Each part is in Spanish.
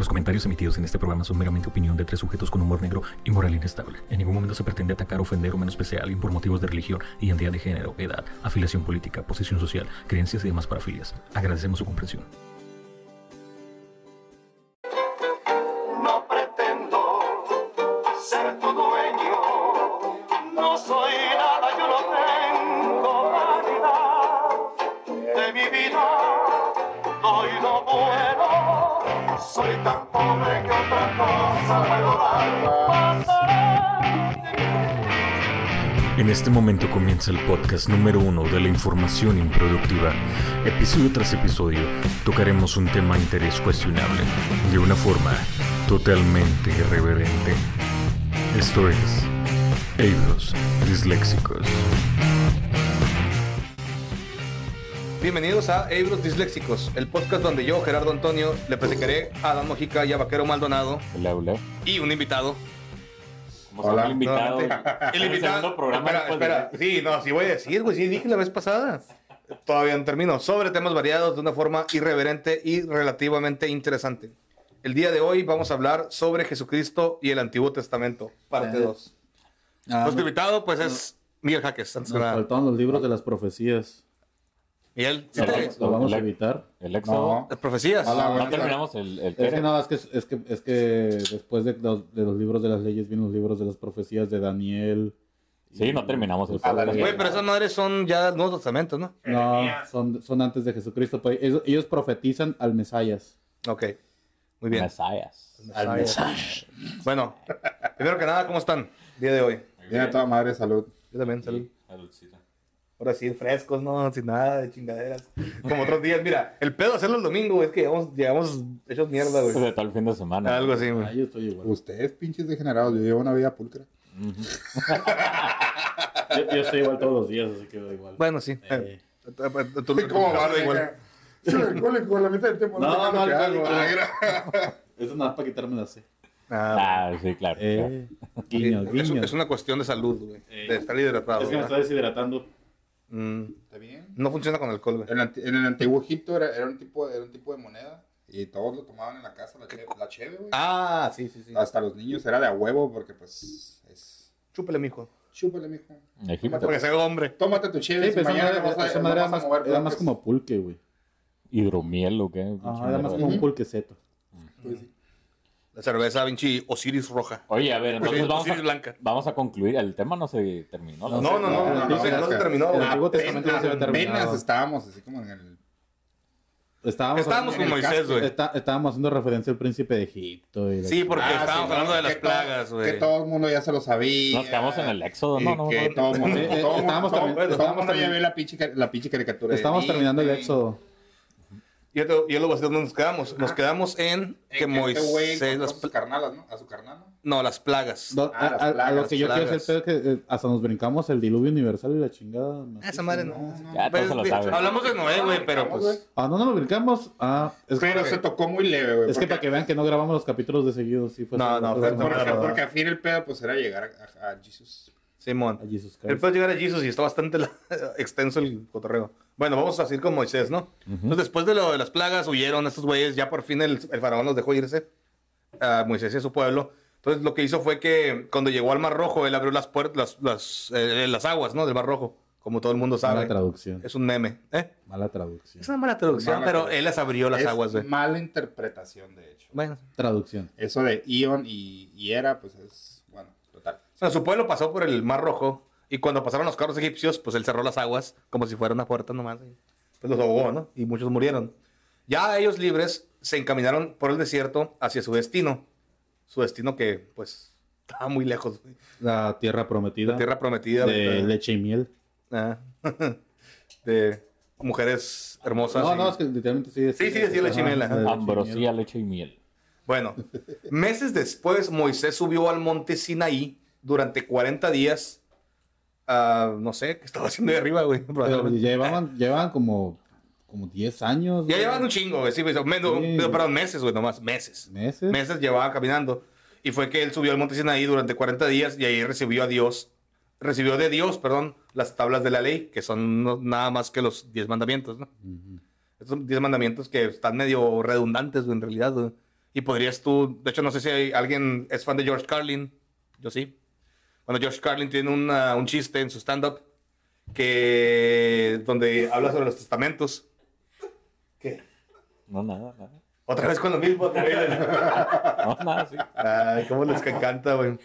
Los comentarios emitidos en este programa son meramente opinión de tres sujetos con humor negro y moral inestable. En ningún momento se pretende atacar, ofender o menospreciar a alguien por motivos de religión, identidad de género, edad, afiliación política, posición social, creencias y demás parafilias. Agradecemos su comprensión. Comienza el podcast número uno de la información improductiva. Episodio tras episodio tocaremos un tema de interés cuestionable de una forma totalmente irreverente. Esto es Eidos Disléxicos. Bienvenidos a Ebros Disléxicos, el podcast donde yo, Gerardo Antonio, le platicaré a Adán Mojica y a Vaquero Maldonado Hola, hola. y un invitado. Como son el invitado. El invitado. programa espera, de- espera. Sí, no, sí voy a decir, güey. Sí, dije la vez pasada. Todavía no termino. Sobre temas variados de una forma irreverente y relativamente interesante. El día de hoy vamos a hablar sobre Jesucristo y el Antiguo Testamento, parte Eh. 2. Ah, Nuestro invitado, pues, es Miguel Jaques. Antes que nos nada. faltaban los libros de las profecías. Miguel, ¿sí No, te- no. Lo vamos a el- evitar. El éxodo. las profecías. No buenas terminamos el, el Es que no, es que, es que, es que después de los, de los libros de las leyes vienen los libros de las profecías de Daniel. Sí, no terminamos el Ah. Güey, pero esas madres son ya Nuevos Testamentos, ¿no? No, son, son antes de Jesucristo. pues, ellos, ellos profetizan al Mesías. Ok. Muy bien. Mesías. Al mensaje. Bueno, primero que nada, ¿cómo están? Día de hoy. Bien, a toda madre, salud. Yo también, salud. Saludcita. Ahora sí, frescos, ¿no? Sin nada de chingaderas. Como otros días. Mira, el pedo de hacerlo el domingo, güey, es que llegamos, llegamos hechos mierda, güey. De todo el fin de semana. Algo así, Ah, güey. yo estoy igual. Ustedes, pinches degenerados, yo llevo una vida pulcra. Yo, yo estoy igual todos los días, así que da igual. Bueno, sí. Eh. Tú- tú- ¿Cómo va? igual. Igual. Con la mitad del tiempo No, no, no, Eso nada más para quitarme la C. Ah, Ah, sí, claro. Eh, guiño, es, guiño. es una cuestión de salud, güey. Eh. De estar hidratado. Es que me está deshidratando. Mm, ¿Está bien? no funciona con alcohol, güey. En, el anti- en el antiguo Egipto era, era, un tipo, era un tipo de moneda y todos lo tomaban en la casa, la, che- la cheve, güey. Ah, sí, sí, sí. Hasta los niños era de a huevo porque, pues, es... Chúpele, mijo. Chúpale, mijo. Egipto. Porque sea hombre. Tómate tu cheve Sí, si pero esa mañana madre, vas a, esa no madre era, vas a más, mover era más como pulque, güey. Hidromiel o qué. Ajá, era más como un Ujú. pulqueceto. Pues sí. La cerveza Vinci Osiris roja. Oye, a ver, entonces Osiris vamos a, blanca. vamos a concluir. El tema no se terminó. No, no, no, no, no, no, se- no se terminó, El. Antiguo Testamento no se había Apenas terminado. estábamos así como en el... Estábamos, Estábamos con Moisés, güey. está- estábamos haciendo referencia al príncipe de Egipto. y Sí, porque Ah, estábamos sí, hablando de las plagas, güey. Que todo el mundo ya se lo sabía. Nos quedamos en el éxodo, no, no, que no. todo el mundo, Sí, eh, todo el mundo- estábamos todo- termi- todo el estábamos mundo ya termi- ve la pinche, caricatura. de Estamos terminando el éxodo. Yo, te, yo lo voy a decir dónde nos quedamos. Nos quedamos en que En que este Moisés. Las, sus carnalas, ¿no? A su carnal, ¿no? no, las plagas. Do- Ah, a, las a- a plagas, lo que yo quiero hacer es que eh, hasta nos brincamos el diluvio universal y la chingada. Ah, Esa madre no. Ya todos Pues, lo hablamos de Noé, güey, pero pues. Ah, no, no nos brincamos. Ah, es, Pero que, se tocó muy leve, güey. es que para que vean que no grabamos los capítulos de seguido. Sí, fue No, no, Porque, porque a fin el pedo, pues, era llegar a, a, a Jesus. Simón. A Jesus Él puede llegar a Jesus y está bastante la- extenso el cotorreo. Bueno, vamos a seguir con Moisés, ¿no? Entonces, después de lo de las plagas, huyeron estos güeyes. Ya por fin el, el faraón los dejó irse. A Moisés y a su pueblo. Entonces, lo que hizo fue que cuando llegó al Mar Rojo, él abrió las puertas, las, las, eh, las aguas, ¿no? Del Mar Rojo. Como todo el mundo sabe. Mala traducción. Es un meme. ¿Eh? Mala traducción. Es una mala traducción, Mala pero traducción. él las abrió las es aguas, güey. mala interpretación, de hecho. Bueno, Traducción. Eso de Ion y, y era, pues, es... Sea, su pueblo pasó por el Mar Rojo y cuando pasaron los carros egipcios, pues él cerró las aguas como si fuera una puerta nomás. y, Pues los ahogó, ¿no? Y muchos murieron. Ya ellos libres se encaminaron por el desierto hacia su destino. Su destino que, pues, estaba muy lejos. La tierra prometida. La tierra prometida. de leche y miel. Ah. de mujeres hermosas. No, y- no, es que literalmente sí. Sí, sí, decía leche y miel, Ambrosía, leche y miel. Bueno, meses después Moisés subió al monte Sinaí durante 40 días. ah, no sé, ¿qué estaba haciendo de arriba, güey? Llevaban, llevaban como, como 10 años. Ya güey. llevan un chingo, güey. Sí, güey, menos- Sí. perdón, meses, güey, nomás, meses. meses. Meses llevaba caminando. Y fue que él subió al monte Sinaí durante 40 días y ahí recibió a Dios, recibió de Dios, perdón, las tablas de la ley, que son no- nada más que los 10 mandamientos, ¿no? Ujú. Estos son 10 mandamientos que están medio redundantes, güey, en realidad, güey. Y podrías tú, de hecho, no sé si hay, alguien es fan de George Carlin. Yo sí. Bueno, George Carlin tiene una- un chiste en su stand-up que donde habla sobre los testamentos. ¿Qué? No, nada, nada. Otra vez con lo mismo. otra vez. No, nada, sí. Ay, cómo les encanta, güey.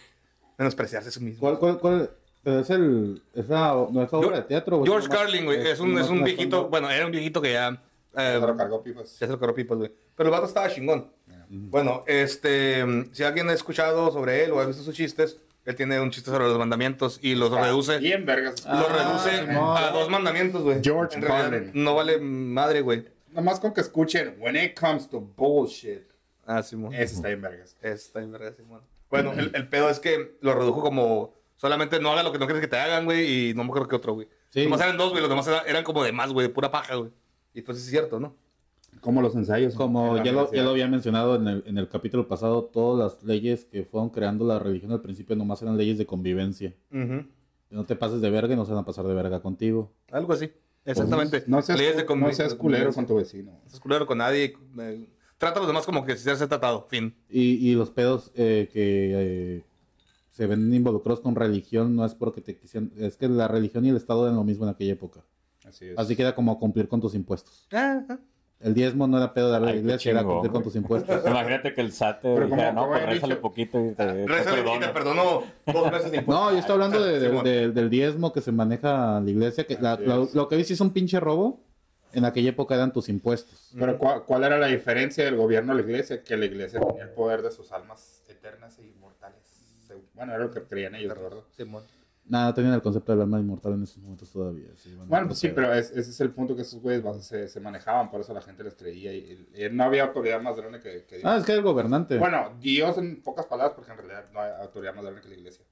Menospreciarse a sí mismo. ¿Cuál, cuál, cuál? Pero es el. Es la, no es obra de teatro, güey. George Carlin, güey, es un, es un viejito, bueno, era un viejito que ya... eh, Se lo cargó pipas. Ya se lo cargó pipas, güey. Pero el vato estaba chingón. Bueno, este, si alguien ha escuchado sobre él o ha visto sus chistes, él tiene un chiste sobre los mandamientos y los reduce, Bien, vergas. los reduce Simón. a dos mandamientos, güey. George En realidad. No vale madre, güey. Nomás con que escuchen, when it comes to bullshit. Ah, Simón. Ese está bien, vergas. Está en verdad, Simón. Bueno, el, el pedo es que lo redujo como solamente no haga lo que no quieres que te hagan, güey, y no me acuerdo qué otro, güey. Sí. Nomás eran dos, güey, los demás era- eran como de más, güey, de pura paja, güey. Y pues es cierto, ¿no? Como los ensayos. Como ya lo, ya universidad. lo había mencionado en el, en el capítulo pasado, todas las leyes que fueron creando la religión al principio nomás eran leyes de convivencia. No te pases de verga y no se van a pasar de verga contigo. Algo así. Exactamente. No seas, Leyes de no seas culero con tu vecino. No seas culero con nadie. eh, trata a los demás como que si se tratado. Fin. Y, y los pedos eh, que eh, se ven involucrados con religión no es porque te quisieran... Es que la religión y el Estado eran lo mismo en aquella época. Así es. Así que era como cumplir con tus impuestos. Ajá. El diezmo no era pedo de la Ay, iglesia, era chingón, cumplir con tus impuestos. Imagínate que el SAT te Pero dijera, no, pues rézale dicho- poquito y te, y te perdono. dos meses de impuestos. No, yo estoy hablando de- de- de- del diezmo que se maneja en la iglesia. Que la- Así lo, que dice es un pinche robo. En aquella época eran tus impuestos. Pero ¿cuál, cuál era la diferencia del gobierno a la iglesia? Que la iglesia tenía el poder de sus almas eternas e inmortales. Bueno, era lo que creían ellos, ¿verdad? Simón. Nada, tenían el concepto del alma inmortal en esos momentos todavía. sí, bueno, pues sí, pero- pero es- ese es el punto que esos güeyes se, se manejaban, por eso la gente les creía. Y, y no había autoridad más grande que, que Dios. Ah, es que era el gobernante. Bueno, Dios en pocas palabras, porque en realidad no hay autoridad más grande que la iglesia.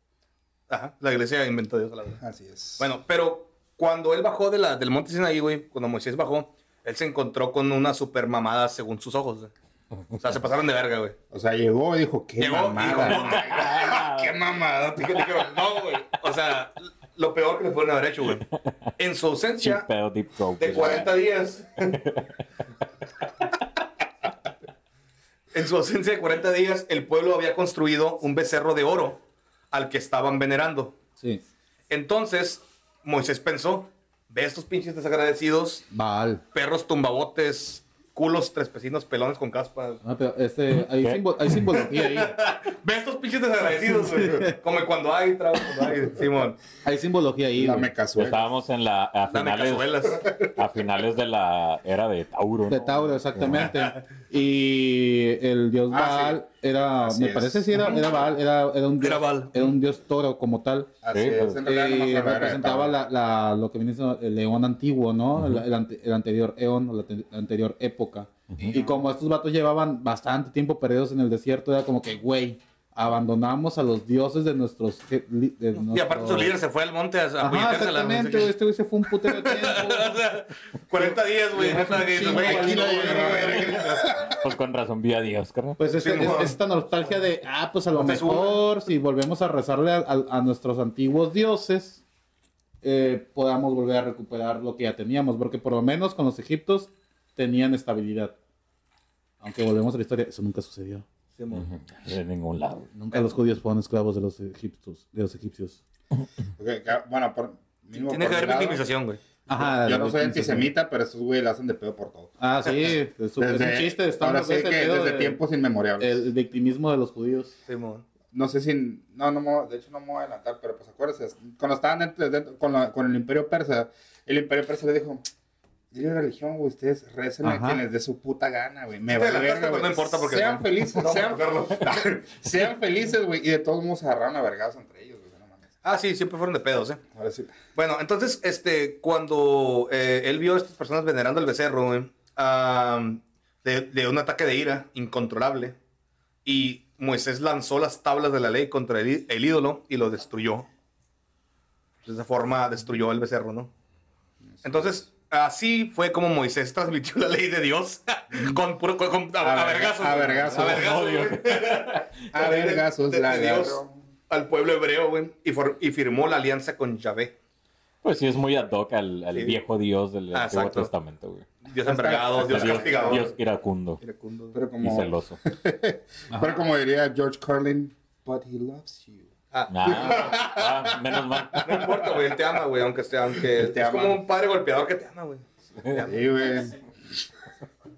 Ajá. La iglesia inventó Dios a la verdad. Así es. Bueno, pero cuando él bajó de la, del monte Sinaí, güey, cuando Moisés bajó, él se encontró con una super mamada según sus ojos. O sea, se pasaron de verga, güey. O sea, llegó y dijo, qué Llegó y mamada. dijo, qué mamada. No, güey. O sea, lo peor que le pueden haber hecho, güey. En su ausencia pedo deep throat. de güey. 40 días. en su ausencia de 40 días, el pueblo había construido un becerro de oro al que estaban venerando. Sí. Entonces, Moisés pensó, ve estos pinches desagradecidos, Baal. perros tumbabotes, culos trespecinos, pelones con caspa. Ah, pero este, hay, ¿Qué? simbo- hay simbología ahí. Ve estos pinches desagradecidos, güey. Como cuando hay trabajo, cuando hay, Simón. Hay simbología ahí. Mecazuela. Estábamos en la, a Dame finales, a finales de la era de Tauro. De ¿no? Tauro, exactamente. Y el dios Ah, Baal era, Así me es. parece si era, era Baal, era, era un dios, Era Baal. era un dios toro como tal. Así Sí, es. En Y de representaba la, la- lo que viene siendo el león antiguo, ¿no? el, el ante- el anterior eón, la, te- Y como estos vatos llevaban bastante tiempo perdidos en el desierto, era como que, güey, abandonamos a los dioses de nuestros... Y aparte su líder se fue al monte a, a Ajá, exactamente, güey, este güey se fue un putero de tiempo. O sea, 40 días, güey. Pues con razón vi a Dios, carnal. Pues es, Sí, es- esta nostalgia de, ah, pues a lo mejor si volvemos a rezarle a, a- a nuestros antiguos dioses, eh, podamos volver a recuperar lo que ya teníamos, porque por lo menos con los egiptos tenían estabilidad. Aunque volvemos a la historia, eso nunca sucedió. De ningún lado. Nunca los judíos fueron esclavos de los egipcios. De los egipcios. Bueno, por, Tiene por que haber victimización, güey. Ajá. Yo no soy antisemita, pero estos güeyes la hacen de pedo por todo. Ah, sí, es, un- es un chiste. Ahora sí que desde de- tiempos inmemoriales. El victimismo de los judíos. Simón. no sé si, no, no, de hecho no me voy a adelantar, pero pues acuérdense, cuando estaban dentro, dentro- con, la- con el imperio persa, el imperio persa le dijo, dile religión, güey, ustedes recen a Ajá. quien les dé su puta gana, güey, me vale verga, pues, güey. no importa porque- Sean felices, No, sean, a sean felices, güey, y de todos modos se agarraron a vergados entre ellos, güey. Ah, sí, siempre fueron de pedos, ¿eh? Ahora sí. Bueno, entonces, este, cuando eh, él vio a estas personas venerando el becerro, güey, am, le le dio un ataque de ira incontrolable y Moisés lanzó las tablas de la ley contra el, el ídolo y lo destruyó. De esa forma destruyó el becerro, ¿no? Entonces, así fue como Moisés transmitió la ley de Dios con puro con, con- a, A a verga- vergazos. a vergazos. A vergazos, Odio. güey. A vergazos de, la de Dios agarró. al pueblo hebreo, güey, y, for- y firmó la alianza con Yahvé. Pues sí, es muy ad hoc al, al Sí. viejo Dios del Ah, Antiguo exacto. Testamento, güey. Dios envergado, Dios Dios, castigador. Dios iracundo Iracundo. Pero y como, celoso. pero como diría George Carlin, but he loves you. Ah, Ah, ah, menos mal. no importa, güey, él te ama, güey, aunque esté, aunque te es ama. como un padre golpeador que te ama, güey. Sí, güey.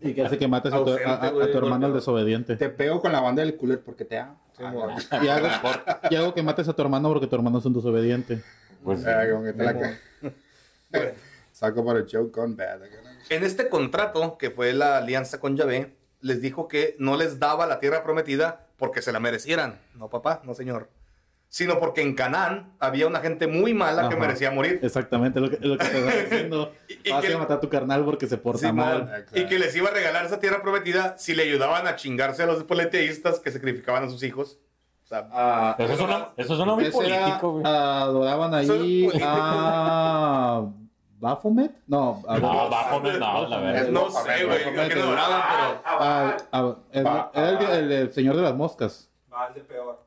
Y que hace que mates a tu, a- a- a Ausente, güey, tu hermano el desobediente. Te pego con la banda del cooler porque te amo. Ah, amor. Y hago, y hago que mates a tu hermano porque tu hermano es un desobediente. Pues Ah, como que te la ca- Saco para el joke gone bad. En este contrato, que fue la alianza con Yahvé, les dijo que no les daba la tierra prometida porque se la merecieran. No, papá, no, señor. Sino porque en Canaán había una gente muy mala que Ajá. merecía morir. Exactamente, lo que, lo que te estaba diciendo. Y- y Vas que- a matar a tu carnal porque se porta Simón, mal. Exacto. y que les iba a regalar esa tierra prometida si le ayudaban a chingarse a los politeístas que sacrificaban a sus hijos. O sea, Ah, Eso suena, eso suena muy era- político, güey. adoraban ahí a Baphomet. No, a, No, bajo no, no, la verdad. no sé, güey, que no oraban, pero... a- a- el- Va- era el, el- el señor de las moscas. Mal de peor.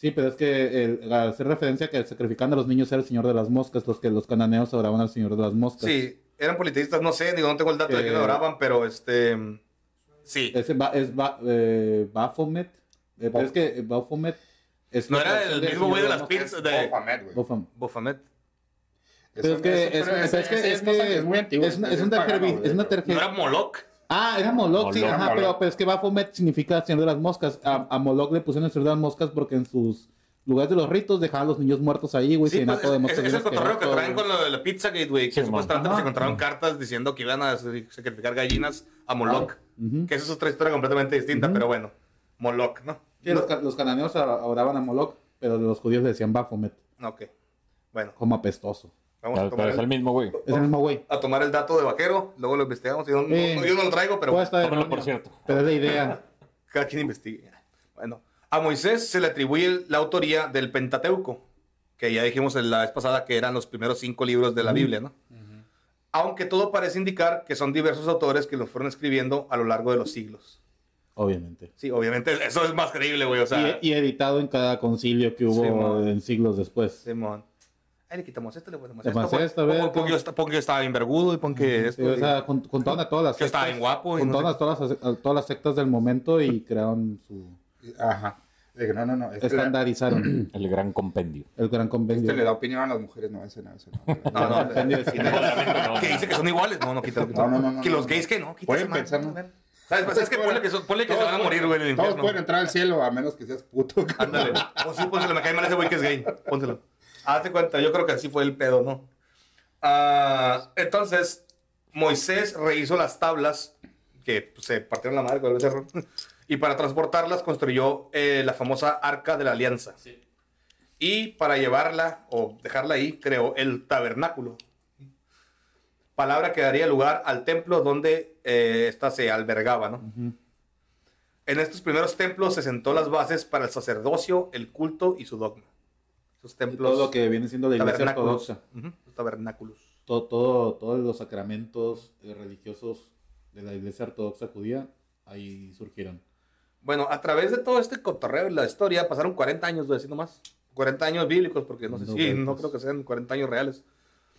Sí, pero es que el, al hacer referencia a que sacrificaban a los niños era el señor de las moscas, los que los cananeos adoraban al señor de las moscas. Sí, eran politeístas, no sé, digo, no tengo el dato de Eh, quién oraban, pero este... Sí. Ese ba- es ba- eh, Baphomet. Eh, pero es que Baphomet es No era el mismo güey de las pizzas de Baphomet, güey. Baphomet. Pero es que es, que que muy antiguo. es, una- es una terge- ¿No era Moloch? Ah, era Moloch, sí, Moloch. ajá, Moloch. pero, pero es que Baphomet significa señor de las moscas. A, a Moloch le pusieron el señor de las moscas porque en sus lugares de los ritos dejaban a los niños muertos ahí, güey, Sí, pues, es, moscas es el cotorreo que traen con lo de la Pizza Gate, güey. Que Sí, supuestamente se Ajá. encontraron cartas diciendo que iban a sacrificar gallinas a Moloch. Que esa es otra historia completamente distinta, pero bueno. Moloch, ¿no? Sí, los, ca- los cananeos adoraban a Moloch, pero los judíos le decían Baphomet, Ok. Bueno, como apestoso. Vamos a Pero, tomar, pero es el el, mismo, güey. Es el mismo güey. a tomar el dato de vaquero, luego lo investigamos. Yo no, yo no lo traigo, pero Puede estar Tómalo, por cierto. Pero es la idea. cada quien investigue. Bueno, a Moisés se le atribuye la autoría del Pentateuco, que ya dijimos en la vez pasada que eran los primeros cinco libros de la Biblia, ¿no? Aunque todo parece indicar que son diversos autores que los fueron escribiendo a lo largo de los siglos. Obviamente. Sí, obviamente eso es más creíble, güey. O sea, y, y editado en cada concilio que hubo Sí, en siglos después. Simón. Ahí le quitamos esto, le ponemos Le esto. ponemos pon- esto, a ver, pon- pon que yo esta- pon que yo estaba bien vergudo y pon que esto. Sí, o sea, jun- juntaron a todas las Que estaba bien guapo y no sé a todas, las, a todas las sectas del momento y crearon su... Ajá. No, no, no. Este, estandarizaron El gran compendio. el gran este convenio. le da opinión a las mujeres. No, ese no, ese no. No, no, Compendio de cine. que dice que son iguales. No, no, quítalo. quítalo. No, no, no, no, que los no. gays que no. Pueden pensar, ¿no? ¿Sabes? Pues es que ponle que, son- ponle que se van a morir, güey, en el Todos pueden entrar al cielo a menos que seas puto. Ándale. O sí, pónselo, me cae mal ese güey que es gay. Pónselo. Hazte cuenta, yo creo que así fue el pedo, ¿no? Ah, entonces, Moisés rehizo las tablas que pues, se partieron la madre con el becerro. Y para transportarlas construyó eh, la famosa Arca de la Alianza. Y para llevarla o dejarla ahí, creó el tabernáculo. Palabra que daría lugar al templo donde eh, esta se albergaba, ¿no? En estos primeros templos se sentó las bases para el sacerdocio, el culto y su dogma. Y templos todo lo que viene siendo la iglesia ortodoxa. Ujú, los tabernáculos. Todo, todo, todos los sacramentos eh, religiosos de la iglesia ortodoxa judía ahí surgieron. Bueno, a través de todo este cotorreo y la historia pasaron 40 años, voy a decir nomás. 40 años bíblicos, porque no sé No, si, pues, no creo que sean 40 años reales.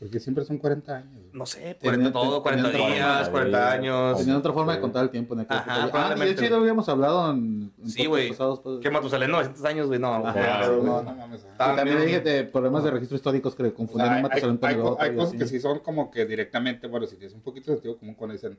Porque siempre son 40 años. No sé, 40 Tenían- todo, 40 tenían días, otra 40 forma, años. Tenían otra forma de contar el tiempo en aquel Ajá. Ah, y de hecho habíamos hablado en, en Sí, güey. pues. Que Matusalén 900 años, güey, no. No, no mames. también dije de problemas de registro históricos que confundieron Matusalén con hay- el otro. hay cosas así. que sí son como que directamente, bueno, si tienes un poquito de sentido común cuando dicen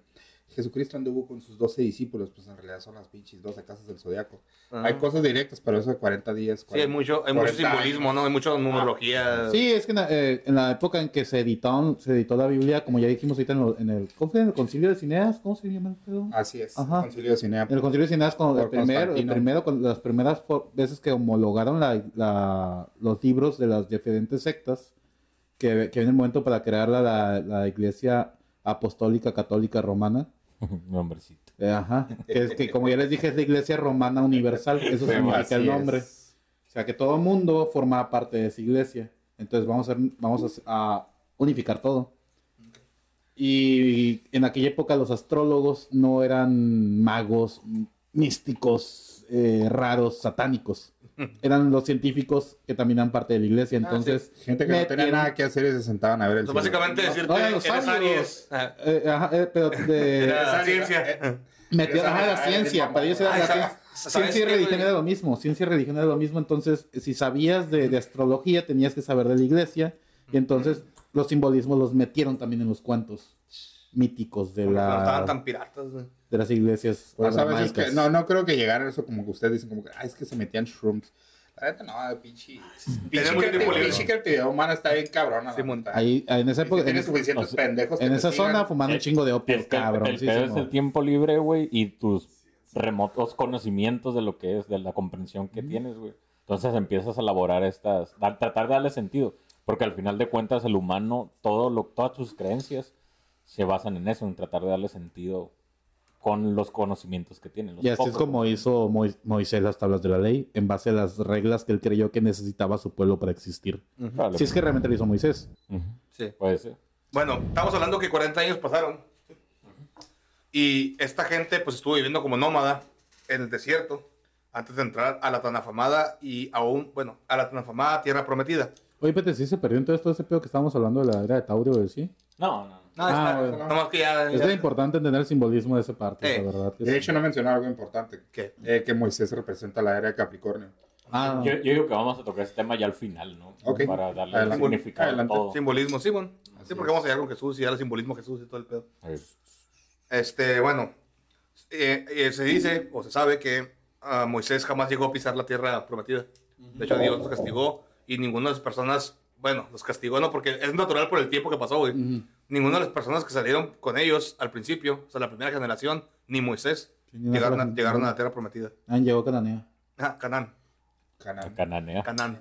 Jesucristo anduvo con sus 12 discípulos, pues en realidad son las pinches 12 casas del zodiaco. Ajá. Hay cosas directas, pero eso de 40 días. Sí, hay mucho, hay mucho 40 simbolismo. ¿no? Hay mucha numerología. Sí, es que en la, eh, en la época en que se editó, se editó la Biblia, como ya dijimos ahorita en, lo- en el, ¿cómo fue? en el concilio de Cineas, ¿cómo se llama el pedo? Así es. Ajá. Concilio de Cinea. En el concilio de Cineas, con el Por primero, el primero, con las primeras veces que homologaron la- la- los libros de las diferentes sectas, que, que viene el momento para crear la, la, la iglesia apostólica católica romana. Mi hombrecito. Eh, ajá, que, es, que como ya les dije, es la iglesia romana universal, eso Sí, significa el nombre. es. O sea, que todo el mundo forma parte de esa iglesia. Entonces vamos a, hacer- vamos a, a unificar todo. Y en aquella época los astrólogos no eran magos místicos, eh, raros, satánicos. eran los científicos que también eran parte de la iglesia. Entonces, Gente que no tenía nada que hacer y se sentaban a ver el básicamente decirte, no, eres. Aries. Ah, Eh, ajá, eh, pero de, Era Eh, ciencia. metió, ajá, la Ah, ciencia, para ellos era Ah, la ¿sabes- ciencia. Ciencia y religión era lo mismo, ciencia y religión era lo mismo, entonces si sabías de, de astrología tenías que saber de la iglesia y entonces los simbolismos los metieron también en los cuentos míticos de, No estaban la, tan piratas, güey. de las iglesias Pues a veces que, no, no creo que llegara a eso como que ustedes dicen, como que, ah, es que se metían shrooms. La neta, no, pinche. Pinche creatividad- humana está bien cabrona. la Simón. neta. Ahí, en esa época, Tienes en, suficientes o sea, pendejos que en te esa zona fumando un chingo de opio, Es que el- cabrón. el pedo es el tiempo libre, güey, y tus remotos conocimientos de lo que es, de la comprensión que tienes, güey. Entonces empiezas a elaborar estas, a tratar de darle sentido, porque al final de cuentas el humano, todo lo, todas sus creencias se basan en eso, en tratar de darle sentido con los conocimientos que tiene. los Y así es como hizo Mois- Moisés las tablas de la ley, en base a las reglas que él creyó que necesitaba su pueblo para existir. Probablemente. Si es que realmente lo hizo Moisés. Ujú. Sí. Puede ser. Bueno, estamos hablando que 40 años pasaron. Y esta gente pues estuvo viviendo como nómada en el desierto antes de entrar a la tan afamada y aún, bueno, a la tan afamada tierra prometida. Oye, Pete, ¿sí se perdió entonces todo ese pedo que estábamos hablando de la era de Taurio, güey? ¿Sí? No, no. No, Ah, está- bueno. que ya... Es ya- muy importante entender el simbolismo de esa parte, Eh, la verdad. que De sí. hecho, no mencionó algo importante. ¿Qué? Eh, que Moisés representa la era de Capricornio. Ah, Yo, yo digo que vamos a tocar ese tema ya al final, ¿no? Ok. Para darle Adelante. significado Adelante. todo. Simbolismo, sí, bueno. Sí, Así porque es. vamos a llegar con Jesús y ya el simbolismo de Jesús y todo el pedo. Eh, Este, bueno, eh, eh, se dice o se sabe que ah, Moisés jamás llegó a pisar la tierra prometida. De hecho, Dios los castigó y ninguna de las personas, bueno, los castigó no, porque es natural por el tiempo que pasó, güey. Ninguna de las personas que salieron con ellos al principio, o sea, la primera generación, ni Moisés, Sí, ni llegaron, a, llegaron a la tierra prometida. ah, llegó Cananea. Ah, Canaán, Canaán. Cananea. Cananeo.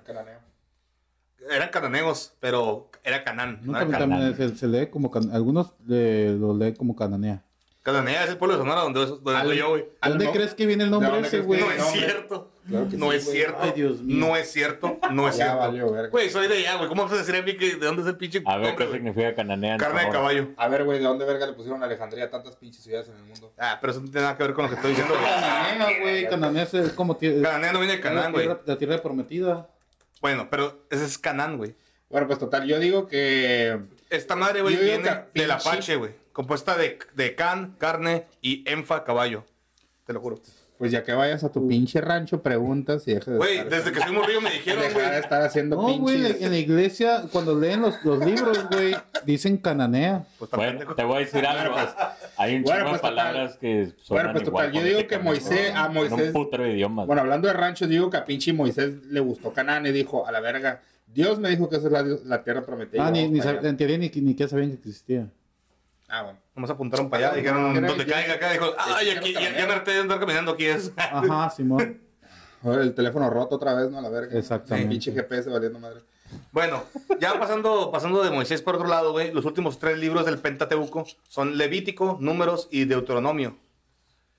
Eran cananeos, pero era Canaán. no No, era también, Canaán. también se, se lee como, can- algunos le- lo leen como Cananea. Cananea es el pueblo de Sonora donde, donde Al- yo, güey. ¿De dónde no- crees que viene el ¿De nombre ese, güey? No es cierto. Claro que No sí, es cierto. Ay, Dios mío. No es cierto. No es Ya cierto. valió, verga. Güey, soy de allá, güey. ¿Cómo vas a decir a mí que de dónde es el pinche A ver nombre, qué significa cananea. Carne de caballo. A ver, güey, ¿de dónde verga le pusieron a Alejandría tantas pinches ciudades en el mundo? Ah, pero eso no tiene nada que ver con lo que estoy diciendo, güey. Cananea, güey. Cananea es como Cananea no viene de la Canaán, güey. La tierra prometida. Bueno, pero ese es Canaán, güey. Bueno, pues total, yo digo que. Esta madre, güey, viene del Apache, güey. Compuesta de, de can, carne y enfa, caballo. Te lo juro. Pues ya que vayas a tu pinche rancho, preguntas y dejes de. Güey, estar- desde que soy morrillo me dijeron, güey. de estar haciendo No, güey, en la- pinches. en la iglesia, cuando leen los, los libros, güey, dicen Cananea. Pues Bueno, pendejo. te voy a decir algo. Hay un Bueno, chingo pues, total. palabras que suenan pues, igual total, yo digo que Moisés- a Moisés- un putero de idiomas. Bueno, hablando de ranchos, digo que a pinche Moisés le gustó Canaán y dijo, a la verga, Dios me dijo que esa es la, la tierra prometida. Ah, ni, vamos ni, para sab- allá. en teoría ni, ni que sabían que existía. Ah, bueno. Nomás apuntaron para allá. Dijeron, donde caiga acá. Dijo, ay, aquí, ya- ya, me harté de andar caminando aquí. Es. Ajá, Simón. Ahora el teléfono roto otra vez, ¿no? A la verga. Exactamente. Pinche GPS valiendo madre. Bueno, ya pasando, pasando de Moisés por otro lado, güey, los últimos tres libros del Pentateuco son Levítico, Números y Deuteronomio.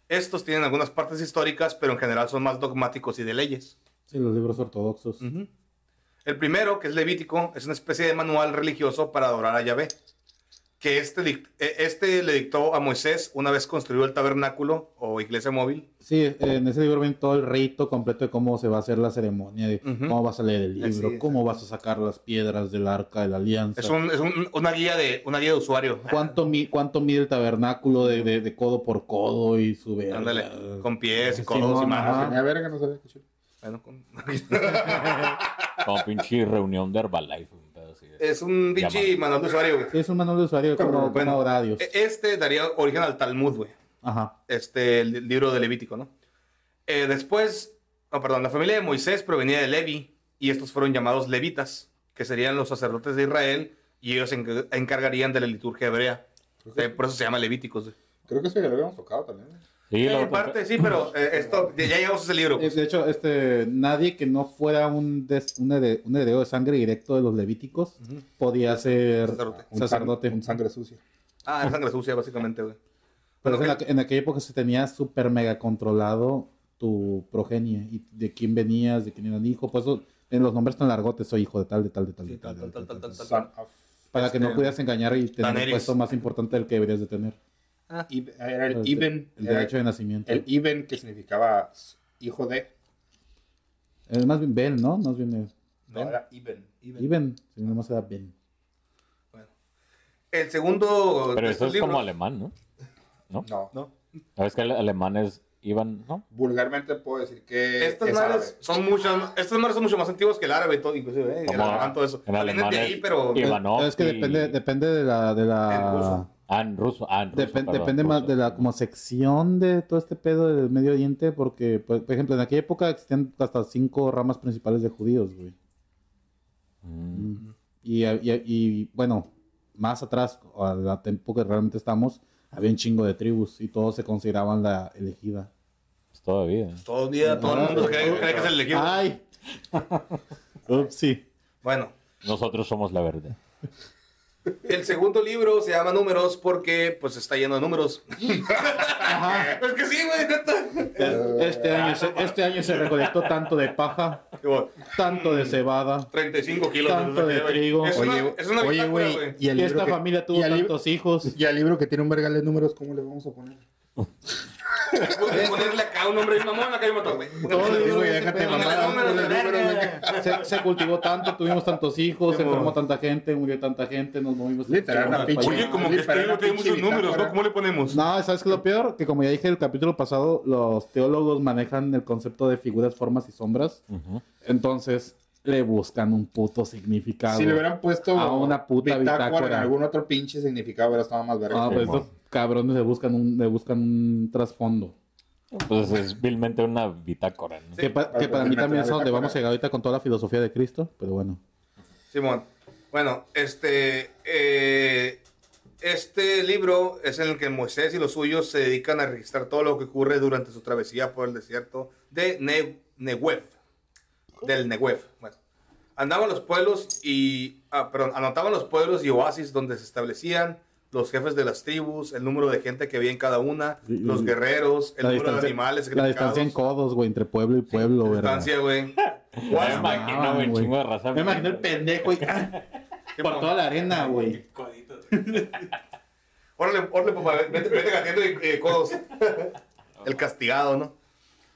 Estos tienen algunas partes históricas, pero en general son más dogmáticos y de leyes. Sí, los libros ortodoxos. Ujú. El primero, que es Levítico, es una especie de manual religioso para adorar a Yahvé. Que este, eh, este le dictó a Moisés una vez construyó el tabernáculo o iglesia móvil. Sí, en ese libro viene todo el rito completo de cómo se va a hacer la ceremonia, de cómo vas a leer el libro, cómo vas a sacar las piedras del arca de la alianza. Es, un- es un- una, guía de, una guía de usuario. ¿Cuánto, mi- ¿Cuánto mide el tabernáculo de, de- de codo por codo y su verga? Ándale, con pies y Sí, codos y no, manos. ajá. Tenía verga, no sabía qué chido. Bueno, con- Como pinche reunión de Herbalife. un pedo así de- es un pinche manual de usuario, güey. Sí, es un manual de usuario como, como Bueno, e- Este daría origen al Talmud, güey. Ajá. Este, el li- libro de Levítico, ¿no? Eh, después, no, perdón, la familia de Moisés provenía de Levi y estos fueron llamados levitas, que serían los sacerdotes de Israel y ellos se enc- encargarían de la liturgia hebrea. Eh, por eso se llama Levíticos. güey. Creo que eso ya lo habíamos tocado también. Sí, Eh, en parte sí, pero eh, esto, ya ya llegamos a ese libro. Eh, pues. De hecho, este, nadie que no fuera un, des- un, here- un heredero de sangre directo de los levíticos podía ser Sacerdote. Un, sacerdote. un sangre sucia. Ah, es sangre sucia, básicamente, güey. Pero en, la- en aquella época se tenía súper mega controlado tu progenie y de quién venías, de quién eran hijo. Por eso en los nombres tan largotes soy hijo de tal, de tal, de tal, de tal. tal, de tal, tal, tal, de tal, tal. Son of... Para que no Este, pudieras engañar y tener el Daenerys. puesto más importante del que deberías de tener. Ib- Era el El, Iben. el era derecho de nacimiento. El Iben que significaba hijo de. Es más bien Ben, ¿no? Más bien es No, era Iben. Iben. Si no más era Ben. El segundo. Pero eso es como libros- alemán, ¿no? No. No. ¿Sabes que el alemán es Ivan, no? Vulgarmente puedo decir que Estas es madres son estas madres son mucho más antiguas que el árabe, todo, inclusive, ¿eh? el Como alemán, todo eso. Vienen alemán de ahí, es pero Ivanov es que y- depende, depende de la... De la... Ah, en ruso. Ah, en ruso, Depen- perdón, depende más de la como sección de todo este pedo del Medio Oriente, porque, pues, por ejemplo, en aquella época existían hasta cinco ramas principales de judíos, güey. Mm. Y, y- y, bueno, más atrás, a la tiempo que realmente estamos, había un chingo de tribus y todos se consideraban la elegida. Pues todavía. todo el día, todo el mundo cree, cree que es el elegido. ¡Ay! Ups, sí. Bueno, Nosotros somos la verdad. El segundo libro se llama Números porque, pues, está lleno de números. es que sí, güey, neta. Este año, se, este año se recolectó tanto de paja, tanto de cebada. 35 kilos. Tanto de trigo. Es una, Oye, es una oye, güey, güey. y el Y libro esta que- familia tuvo y tantos hijos. Y al libro que tiene un vergal de números, ¿cómo le vamos a poner? Ponerle acá un nombre de mamón, acá hay güey. Se, se cultivó tanto, tuvimos tantos hijos, se enfermó tanta gente, murió tanta gente, nos movimos. Literal, Oye, como que este libro tiene muchos números. ¿no? ¿Cómo le ponemos? No, ¿sabes qué es lo peor? Que como ya dije en el capítulo pasado, los teólogos manejan el concepto de figuras, formas y sombras. Entonces le buscan un puto significado. Si le hubieran puesto A una puta bitácora. en algún otro pinche significado, hubiera estado más verga. Ah, pues cabrones le buscan un, le buscan un trasfondo. Pues es vilmente una bitácora, ¿no? que, pa- para que para mí también es a donde vamos a llegar ahorita con toda la filosofía de Cristo, pero bueno. Simón. Bueno, este, eh, este libro es en el que Moisés y los suyos se dedican a registrar todo lo que ocurre durante su travesía por el desierto de Ne- Negev. Del Negev. Bueno, andaban los pueblos y, ah, perdón, anotaban los pueblos y oasis donde se establecían, los jefes de las tribus, el número de gente que había en cada una, Y- los guerreros, el número de animales la distancia en codos, güey, entre pueblo y pueblo, ¿verdad? Distancia, güey. Me imagino, güey, güey. chingo de raza. Me imagino el pendejo y por toda la arena, güey. Órale, órale, papá, vete, vete gateando y eh, codos. El castigado, ¿no?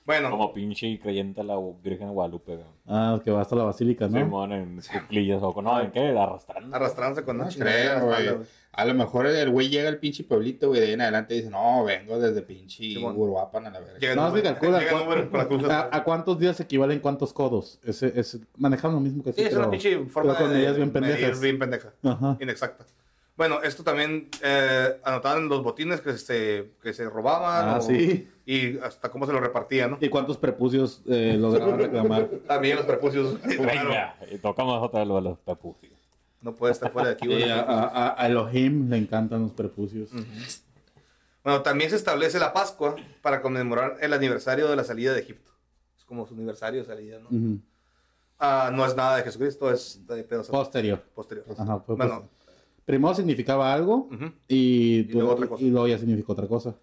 Bueno, Como pinche creyente a la Virgen de Guadalupe. Ah, que va hasta la basílica, ¿no? Simón en cuclillas o con... No, ¿en qué? Arrastrando. arrastrándose con No güey. A lo mejor el güey llega al pinche pueblito, güey, de ahí en adelante dice, no, vengo desde pinche. Uruapan a la verga. No, se calcula. con ¿A, cuántos días equivalen cuántos codos? Ese, ese, manejan lo mismo que Sí, es una pinche forma con de medidas bien medir pendejas. bien pendeja. Ajá. Inexacta. Bueno, esto también eh, anotaban los botines que se, que se robaban. Ah, o- sí. Y hasta cómo se lo repartían, ¿no? ¿Y cuántos prepucios eh, lograban reclamar? También los prepucios. Venga, y tocamos otra vez los pepucios. no puede estar fuera de aquí. Eh, a, a- a Elohim le encantan los prepucios. Bueno, también se establece la Pascua para conmemorar el aniversario de la salida de Egipto. Es como su aniversario de salida, ¿no? Ah, no es nada de Jesucristo, es de pedos Posterior. posterior. Ajá, fue Bueno, pues- primero significaba algo ujú, y, luego otra cosa. y luego ya significó otra cosa.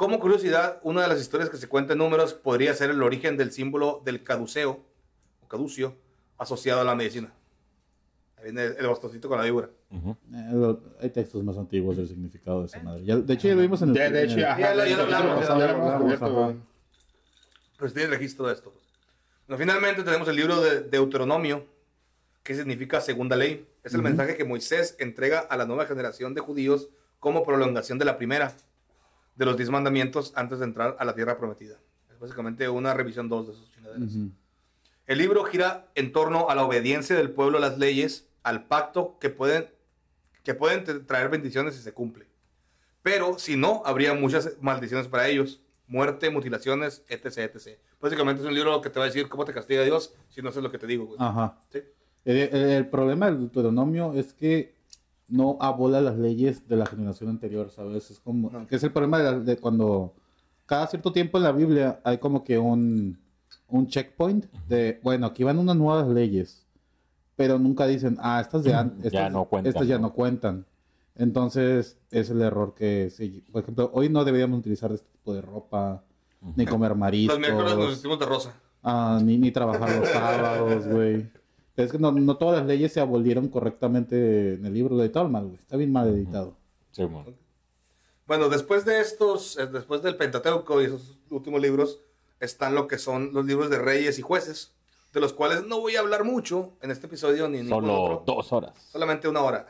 Como curiosidad, una de las historias que se cuenta en números podría ser el origen del símbolo del caduceo, o caducio, asociado a la medicina. Ahí viene el, bastoncito con la víbora. Ujú. Eh, lo- hay textos más antiguos del significado de esa madre. Ya- de hecho, ya lo vimos en el. De, de hecho, Ya lo- ya hablamos, ya lo hablamos. Pero tiene registro de esto. Bueno, finalmente tenemos el libro de Deuteronomio, que significa segunda ley. Es el mensaje que Moisés entrega a la nueva generación de judíos como prolongación de la primera de los diez mandamientos antes de entrar a la tierra prometida. Es básicamente una revisión dos de esos chingaderas. Ujú. El libro gira en torno a la obediencia del pueblo a las leyes, al pacto que pueden, que pueden tra- traer bendiciones si se cumple. Pero si no, habría muchas maldiciones para ellos. Muerte, mutilaciones, etc, etc. Básicamente es un libro que te va a decir cómo te castiga Dios si no haces lo que te digo. güey. Ajá. Sí. El, el- el problema del Deuteronomio es que no abola las leyes de la generación anterior, ¿sabes? Es como. No. Que es el problema de, la- de cuando. Cada cierto tiempo en la Biblia hay como que un, un checkpoint de. Bueno, aquí van unas nuevas leyes. Pero nunca dicen, ah, estas, de an- Ya estas, no cuentan, estas ya ¿no? no cuentan. Entonces, es el error que. sí, por ejemplo, hoy no deberíamos utilizar este tipo de ropa, ni comer mariscos. Los miércoles nos vestimos de rosa. Ah, ni, ni trabajar los sábados, güey. Es que no, no todas las leyes se abolieron correctamente en el libro de Talmud, güey. Está bien mal editado. Simón. Bueno, después de estos, eh, después del Pentateuco y esos últimos libros, están lo que son los libros de reyes y jueces, de los cuales no voy a hablar mucho en este episodio ni en ningún Solo otro. dos horas. Solamente una hora.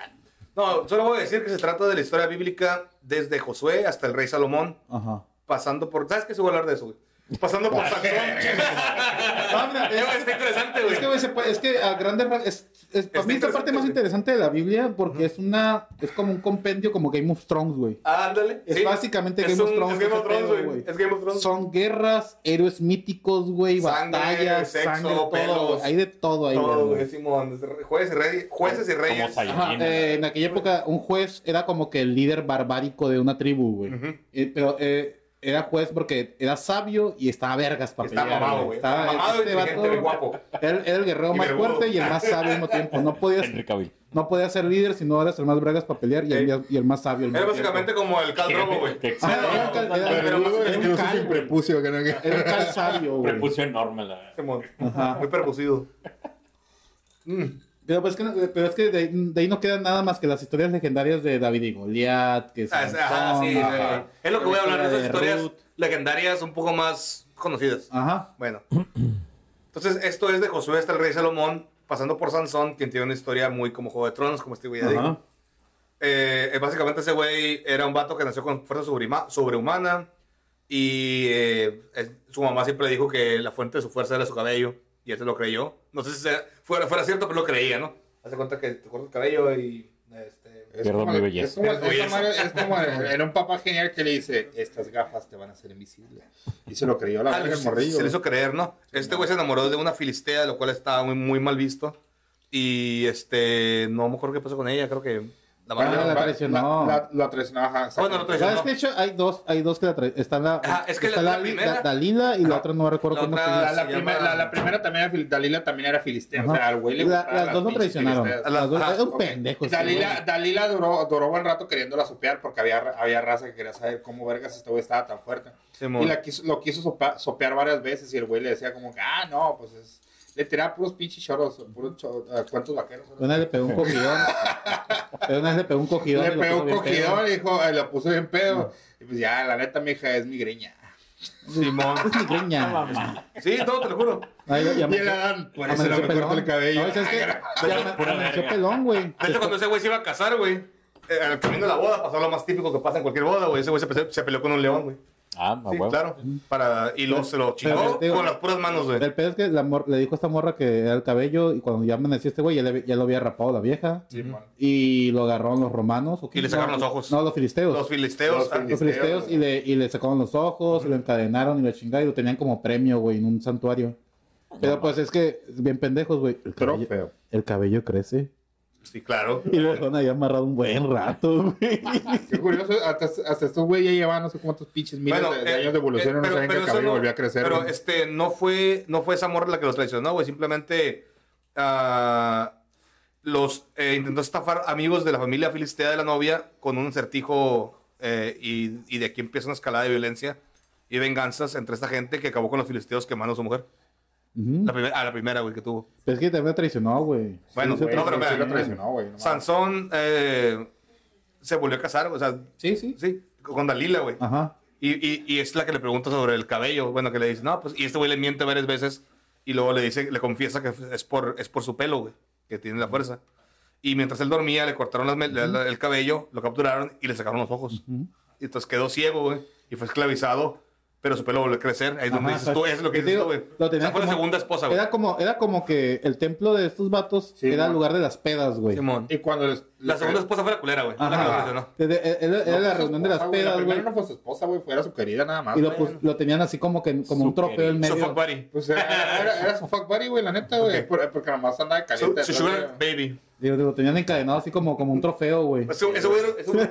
No, solo voy a decir que se trata de la historia bíblica desde Josué hasta el rey Salomón, Ajá. pasando por... ¿Sabes qué se voy a hablar de eso, güey? Pasando por Sansón. Ah, mira, es- güey, Está interesante, güey. Es que, güey, se puede- es que a grandes ra- es, es, para mí es la parte más interesante de la Biblia porque es una es como un compendio como Game of Thrones, güey. Ándale. Es sí. básicamente Es Game of Thrones Es Game of Thrones, güey. güey. Es Game of Thrones. Son guerras, héroes míticos, güey, batallas, sexo, sangre, todo, pelos. Hay de todo ahí, Todo, güey. Simón. Jueces y reyes. Jueces y Como reyes. Ajá, eh, en aquella época un juez era como que el líder barbárico de una tribu, güey. Eh, pero eh, era juez porque era sabio y estaba vergas para pelear. mamado, güey. Está mamado, este vato guapo. Era, era el guerrero Y más fuerte y el más sabio al mismo tiempo. No podías, no podías ser líder si no eras el más bragas para pelear y, el, y el más sabio Era básicamente tiempo. como el Cal Drogo, güey. Ah, era un cal- era- era un sin prepucio. que no- que- Era un cal sabio, güey. prepucio enorme, la verdad. Ajá. Muy percusido. Mm. Pero, pues, que, no- pero es que de, de ahí no quedan nada más que las historias legendarias de David y Goliat, que Ah, es- Sansón, Ajá, sí. ajá. sí. Es lo que voy a hablar de esas historias Ruth. legendarias un poco más conocidas. Ajá. Bueno. Entonces, esto es de Josué hasta el rey Salomón, pasando por Sansón, quien tiene una historia muy como Juego de Tronos, como este güey ya. Eh, eh, básicamente ese güey era un vato que nació con fuerza sobrehuma- sobrehumana y eh, su mamá siempre dijo que la fuente de su fuerza era su cabello y él se lo creyó. No sé si sea- fuera, fuera cierto, pero lo creía, ¿no? Hace cuenta que te cortas el cabello y... Este, Es Pierdo como, mi es belleza. como- es como en en un papá genial que le dice, estas gafas te van a hacer invisible. Y se lo creyó la Ah, verga se- morrillo. Se le hizo creer, ¿no? Este güey se enamoró de una filistea, lo cual estaba muy, muy mal visto. Y este, no me acuerdo qué pasó con ella, creo que la Bueno, mandaron- la traicionó. La, la, la traicionó, ajá, Bueno, la traicionó. ¿Sabes qué? De hecho, hay dos, hay dos que la tra- Está la, Ajá, es que está la- la Li- primera- Da- Dalila y la otra no recuerdo La cómo se otra- llama. La, la se primer- llama- la, la primera también Dalila también era filistea. O Ajá. sea, al güey le las dos lo pinches traicionaron. Las dos- era un pendejo. Dalila, duró, duró buen rato queriéndola sopear porque había, había raza que quería saber cómo vergas este güey estaba tan fuerte. Y la quiso, lo quiso sopear varias veces y el güey le decía como que, ah, no, pues es... Le tiraba puros pinches choros, puros cho- ah, cuentos vaqueros. Una vez le pegó un cogidón. Pero una vez le pegó un cogidón. Le pegó un cogidón y dijo, eh, lo puso bien pedo. Y pues ya, la neta, mija, es migreña. Simón. Es mi greña. Mamá. Sí, todo, te lo juro. Ahí lo- y Y el Adán, por eso me corto el cabello. No. Ya amaneció verga. pelón, güey. De hecho, cuando ese güey se iba a casar, güey, eh, al camino de la boda pasó lo más típico que pasa en cualquier boda, güey. Ese güey se peleó con un león, güey. Ah, a Sí, huevo. claro. Para, y lo, se lo chingó digo- con las puras manos, güey. El pedo es que la mor- le dijo a esta morra que era el cabello y cuando ya amaneció este güey ya, le- ya lo había rapado la vieja. Sí, man. Y lo agarraron los romanos. Y le sacaron No, los ojos. No, los filisteos. Los filisteos. Los ah, Los filisteos y le, y le sacaron los ojos, y lo encadenaron y lo chingaron y lo tenían como premio, güey, en un santuario. Pero pues es que, bien pendejos, güey. El cabello, el cabello crece. Sí, claro. Y lo dejaron ahí amarrado un buen rato, güey. Qué curioso, hasta, hasta estos güey ya llevan no sé cuántos pinches miles Bueno, de, de eh, años de evolución eh, y no saben que el cabello no- volvió a crecer. Pero güey. este, no fue, no fue esa morra la que lo traicionó, güey. Simplemente ah, los eh, intentó estafar amigos de la familia filistea de la novia con un acertijo eh, y, y de aquí empieza una escalada de violencia y venganzas entre esta gente que acabó con los filisteos quemando a su mujer. Ujú. La primera, a la primera, güey, que tuvo. Pero es que también traicionó, güey. Bueno, Sí, no, pero mira, sí lo traicionó, güey. no. Sansón eh, se volvió a casar, o sea, Sí, sí. sí, con Dalila, güey. Ajá. Y, y, y es la que le pregunta sobre el cabello. Bueno, que le dice, no, pues, y este güey le miente varias veces. Y luego le dice, le confiesa que es por, es por su pelo, güey, que tiene la fuerza. Y mientras él dormía, le cortaron las la- la- el cabello, lo capturaron y le sacaron los ojos. Y entonces quedó ciego, güey, y fue esclavizado. Pero su pelo volvió a crecer. Ahí es donde dices tú, es lo que dices digo, tú, güey. lo O sea, fue la segunda esposa, güey. Era como, era como que el templo de estos vatos Sí, era el lugar de las pedas, güey. Simón. Y cuando les, La segunda esposa fue la culera, güey. la Era, era la reunión de las pedas, La güey. primera no fue su esposa, güey, fue era su querida nada más. Y lo, pus- lo tenían así como que como un Su trofeo en Su medio. fuck buddy. Pues era, era, era su fuck buddy, güey, la neta, güey. Ok. por- Porque nomás andaba Su, caliente. su sugar baby. Digo, lo tenían encadenado así como, como un trofeo, güey. Ese ese güey ese güey.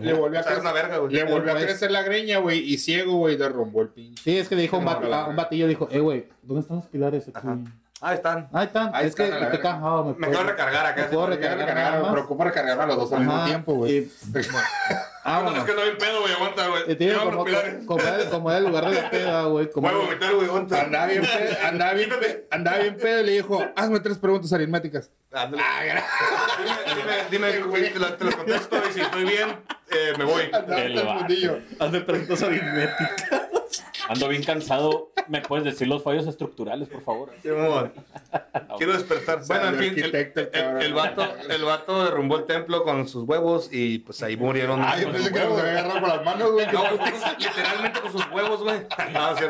Le, volvió a una verga, güey. Le volvió a crecer la greña, güey, y ciego, güey, derrumbó el pinche. Sí, es que le dijo un, a un batillo, dijo, eh, güey, ¿dónde están los pilares aquí? Ajá. Ahí están. Ahí están. Ahí es que están, a la te cajado, me, Me puedo- recargar acá. me puedo recargar recargar, me preocupa recargarme a los dos al mismo tiempo, güey. y- Ah, bueno, es que no hay pedo, güey. Aguanta, güey. Lleva como, como, como era el lugar de la peda, güey. Voy a vomitar, güey. Aguanta. Andaba bien pedo, andaba bien pedo, andaba bien pedo y le dijo, hazme tres preguntas aritméticas. Ándale. Dime, dime, dime, te, la- te los contesto y si estoy bien, eh, me voy. Andaba hasta el. Hace preguntas aritméticas. Ando bien cansado. ¿Me puedes decir los fallos estructurales, por favor? Simón. Quiero despertar. Bueno, en fin, el, el- el vato, el vato derrumbó el templo con sus huevos y pues ahí murieron. Ah, yo pensé que nos había agarrado con las manos, güey. No, pues, literalmente con sus huevos, güey.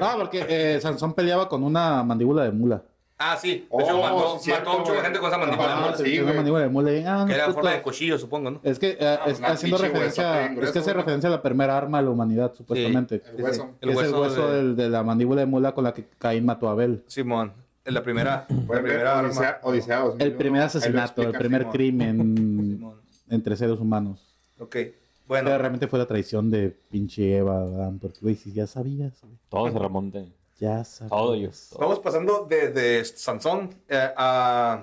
No, porque eh, Sansón peleaba con una mandíbula de mula. Ah, sí. De Oh, hecho, mató, sí, cierto, mató a mucha gente con esa mandíbula. Ah, sí, una mandíbula de mula. y, ah, Que era en forma de cuchillo, supongo, ¿no? Es que eh, es- una haciendo pinche referencia, es que hace referencia a la primera arma de la humanidad, supuestamente. El hueso. Es el hueso de- del- de la mandíbula de mula con la que Caín mató a Abel. Simón. En la primera, la primera Odisea, arma. Odisea 2001, El primer asesinato, el primer Simón. crimen Simón. entre seres humanos. Ok. Pero Bueno, realmente fue la traición de pinche Eva, Adán, porque güey, si ya sabías, Todo se remonta. Ya. Todo yo. vamos pasando de, de Sansón eh, a,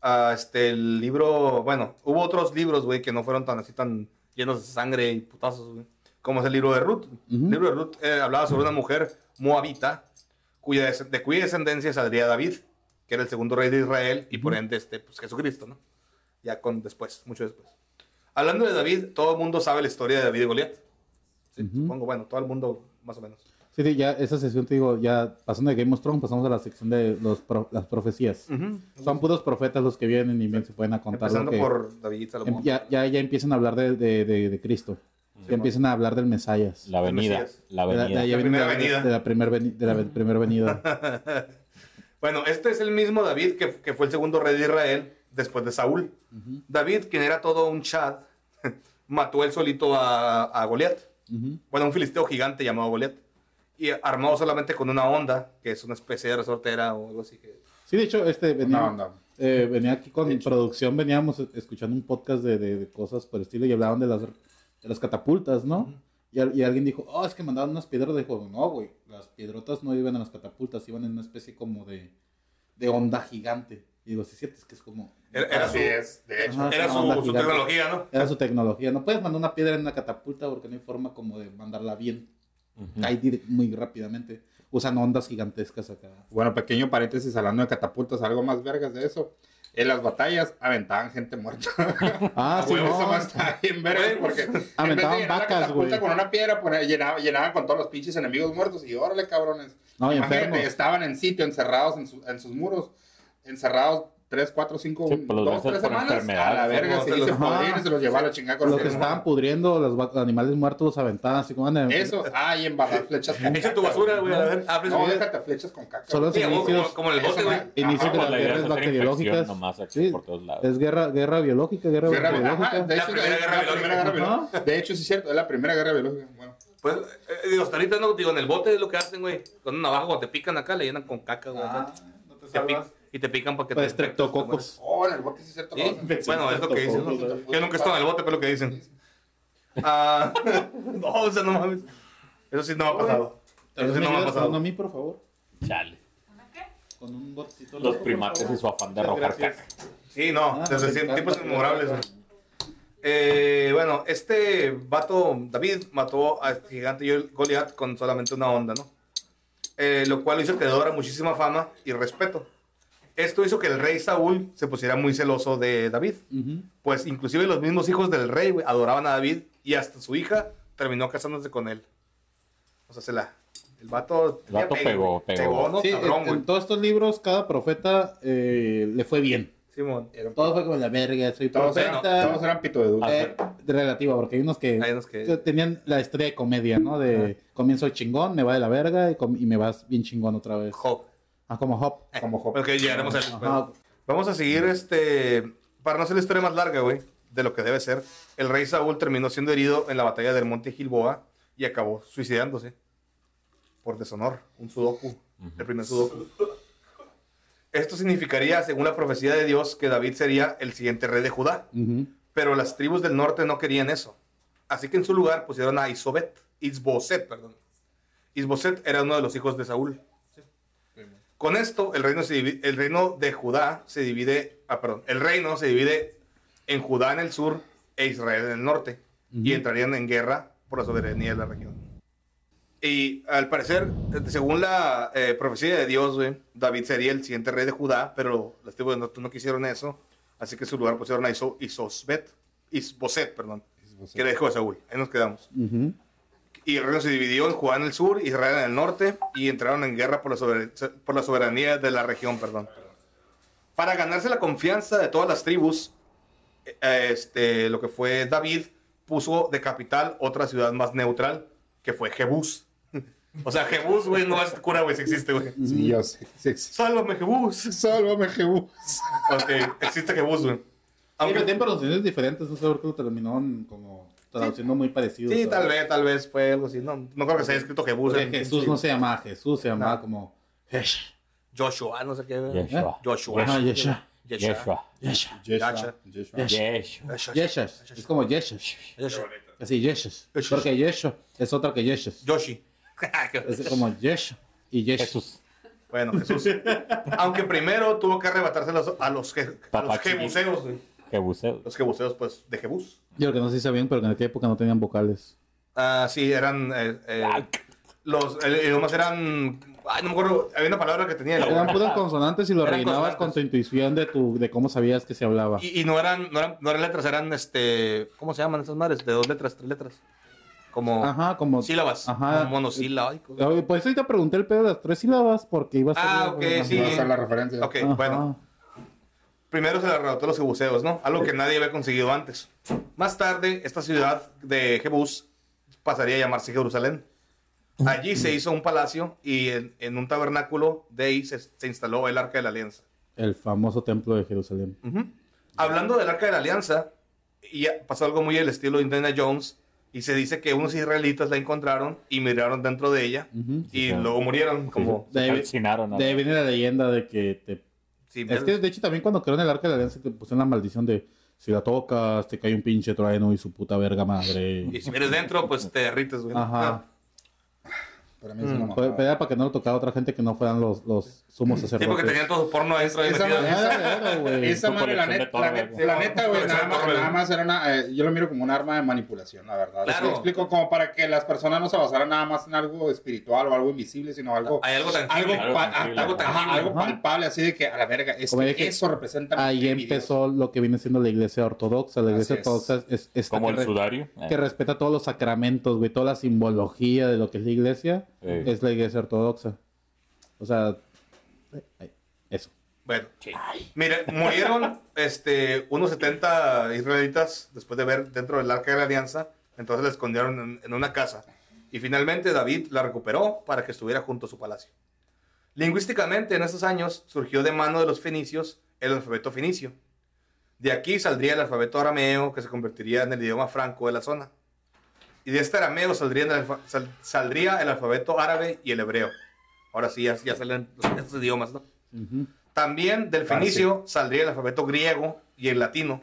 a este, el libro. Bueno, hubo otros libros, güey, que no fueron tan así tan llenos de sangre y putazos, güey. Como es el libro de Ruth. El libro de Ruth eh, hablaba sobre una mujer moabita cuya, des- de cuya descendencia saldría David, que era el segundo rey de Israel y por ende este, pues, Jesucristo, ¿no? Ya con después, mucho después. Hablando de David, todo el mundo sabe la historia de David y Goliat. Sí, Supongo, bueno, todo el mundo más o menos. Sí, sí, ya esa sesión te digo, ya pasando de Game of Thrones, pasamos a la sección de los pro- las profecías. Son puros profetas los que vienen y bien se pueden a contar. lo Empezando que- por David Salomón. em- ya, ya, ya empiezan a hablar de, de, de, de Cristo. Ya empiezan a hablar del Mesías. La avenida. Mesías. La De la, avenida. de- La primera de- venida. De la primera venida. Bueno, este es el mismo David que, que fue el segundo rey de Israel después de Saúl. David, quien era todo un chad, mató él solito a, a Goliat. Bueno, un filisteo gigante llamado Goliat. Y armado solamente con una onda, que es una especie de resortera o algo así. Que... Sí, de hecho, este venía, No, no. eh, venía aquí con producción, veníamos e- escuchando un podcast de, de- de cosas por el estilo y hablaban de las, de las catapultas, ¿no? y, y alguien dijo, oh, es que mandaron unas piedras. Dijo, no, güey, las piedrotas no iban en las catapultas, iban en una especie como de, de onda gigante. Y digo, sí, es cierto, es que es como... Era, era su, es, de hecho. Ajá, era su, tecnología, ¿no? Era su tecnología. No puedes mandar una piedra en una catapulta porque no hay forma como de mandarla bien. Cae muy rápidamente. Usan ondas gigantescas acá. Bueno, pequeño paréntesis hablando de catapultas, algo más vergas de eso. En las batallas aventaban gente muerta. Ah, sí, eso no. más está bien vergas porque en vez de Aventaban vacas, catapulta güey. con una piedra, pues, llenaba- llenaban con todos los pinches enemigos muertos y órale, cabrones. No, y Imagínate, enfermos. estaban en sitio, encerrados en, su- en sus muros, encerrados 3, 4, 5, Sí, pues los 2, veces 3 por semanas. A la verga, ¿no? si Se se los- podrían Ajá. y se los llevaba a la chingada con Los que los estaban pudriendo, los animales muertos los aventaban así como... en- Eso, ah, y embarrar flechas con Echa tu basura, güey, a ver. Abre No, déjate flechas con caca. Son los inicios, como- el bote, güey. inicios de pues las guerras bacteriológicas. por todos lados. es guerra, guerra biológica, guerra Guerra bi- bacteriológica. ajá, de La hecho, primera es guerra la primera guerra biológica. biológica. De hecho, sí es cierto, es la primera guerra biológica. Bueno, Pues, eh, digo, hasta ahorita no, digo, en el bote es lo que hacen, güey. Con una navaja, cuando te pican acá, le llenan con caca, güey. Ah, no te Te pican- y te pican para que Pues te estreptococos. oh, en el bote sí es cierto. Sí, lo hacen. bueno, es lo que dicen. ¿no? Yo nunca he estado en el bote, pero es lo que dicen. Ah, no, o sea, no mames. Eso sí no me ha pasado. Eso sí no me ha uno a pasado. mí, por favor? Chale. Con un botecito. Los primates y su afán de arrojar caca. Sí, no, Ah, desde tiempos inmemorables. Eh, bueno, este vato, David, mató a este gigante Gol- Goliat con solamente una onda, ¿no? Eh, lo cual hizo que adora muchísima fama y respeto. Esto hizo que el rey Saúl se pusiera muy celoso de David. Pues inclusive los mismos hijos del rey adoraban a David y hasta su hija terminó casándose con él. O sea, se la... El vato... El vato pegó, pegó. ¿no? Sí, Cabrón, en, todos estos libros, cada profeta eh, le fue bien. Simón. Todo fue como la verga, soy Todos eran, profeta. todos eran pito de dulce. Eh, relativa, porque hay unos que, Hay unos que- que tenían la historia de comedia, ¿no? De comienzo chingón, me va de la verga y me vas bien chingón otra vez. Job. Ah, como Hop. Como Job. Ok, llegaremos. Vamos a seguir, este, para no hacer la historia más larga, güey, de lo que debe ser. El rey Saúl terminó siendo herido en la batalla del monte Gilboa y acabó suicidándose. Por deshonor, un sudoku, el primer sudoku. Esto significaría, según la profecía de Dios, que David sería el siguiente rey de Judá. Pero las tribus del norte no querían eso. Así que en su lugar pusieron a Isobet, Isboset, perdón. Isboset era uno de los hijos de Saúl. Con esto, el reino, se el reino de Judá se divide, ah, perdón, el reino se divide en Judá en el sur e Israel en el norte. Y entrarían en guerra por la soberanía de la región. Y al parecer, según la eh, profecía de Dios, güey, David sería el siguiente rey de Judá, pero las tribus del norte no quisieron eso. Así que su lugar pusieron a Iso, Isosbet, Isboset, perdón, que era hijo de Saúl. Ahí nos quedamos. Ujú. Y el reino se dividió en Judá en el sur, Israel en el norte, y entraron en guerra por la, sober- por la soberanía de la región, perdón. Para ganarse la confianza de todas las tribus, eh, este, lo que fue David puso de capital otra ciudad más neutral, que fue Jebús. O sea, Jebús, güey, no es cura, güey, si existe, güey. Sí, yo sé. sí, sí. Sálvame, Jebús. Sálvame, Jebús. Ok, existe Jebús, güey. Aunque Aunque, tienen pronunciaciones diferentes, no sé por qué lo terminaron como traduciendo muy parecido. sí, ¿sabes? tal vez, tal vez fue algo así. No, no creo que se haya escrito en- Jesús no se llamaba Jesús, se llamaba No. como Jesh. Joshua, no sé qué. Yeshua. Joshua. Ajá, Yeshua. Yeshua. Yeshua. Yeshua. Yeshua. Yeshua. Yeshua. Es como Yeshas. Joshua. Así. Yeshas. Porque Yeshua es otra que Yeshas. Yoshi. Es como Yeshua y Yeshua. Jesús. Bueno, Jesús. Aunque primero tuvo que arrebatarse a los, a los, je- a los Papá jebuseos. Los jebuseos, pues, de Jebús. Yo lo que no sé si sabían, pero en aquella época no tenían vocales. Ah, sí, eran. eh, eh, los el- idiomas eran. Ay, no me acuerdo. Había una palabra que tenía. Eran puras consonantes y lo Eran rellenabas con tu intuición de tu de cómo sabías que se hablaba. Y, y no, eran, no, eran, no eran letras, eran este. ¿Cómo se llaman esas madres? De dos letras, tres letras. Como Ajá, como sílabas. Ajá. Como monosílabas. Por eso ahorita pregunté el pedo de las tres sílabas porque iba a ser. Ah, ok, sí. A la referencia. Ok, Ajá. bueno. Primero se le arrebató a los jebuseos, ¿no? Algo que nadie había conseguido antes. Más tarde, esta ciudad de Jebús pasaría a llamarse Jerusalén. Allí se hizo un palacio y en, en un tabernáculo de ahí se, se instaló el Arca de la Alianza. El famoso templo de Jerusalén. Hablando del Arca de la Alianza, y ya pasó algo muy al estilo de Indiana Jones, y se dice que unos israelitas la encontraron y miraron dentro de ella y Sí. luego murieron como... De ahí, de ahí viene la leyenda de que te Sí, Es que de hecho también cuando crearon el arca de la alianza te pusieron la maldición de si la tocas te cae un pinche trueno y su puta verga madre. Y si vienes dentro, pues te derrites, güey. Ajá. Para mí es una Pero mamada. pero era para que no lo tocara otra gente que no fueran los, los sumos Sí, sacerdotes. porque tenían todo porno adentro. ahí Esa madre-. Esa madre, la neta, la neta, güey. la neta, güey, Colección nada más, nada más era una, eh, yo lo miro como un arma de manipulación, la verdad. Claro. Lo explico como para que las personas no se basaran nada más en algo espiritual o algo invisible, sino algo, Hay algo tangible. algo, pa- tangible. algo, Algo ajá, algo palpable, así de que a la verga, es dije, eso representa Ahí empezó lo que viene siendo la iglesia ortodoxa. La iglesia Así es. ortodoxa es, es esta Como el sudario. Eh, que respeta todos los sacramentos, güey, toda la simbología de lo que es la iglesia, Sí. es la iglesia ortodoxa. O sea, eh, eso. Bueno, mire, murieron este, unos 70 israelitas después de ver dentro del arca de la alianza. Entonces la escondieron en, en una casa. Y finalmente David la recuperó para que estuviera junto a su palacio. Lingüísticamente, en esos años surgió de mano de los fenicios el alfabeto fenicio. De aquí saldría el alfabeto arameo, que se convertiría en el idioma franco de la zona. Y de este arameo saldría el, alfa- sal- saldría el alfabeto árabe y el hebreo. Ahora sí, ya, ya salen los- estos idiomas, ¿no? Ujú. También del fenicio saldría el alfabeto griego y el latino,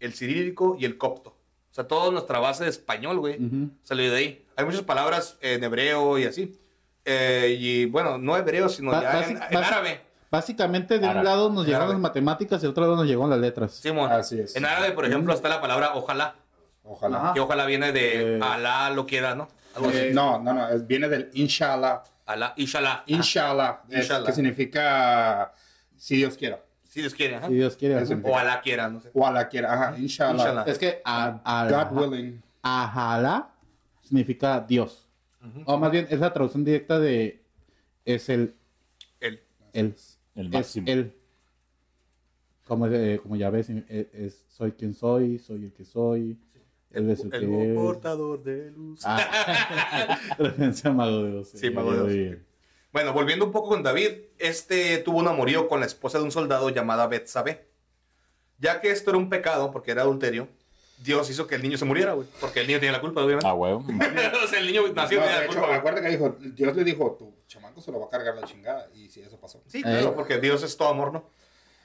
el cirílico y el copto. O sea, toda nuestra base de español, güey, Ujú. salió de ahí. Hay muchas palabras en hebreo y así. Eh, y bueno, no hebreo, sino Ba- ya en, en árabe. Básicamente, de un Árabe. lado nos llegaron Árabe. las matemáticas y del otro lado nos llegaron las letras. Simón. Así es. En árabe, por ejemplo, está la palabra ojalá. Ojalá. Ajá. Que ojalá viene de Eh. Alá lo quiera, ¿no? Algo así. Eh, no, no, no, es- viene del inshallah. Alá, inshallah. Inshallah, es- Inshallah. que significa si Dios quiera. Si Dios quiere, ajá. Si Dios quiere. Ajá. O Alá quiera, no sé. O Allah quiera, ajá, inshallah. Inshallah. Es que a, a- God willing. Ajalá significa Dios. O más bien, es la traducción directa de es el, El, el, El es el. Como, eh, como ya ves, es, es- soy quien soy, soy el que soy. El, el que es. portador de luz. Ah, referencia a Mago de Oz. Sí, Mago de bien. Bueno, volviendo un poco con David, este tuvo un amorío con la esposa de un soldado llamada Betsabé. Ya que esto era un pecado, porque era adulterio, Dios hizo que el niño se muriera, güey. Porque el niño tenía la culpa, obviamente. Ah, huevo. o sea, el niño nació y No, tenía de la hecho, culpa, acuérdate que dijo, Dios le dijo, tu chamaco se lo va a cargar la chingada. Y sí, eso pasó. Sí, claro, Eh. porque Dios es todo amor, ¿no?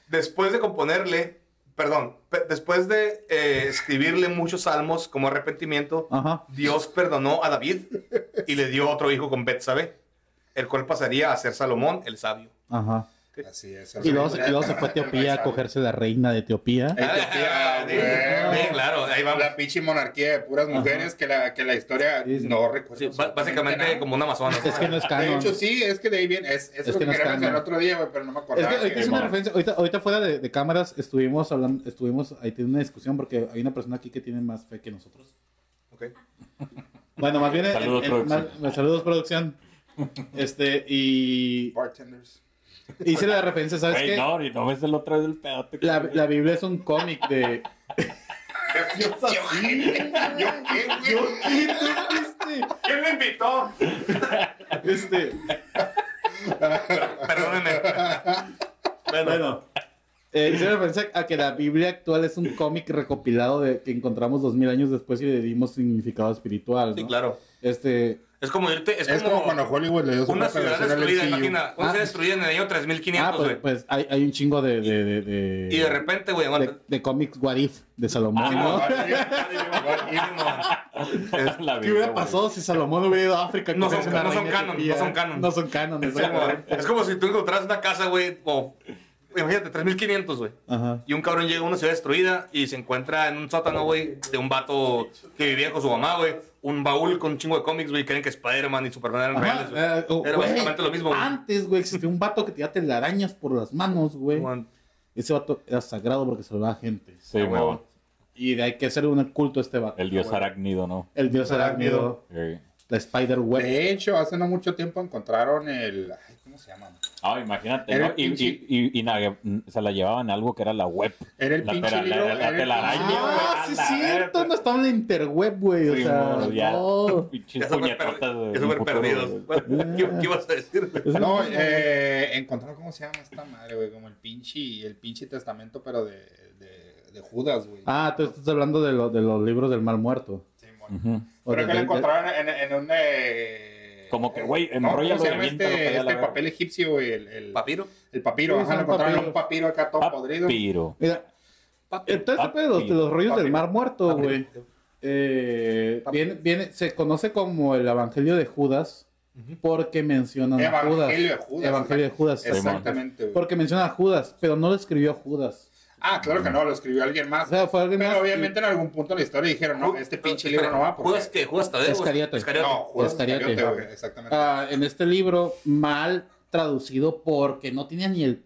Después de componerle, perdón, pe- después de eh, escribirle muchos salmos como arrepentimiento, Ajá. Dios perdonó a David y le dio otro hijo con Betsabé, el cual pasaría a ser Salomón el sabio. Ajá. Así es. Y luego, se- y luego se fue a Etiopía a cogerse la reina de Etiopía. Güey. sí, claro, ahí vamos. La pinche monarquía de puras mujeres que la, que la historia Sí, sí. no recuerda. Básicamente como un amazonas. Es que no es De canon. hecho, sí, es que de ahí viene. Es, eso es, Es lo que que no es canon. otro día, güey, pero no me Es acordaba. que ahorita que- es una referencia. Ahorita, ahorita fuera de, de cámaras estuvimos hablando, estuvimos ahí teniendo una discusión porque hay una persona aquí que tiene más fe que nosotros. Ok. Bueno, más bien. eh, Saludos, eh, producción. más- saludos, producción. Este, y. Bartenders. Hice la referencia, ¿sabes Güey, qué? no, y no ves el otro del pedote. La, la Biblia es un cómic de. Yo qué, güey. ¿Quién me invitó? Este. Perdónenme. Bueno, eh, hice referencia a que la Biblia actual es un cómic recopilado de que encontramos dos mil años después y le dimos significado espiritual. ¿no? Sí, claro. Este. Es como irte. Es, Es como cuando Hollywood le dio su una ciudad destruida, imagina. Una Ah. ciudad destruida en el año Ah, 3500, pues, güey. pues hay, hay un chingo de. de, de, de- y de repente, güey, de, aguanta. de cómics What If de Salomón, Ah, ¿no? La ¿Qué hubiera pasado si Salomón hubiera ido a África? No son- no son canon, no son canon. No son canon, Es como, es como si tú encontraras una casa, güey, o imagínate, 3500, güey. Y un cabrón llega a una ciudad destruida y se encuentra en un sótano, güey, de un vato que vivía con su mamá, güey. Un baúl con un chingo de cómics, güey, creen que Spider-Man y Superman eran reales, güey. Eh, oh, Era güey, básicamente lo mismo, güey. Antes, güey, existía un vato que te da telarañas por las manos, güey. Ese vato era sagrado porque salvaba gente. Sí, huevo. huevo. Y de hay que hacer un culto a este vato. El dios arácnido, ¿no? El dios arácnido, Sí. la spider web. De hecho, hace no mucho tiempo encontraron el. Ay, ¿Cómo se llama? Ah, imagínate, Y, pinche- y, y, se la llevaban a algo que era la web. Era el la, pinche libro, la, la era el telaraña, Ah, a sí, es cierto. No estaba en la interweb, güey. O Sí, sea, ya. no. Pinches Ya súper futuro, perdidos. güey. ¿Qué, qué ibas a decir? No, eh, encontraron, ¿cómo se llama esta madre, güey? Como el pinche, el pinche testamento, pero de, de, de Judas, güey. Ah, tú estás hablando de, lo- de los libros del mal muerto. Sí, mon. Ujú. O Pero que lo encontraron en, en un. Eh... Como que, güey, ¿cómo- enróllalo ¿Cómo se y llama aviéntalo para este, este papel egipcio, güey? El, el, ¿Papiro? el papiro. Sí, Ajá, encontraron en papiros. un papiro acá todo podrido. Papiro. Mira, todo este pedo de los, rollos del mar muerto, güey. eh, viene, viene, se conoce como el Evangelio de Judas porque mencionan a Judas. Evangelio de Judas. Evangelio de Judas. Exactamente, güey. Porque menciona a Judas, pero no lo escribió Judas. Ah, claro que no, lo escribió alguien más. O sea, fue alguien Pero más. obviamente en algún punto de la historia dijeron, no, este pinche libro no va. porque- ¿Judas qué? ¿Judas Tadeo? Iscariote. No, güey, exactamente. Ah, en este libro, mal traducido porque no tenía ni el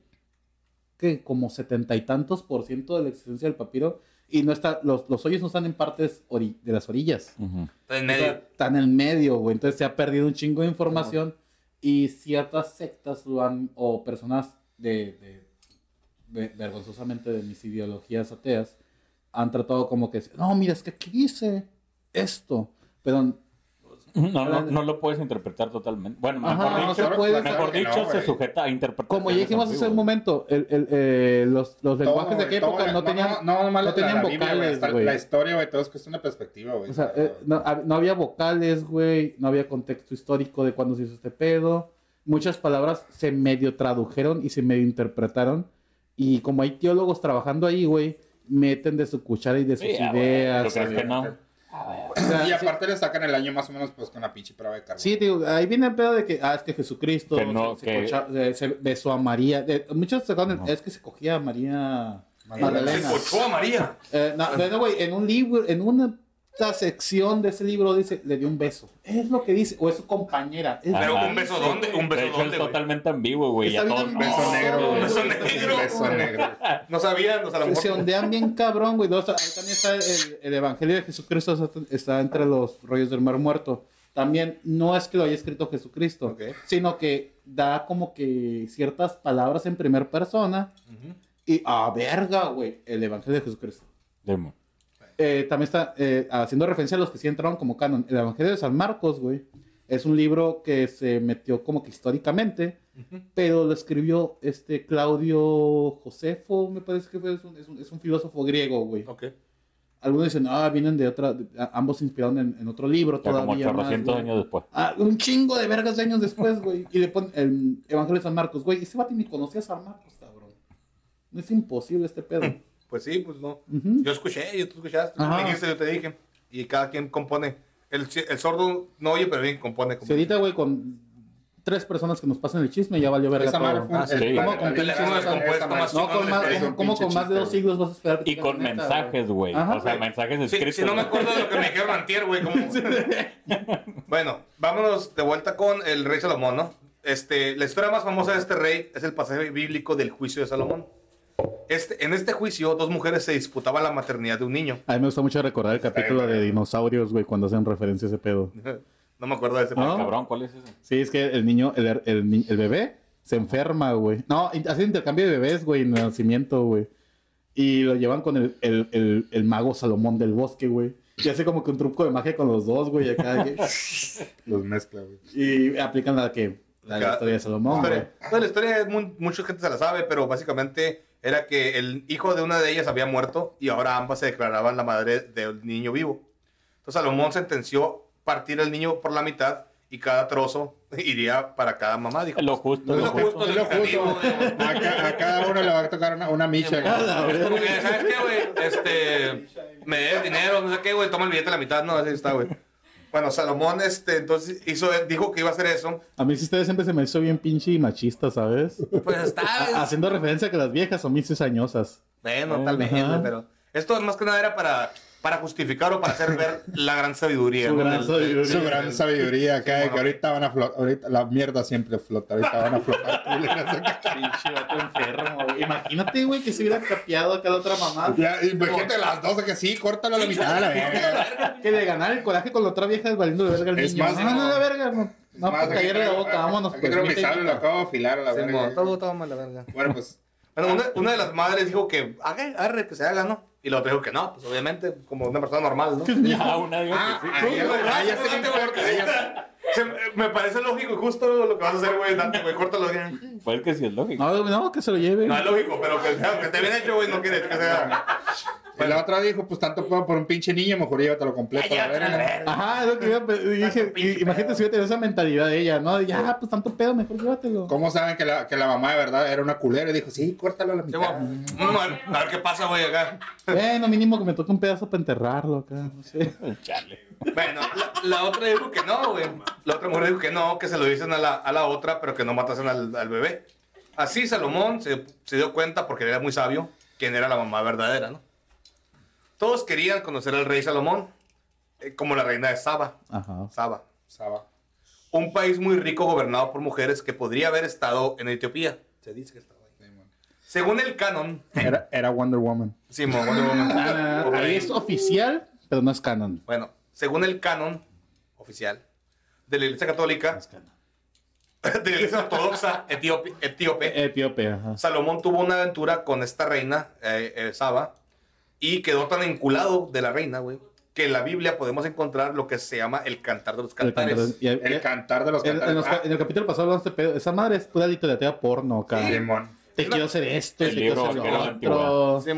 que como setenta y tantos por ciento de la existencia del papiro y no está los, los hoyos no están en partes ori- de las orillas. Está en O medio. sea, está en el medio güey entonces se ha perdido un chingo de información y ciertas sectas lo han o personas de- vergonzosamente de mis ideologías ateas han tratado como que no mira es que aquí dice esto pero No, no, no lo puedes interpretar totalmente. Bueno, Ajá, mejor no dicho, se puede, mejor dicho no, se sujeta a interpretaciones. Como ya dijimos hace un momento, el, el, eh, los, los lenguajes de aquella todo, época no, tenían, No, no, no tenían la vocales, güey. La historia, güey, todo es cuestión de perspectiva, güey. O sea, eh, no, no había vocales, güey, no había contexto histórico de cuándo se hizo este pedo. Muchas palabras se medio tradujeron y se medio interpretaron. Y como hay teólogos trabajando ahí, güey, meten de su cuchara y de sus Sí, ideas. ¿tú crees güey. que no? O sea, y sí- aparte le sacan el año más o menos pues con la pinche prueba de carbón. Sí, digo, ahí viene el pedo de que, ah, es que Jesucristo Que no, se, que- se cocha- se- besó a María. De- muchos se acuerdan, No. es que se cogía a María Magdalena. Se cochó a María. Eh, no, no, güey, en un libro, en una sección de ese libro dice, le dio un beso. Es lo que dice, o es su compañera. Es Pero un beso dónde? Un De beso hecho, dónde, es totalmente ambiguo, güey. Está Ya bien ambiguo. Beso No, negro, güey. güey. Beso negro. Beso negro. No sabían, o sea, a lo mejor. Se ondean bien cabrón, güey. Ahí también está el, el Evangelio de Jesucristo, está, entre los rollos del mar muerto. También no es que lo haya escrito Jesucristo, sino que da como que ciertas palabras en primera persona y, ah, verga, güey, el Evangelio de Jesucristo. Eh, también está eh, haciendo referencia a los que sí entraron como canon. El Evangelio de San Marcos, güey, es un libro que se metió como que históricamente, pero lo escribió este Claudio Josefo, me parece que fue, es un, es un- es un filósofo griego, güey. Ok. Algunos dicen, ah, vienen de otra, de- a- ambos se inspiraron en, en otro libro Ya como todavía más, 800 güey. años después. Ah, un chingo de vergas de años después, güey. Y le ponen el Evangelio de San Marcos, güey. Ese vato ni conocía a San Marcos, cabrón. No es imposible este pedo. Pues sí, pues no. Ujú. Yo escuché, yo tú escuchaste, tú me dijiste, yo te dije. Y cada quien compone. El, el sordo no oye, pero bien compone. Se edita, güey, con tres personas que nos pasan el chisme, ya valió verga todo. Ah, sí. ¿Cómo la- con No, con más, con de dos siglos vas a esperar. Y con mensajes, güey. O sea, mensajes escritos. si no me acuerdo de lo que me dijeron antier, güey. bueno, vámonos de vuelta con el rey Salomón, ¿no? Este, la historia más famosa de este rey es el pasaje bíblico del juicio de Salomón. Este, en este juicio, dos mujeres se disputaban la maternidad de un niño. A mí me gusta mucho recordar el capítulo de dinosaurios, güey, cuando hacen referencia a ese pedo. No me acuerdo de ese. ¿No? Cabrón, ¿cuál es ese? Sí, es que el niño, el, el, bebé se enferma, güey. No, hacen intercambio de bebés, güey, en el nacimiento, güey. Y lo llevan con el, el, el, el mago Salomón del bosque, güey. Y hace como que un truco de magia con los dos, güey, acá. que- Los mezcla, güey. y aplican la que... La, la historia de Salomón, güey. Toda la historia, mucha gente se la sabe, pero básicamente era que el hijo de una de ellas había muerto y ahora ambas se declaraban la madre del niño vivo. Entonces Salomón sentenció partir el niño por la mitad y cada trozo iría para cada mamá. Dijo, lo justo, lo justo, justo. lo güey. A, ca- a cada uno le va a tocar una, una micha. ¿sabes qué, güey? Este, me debes dinero, no sé qué, güey, toma el billete a la mitad, no, así está, güey. Bueno, Salomón, este, entonces hizo, dijo que iba a hacer eso. A mí sí ustedes siempre se me hizo bien pinche y machista, ¿sabes? Pues está, Ha- Haciendo referencia a que las viejas son mis cizañosas. Bueno, tal vez, pero esto más que nada era para, para justificar o para hacer ver la gran sabiduría. Su ¿no? gran sabiduría. Su gran sabiduría acá que ahorita van a flotar. Ahorita la mierda siempre flota. Ahorita van a flotar. culeras acá. Pinche vato enfermo, güey. Imagínate, güey, que se hubiera capeado acá la otra mamá. Ya, imagínate las dos de que sí, córtalo a la mitad a la verga. Que de ganar el coraje con la otra vieja valiendo de verga al Es niño. más, no, no, no. de verga, no. No, Más, pues callarle la boca, vámonos. Pues, mi mete- sable, lo acabo de afilar a la verga. todo toma la verga. Bueno, pues. Bueno, una, una de las madres dijo que, haga, arre, que se haga, ¿no? Y otra dijo que no, pues obviamente, como una persona normal, ¿no? Ya, una digo Ah, sí. ahí ahí ahí Se- me parece lógico y justo lo que vas a hacer, güey, Dante, güey, córtalo bien. Pues que sí es lógico. No, no, que se lo lleve. No es lógico, pero que, sea- que esté bien hecho, güey, no quiere que sea. Y la otra dijo, pues tanto puedo por un pinche niño, mejor llévatelo completo. a la verga. Ajá, es lo que a pe- dije. y- Imagínate si hubiera tenido esa mentalidad de ella, ¿no? Ya, pues tanto pedo, mejor llévatelo. ¿Cómo saben que la, que la mamá de verdad era una culera? Y dijo, sí, córtalo a la mitad. a ver- a ver qué pasa, güey, acá. Bueno, mínimo que me toque un pedazo para enterrarlo acá, no sé. Chale. Bueno, la, la otra dijo que no, güey. La otra mujer dijo que no, que se lo dicen a la, a la otra, pero que no matasen al, al bebé. Así Salomón se, se dio cuenta, porque era muy sabio, quién era la mamá verdadera, ¿no? Todos querían conocer al rey Salomón, eh, como la reina de Saba. Ajá. Saba. Saba. Un país muy rico gobernado por mujeres que podría haber estado en Etiopía. Se dice que estaba ahí. Según el canon, Era, era Wonder Woman. sí, Wonder Woman. Ah, Ok. ahí es oficial, pero no es canon. Bueno, según el canon oficial de la Iglesia Católica, de la Iglesia Ortodoxa etíope, etíope, Etíope, ajá. Salomón tuvo una aventura con esta reina, eh, eh, Saba, y quedó tan enculado de la reina, güey, que en la Biblia podemos encontrar lo que se llama el cantar de los El cantares. cantar- El cantar de los en cantares. los en el capítulo pasado hablamos de este pedo. Esa madre es pura literatura porno. Ah, Simón. Te quiero hacer esto, El te quiero hacer lo otro. Sí,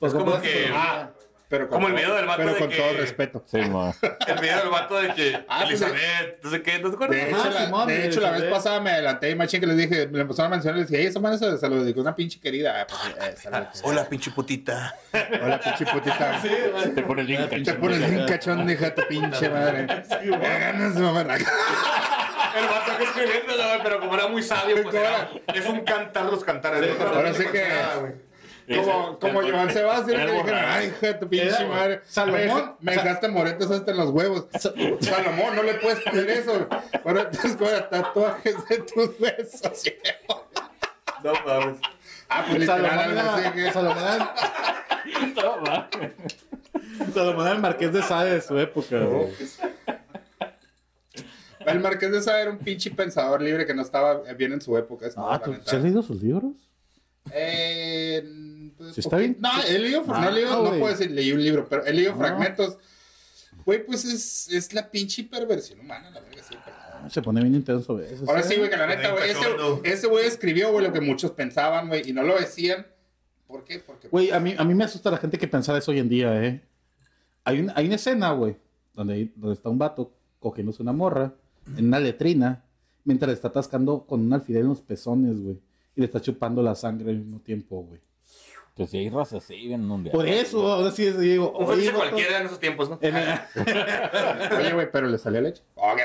Pues es como como- que Ah, pero con Como el todo- video del vato Pero de con que- todo respeto. Sí, mo. el video del vato de que Ah, pues, Elizabeth, no sé qué, ¿no te acuerdas? De hecho, la, Simón, de de hecho, la vez pasada me adelanté y machín que les dije, me empezaron a mencionar y les dije, esa madre se, se lo dedicó a una pinche querida. Ah, pues, eh. Hola, pinche putita. Hola, pinche putita. Te pone el link. Te pones bien cachón, hija tu pinche madre. Eh, ganas de mamar. El vato que escribiéndolo, güey, pero como era muy sabio, pues era- es un cantar los cantares. ¿no? ahora sí que-. Como, como Joan Sebastián, que dijeron, ay, hija tu pinche madre. Salomón. Me, dejaste moretes hasta en los huevos. Salomón, no le puedes poner eso. Ahora entonces con tatuajes de tus besos. No mames. Ah, pues literal, Salomón. Salomón No. Salomón era el marqués de Sade de su época. El Marqués de Sade era un pinche pensador libre que no estaba bien en su época. Ah, ¿tú. ¿se has leído sus libros? Eh, ¿Sí está bien? No, he leído, no, he Ah, leído- no puedo decir, leí un libro, pero he leído Ah. fragmentos. Güey, pues es, es la pinche perversión humana, la verga, sí, pero- Ah, Se pone bien intenso, güey. Ahora sí, güey, que la neta, güey, ese, güey escribió, güey, lo que muchos pensaban, güey, y no lo decían. ¿Por qué? Porque Güey, a mí, a mí me asusta la gente que pensara eso hoy en día, ¿eh? Hay, un- hay una escena, güey, donde, donde está un vato cogiéndose una morra en una letrina mientras le está atascando con un alfiler en los pezones, güey. Y le está chupando la sangre al mismo tiempo, güey. Pues sí, hay razas así, bien mundial. Por eso, ahora sí es- digo, Un oye, fetiche cualquiera en esos tiempos, ¿no? Oye, güey, pero le salía leche. Ok.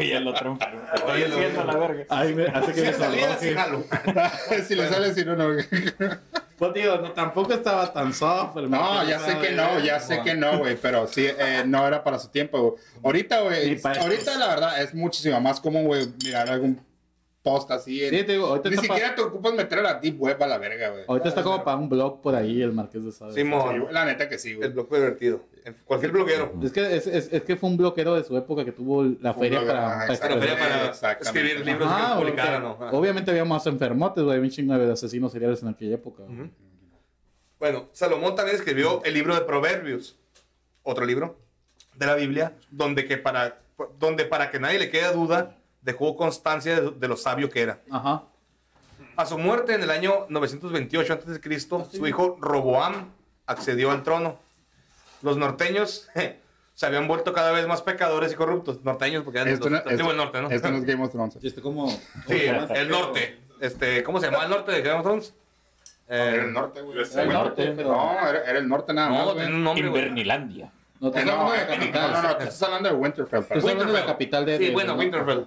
Y el otro enfermo. Estoy Oye, lo- diciendo la verga. Ay, me hace que Si me le salía, sí, sonroje. jalo. si le sale, si no, no. Pues digo, no, tampoco estaba tan soft. el No, ya sé que no, ya sé que no, güey, pero sí, eh, no era para su tiempo. Ahorita, güey, ahorita la verdad es muchísimo más común, güey, mirar algún post así. en- Sí, te digo, ahorita Ni está pa- siquiera te ocupas meter a la deep web a la verga, güey. Ahorita está como para un blog por ahí, el Marqués de Sade. Simón, Sí, la neta que sí, güey. el bloque divertido. El- Cualquier bloguero. Es que, es, es, es que fue un bloquero de su época que tuvo la feria para, feria escribir libros Ajá, que porque publicaran, ¿no? Ajá. Obviamente había más enfermotes, güey. Había un chingo de asesinos seriales en aquella época. Bueno, Salomón también escribió el libro de Proverbios, otro libro de la Biblia, donde, que para, donde para que nadie le quede duda, dejó constancia de, de lo sabio que era. Ajá. A su muerte en el año 928 a.C., su hijo Roboam accedió al trono. Los norteños se habían vuelto cada vez más pecadores y corruptos. Norteños, porque eran Esto los, no, esto- norte, ¿no? esto no es Game of Thrones. Este como... Sí, el norte. Este, ¿Cómo se llama el norte de Game of Thrones? Eh, Era el norte, güey. Era el norte, pero... No, era, era el norte nada más, no, tiene un nombre. Invernilandia. No, Eh, No, hablando de eh, la no, capital. no, no, estás hablando de Winterfell. Estoy hablando de la capital de... Sí, bueno, Winterfell.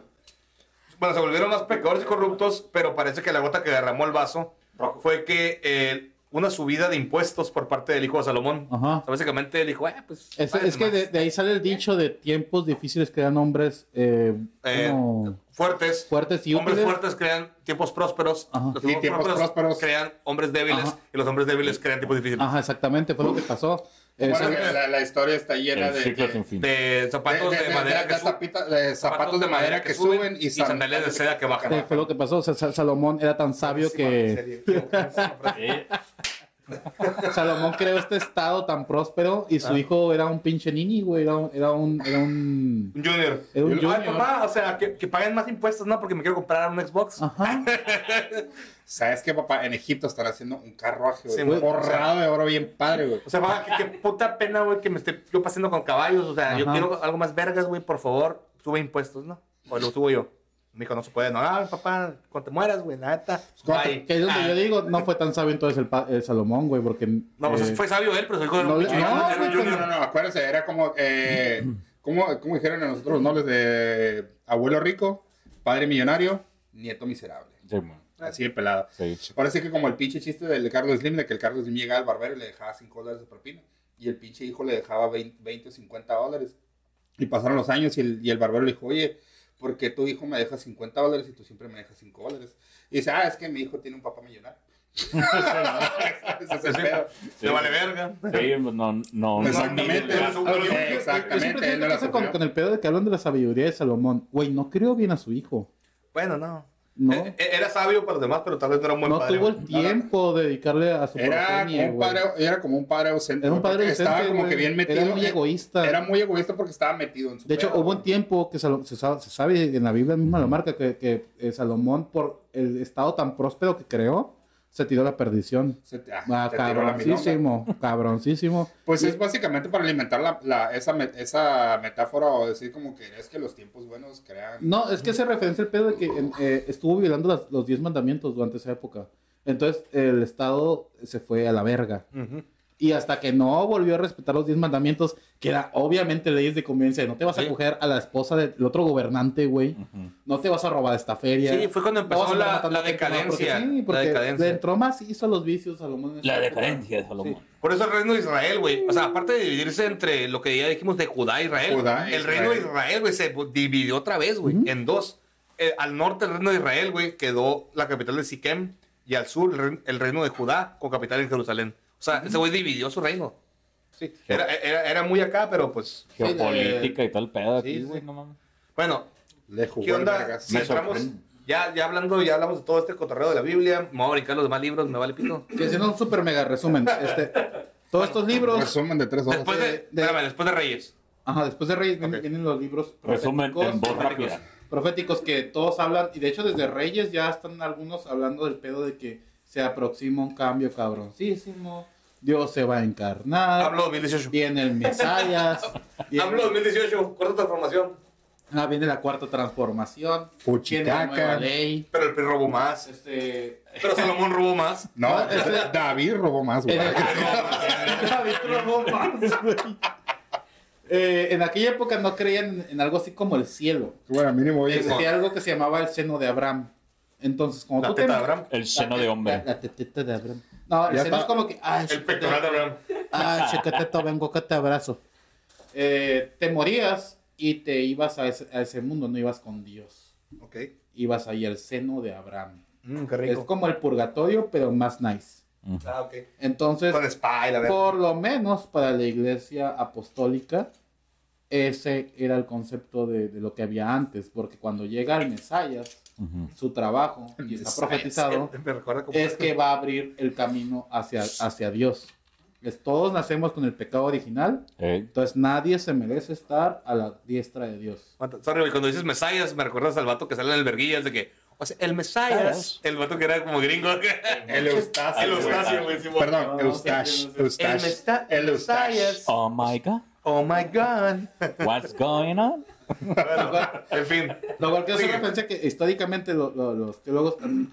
Bueno, se volvieron más pecadores y corruptos, pero parece que la gota que derramó el vaso fue que eh, una subida de impuestos por parte del hijo de Salomón. Ajá. O sea, básicamente él dijo, eh, pues. Es, es que más". de, de ahí sale el dicho de tiempos difíciles crean hombres eh, Eh, como fuertes. fuertes y hombres útiles. fuertes crean tiempos prósperos. Ajá. Los Y tiempos prósperos. crean hombres débiles. Ajá. Y los hombres débiles crean tiempos difíciles. Ajá, exactamente, fue lo que pasó. Eh, Bueno, la, la historia está llena de, zapatos de, de- de- madera de- que zapita- zapatos de madera que suben y san- sandalias de seda que bajan. fue lo que pasó. O sea, Sa- Salomón era tan sabio que Salomón creó este estado tan próspero y su Ah. hijo era un pinche nini, güey. Era, un- era un, era un... Un junior. Era un Ay, junior. papá, o sea, que, que paguen más impuestos, ¿no? Porque me quiero comprar un Xbox. Ajá. ¿Sabes qué, papá? En Egipto están haciendo un carruaje, güey. Sí, forrado de oro bien padre, güey. O sea, papá, qué, qué puta pena, güey, que me esté yo paseando con caballos. O sea, yo quiero algo más vergas, güey, por favor, sube impuestos, ¿no? O lo subo yo. Me dijo, no se puede. No, ah, papá, cuando te mueras, güey, la neta. Que es donde Ah, yo digo, no fue tan sabio entonces el, pa- el Salomón, güey, porque... No, pues eh, fue sabio él, pero hijo era no no, No, no, no, acuérdense, era como, eh, ¿cómo, ¿cómo dijeron a nosotros los nobles de abuelo rico, padre millonario, nieto miserable? Sí, man. Así de pelada. Sí. Parece que como el pinche chiste del Carlos Slim, de que el Carlos Slim llegaba al barbero y le dejaba 5 dólares de propina. Y el pinche hijo le dejaba 20, 20 o 50 dólares. Y pasaron los años y el, y el barbero le dijo, oye, ¿por qué tu hijo me deja 50 dólares y tú siempre me dejas 5 dólares? Y dice, ah, es que mi hijo tiene un papá millonario. Ese es el pedo. Vale verga. Sí, pues no, no. Exactamente. Exactamente. con el pedo de que hablan de la sabiduría de Salomón. Güey, no crió bien a su hijo. Bueno, no. No. Eh, eh, Era sabio para los demás, pero tal vez no era un buen No padre. tuvo güey. el tiempo de dedicarle a su Era como, padre, era como un padre ausente. Era un padre ausente, Estaba como que bien metido. Era muy egoísta. Era muy egoísta porque estaba metido en su De hecho, pedo, hubo un tiempo que Salo- se, sabe, se sabe en la Biblia misma lo marca que, que, eh, Salomón, por el estado tan próspero que creó, se tiró a la perdición. Se ah, Ah, se tiró la milonga. cabroncísimo, cabroncísimo. Pues es básicamente para alimentar la, la- esa, me- esa metáfora o decir como que es que los tiempos buenos crean... No, es que se referencia el pedo de que eh, estuvo violando las- los diez mandamientos durante esa época. Entonces el Estado se fue a la verga. Y hasta que no volvió a respetar los diez mandamientos, que era obviamente leyes de convivencia, no te vas a Sí. coger a la esposa del otro gobernante, güey. No te vas a robar esta feria. Sí, fue cuando empezó la, porque decadencia. sí, porque la decadencia. le entró más hizo los vicios Salomón. La decadencia de Salomón. Por eso el reino de Israel, güey. O sea, aparte de dividirse entre lo que ya dijimos de Judá e Israel, Judá e el reino de Israel. Güey, se dividió otra vez, güey, en dos. Eh, al norte, el reino de Israel, güey, quedó la capital de Siquem. Y al sur, el reino, el reino de Judá, con capital en Jerusalén. O sea, ese güey dividió su reino. Sí, era, era, era muy acá, pero pues. Geopolítica y tal pedo aquí, Sí, güey, sí. no mames. Bueno, Le jugó ¿qué el onda? vergas. Si Me entramos, sorprende. ya, ya hablando, ya hablamos de todo este cotorreo de la Biblia. Me voy a brincar los demás libros, me vale pito. Que haciendo un super mega resumen. Este, todos estos libros. Resumen de tres horas. Después de, de- espérame, después de Reyes. Ajá, después de Reyes vienen, Ok. vienen los libros Resumen proféticos, en voz proféticos. rápida. proféticos que todos hablan, y de hecho desde Reyes ya están algunos hablando del pedo de que se aproxima un cambio cabroncísimo, Dios se va a encarnar, Hablo 2018. viene el Mesías, viene, Hablo 2018, cuarta transformación. ah, viene la cuarta transformación, Puchicaca. viene la nueva ley, Pero el PRI robó más. este... Pero Salomón robó más. No, No, este- David robó más, güey. David robó más, güey. Eh, en aquella época no creían en, algo así como el cielo. Bueno, mínimo, Existía algo que se llamaba el seno de Abraham. Entonces, como La tú teta te- de Abraham. El seno de hombre. La, la tetita de Abraham. No, el seno está. es como que. Ay, El pectoral de Abraham. Ay, chiquetito, vengo que te abrazo. Eh, te morías y te ibas a ese, a ese mundo, no ibas con Dios. Ok. y vas ahí al seno de Abraham. Mm, qué Es rico. como el purgatorio, pero más nice. Ah, ok. Entonces, Con spa y la verdad. por lo menos para la iglesia apostólica, ese era el concepto de, de lo que había antes, porque cuando llega el Mesías, Ujú. su trabajo, y está profetizado, es que va a abrir el camino hacia, hacia Dios. Es, todos nacemos con el pecado original, Ey. entonces nadie se merece estar a la diestra de Dios. Sorry, güey, cuando dices Mesías, me recuerdas al vato que sale en el verguillas de que, o sea, el Mesías, el vato que era como gringo. El Eustacio. El. Eustacio, güey. Perdón, Eustache. Eustache. El. Mesías. Oh my god. Oh my God. What's going on? Bueno, en fin. Lo cual que una referencia que históricamente lo- lo- los teólogos, mm,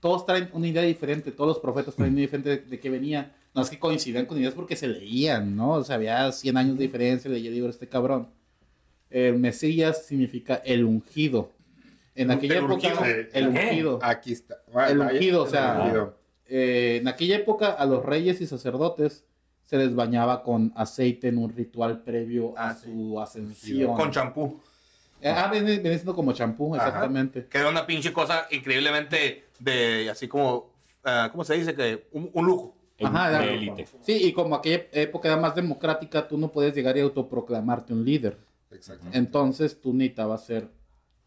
todos traen una idea diferente, todos los profetas traen una idea diferente de, de qué venía. No es que coincidían con ideas porque se leían, ¿no? O sea, había 100 años de diferencia, leía libros este cabrón. El Mesías significa el ungido. En aquella El época, ungido. el ungido. Aquí está. El ungido, o sea, ungido. eh, en aquella época a los reyes y sacerdotes se les bañaba con aceite en un ritual previo a Ah, sí. su ascensión. Con champú. Eh, Ah, viene, viene siendo como champú, exactamente. Que era una pinche cosa increíblemente de, así como, ah, ¿cómo se dice? Que un, un lujo. Ajá, de élite. Sí, y como aquella época era más democrática, tú no podías llegar y autoproclamarte un líder. Exacto. Entonces tú necesitabas ser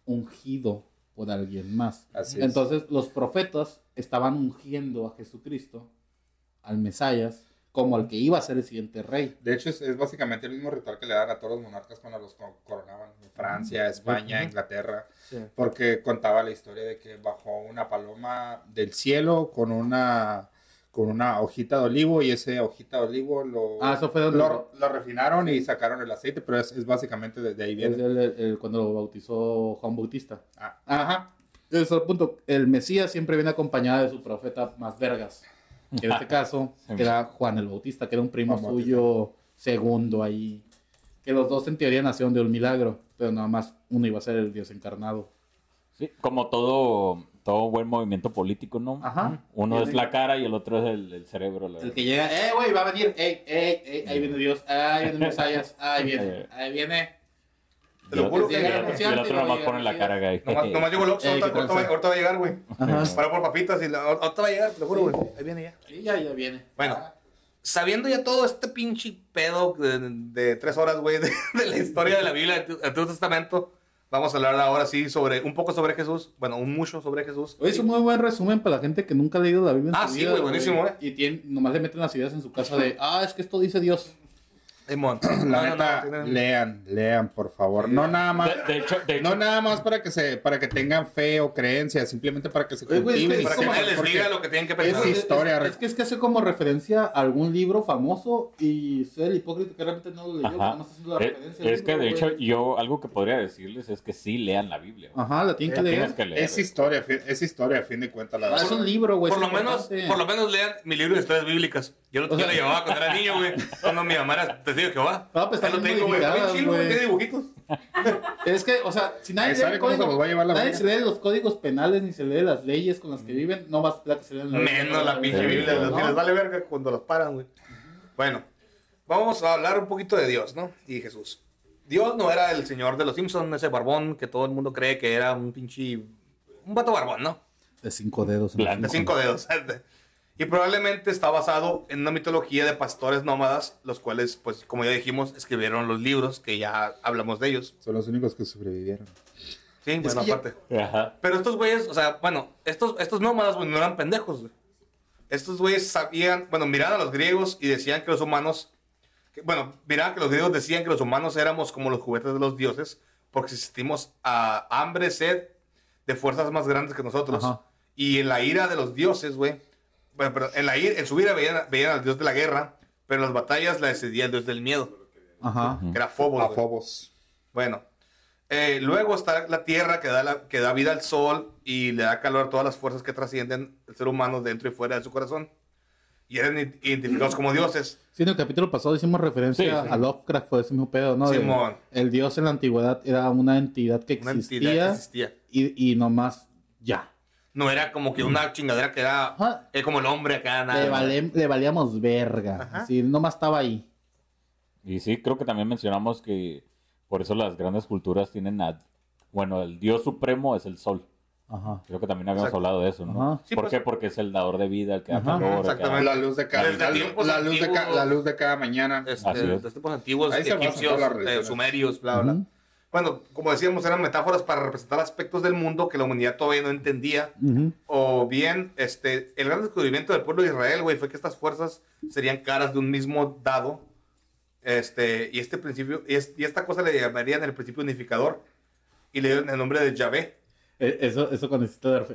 ungido por alguien más. Así es. Entonces los profetas estaban ungiendo a Jesucristo, al Mesías, como al que iba a ser el siguiente rey. De hecho, es, es básicamente el mismo ritual que le dan a todos los monarcas cuando los co- coronaban. En Francia, España, Inglaterra. Sí. Porque contaba la historia de que bajó una paloma del cielo con una con una hojita de olivo y ese hojita de olivo lo, Ah, eso fue donde lo, lo refinaron y sacaron el aceite, pero es, es básicamente de, de ahí Es viene. el- el- el- cuando lo bautizó Juan Bautista. Ah, Ajá. Es el punto. El Mesías siempre viene acompañado de su profeta más vergas. Que en este caso era Juan el Bautista, que era un primo Juan Bautista. suyo segundo ahí. Que los dos en teoría nacieron de un milagro, pero nada más uno iba a ser el Dios encarnado. Sí, como todo, todo buen movimiento político, ¿no? Ajá. Uno es la cara y el otro es el, el cerebro. la El que llega, eh, güey, va a venir, ey, ey, ey, ahí viene Dios, ahí viene Mesías, ahí viene, ahí viene. Te lo juro que y el llega otro- nomás pone la cara, güey. Nomás, nomás llegó el Oxxo, ahorita, ¿qué ahorita va, a llegar, güey. Para por papitas y la, ahorita va a llegar, te lo juro, güey. Ahí viene ya. Y ya, ya viene. Bueno, sabiendo ya todo este pinche pedo de, de tres horas, güey, de, de la historia de la Biblia, del Antiguo Testamento, vamos a hablar ahora sí sobre, un poco sobre Jesús, bueno, un mucho sobre Jesús. Oye, es un muy buen resumen para la gente que nunca ha leído la Biblia en Ah, su sí, güey, buenísimo, ¿eh? Y tiene, nomás le meten las ideas en su casa de, ah, es que esto dice Dios. Simón. la No, no, no, neta, tiene- lean, lean, por favor. No nada más. De, de hecho, de No nada más para que se, para que tengan fe o creencias, simplemente para que se Oye, güey, es que cultiven. Para que nadie les diga lo que tienen que pensar. historia, Es, es que es que hace como referencia a algún libro famoso y soy el hipócrita que realmente no lo leyó, nada más haciendo la es, referencia. al es que de hecho güey. yo algo que podría decirles es que sí lean la Biblia. güey. Ajá, la tienen que La leer. tienes que leer. Es historia, es historia, a fin de cuentas, la Ah, es un libro, güey. Por lo, menos, por lo menos lean mi libro de historias bíblicas. Yo lo llevaba cuando era niño, güey. Cuando mi mamá era testigo de Jehová. Ah, pues lo tengo, güey. Está bien modificadas, chilo, güey. güey. Tiene dibujitos. Es que, o sea, si nadie, cómo se código- los va a llevar la nadie verga. se lee los códigos penales ni se lee las leyes con las que viven, no vas a esperar que se la Biblia. Menos la pinche Biblia. güey. Les, les vale verga cuando los paran, güey. Bueno, vamos a hablar un poquito de Dios, ¿no? Y Jesús. Dios no era el señor de los Simpsons, ese barbón que todo el mundo cree que era un pinche... Un vato barbón, ¿no? De cinco dedos. en. De cinco dedos. Y probablemente está basado en una mitología de pastores nómadas, los cuales, pues, como ya dijimos, escribieron los libros, que ya hablamos de ellos. Son los únicos que sobrevivieron. Sí, bueno, ya- aparte. Pero estos güeyes, o sea, bueno, estos, estos nómadas, güey, no eran pendejos, güey. Estos güeyes sabían, bueno, miraban a los griegos y decían que los humanos, que- bueno, miraban que los griegos decían que los humanos éramos como los juguetes de los dioses, porque existimos a hambre, sed de fuerzas más grandes que nosotros. Ajá. Y en la ira de los dioses, güey, bueno, pero en, la ira, en su ira veían, veían al dios de la guerra, pero en las batallas la decidía el dios del miedo, Ajá. que era Fobos. Fobos. Bueno, eh, luego está la tierra que da, la- que da vida al sol y le da calor a todas las fuerzas que trascienden el ser humano dentro y fuera de su corazón. Y eran identificados como dioses. Sí, en el capítulo pasado hicimos referencia Sí, sí. a Lovecraft por ese mismo pedo, ¿no? De- Simón. el dios en la antigüedad era una entidad que Una existía, entidad que existía. Y, y nomás ya. No era como que una chingadera que era Ajá. eh, como el hombre acá. Nada, Le, vale- le valíamos verga. Ajá. Así, nomás estaba ahí. Y sí, creo que también mencionamos que por eso las grandes culturas tienen a, bueno, el dios supremo es el sol. Ajá. Creo que también habíamos Exacto. hablado de eso, ¿no? Ajá. Sí, ¿Por pues- qué? Porque es el dador de vida, el que da Ajá. calor. el que Exactamente. La luz de cada, Desde la, tiempos la luz de ca- antiguos. la luz de cada mañana. Este, Así es. de tiempos antiguos, Ahí se basan egipcios, todas las eh, religiones. sumerios, bla, bla. Ujú. Bueno, como decíamos, eran metáforas para representar aspectos del mundo que la humanidad todavía no entendía. O bien, este, el gran descubrimiento del pueblo de Israel, güey, fue que estas fuerzas serían caras de un mismo dado. Este, y este principio, y, es- y esta cosa le llamarían el principio unificador. Y le dieron el nombre de Yahvé. Eh, Eso, eso cuando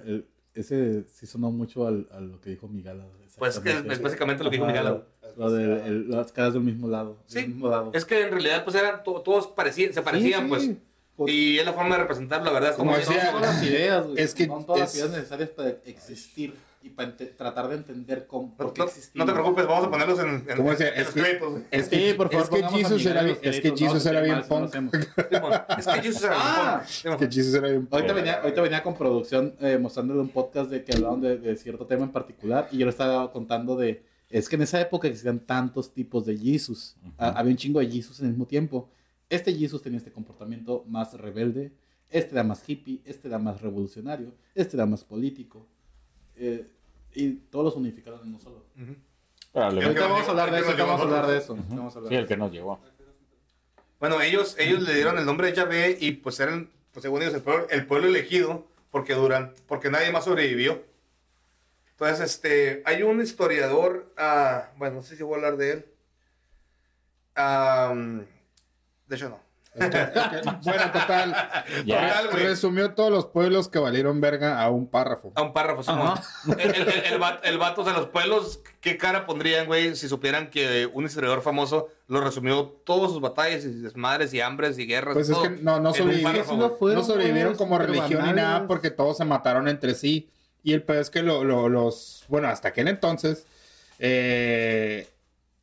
el- ese sí sonó mucho al, a lo que dijo Migala. Pues que es, básicamente lo que dijo Miguel. Lo de el- las caras del mismo lado. Sí, del mismo lado. Es que en realidad, pues eran to- todos parecían, se parecían, sí. pues. Pues- Y es la forma de representarlo, la verdad. Como como decía- son todas las ideas, güey. Es que son todas las es- ideas necesarias para existir y para ente- tratar de entender cómo, No, por qué no- te preocupes, vamos a ponerlos en, en, ¿Cómo decía? en Es los que-. Es que, Sí, por favor, es que Jesus era, en bien- es que Jesus no, era qué bien lo punk. es que Jesus era Ah. bien Simón. Que Jesus era bien punk. Ahorita venía, ahorita venía con producción eh, mostrándole un podcast de que hablaban de, de cierto tema en particular y yo le estaba contando de, es que en esa época existían tantos tipos de Jesus, Ah, había un chingo de Jesus en el mismo tiempo. Este Jesus tenía este comportamiento más rebelde, este era más hippie, este era más revolucionario, este era más político. eh, y todos los unificaron en uno solo. Ahorita nos vamos a hablar de eso, nos llevó vamos a hablar de nosotros. eso. vamos a hablar Sí, de el que nos llevó. Bueno, ellos, ellos le dieron el nombre de Yahvé y pues eran, pues según ellos, el pueblo, el pueblo elegido porque duran, porque nadie más sobrevivió. Entonces, este, hay un historiador, ah, bueno, no sé si voy a hablar de él. De hecho, no. Bueno, total. Ya. Total, güey. Resumió todos los pueblos que valieron verga a un párrafo. A un párrafo, Simón. El, el, el, el va- el vato de los pueblos, ¿qué cara pondrían, güey, si supieran que un historiador famoso lo resumió todas sus batallas y desmadres y hambres y guerras? Pues es todo que no, no Sí, güey. fueron, no sobrevivieron pues, como religión ni nada porque todos se mataron entre sí. Y el peor es que lo- lo- los, bueno, hasta aquel entonces, eh,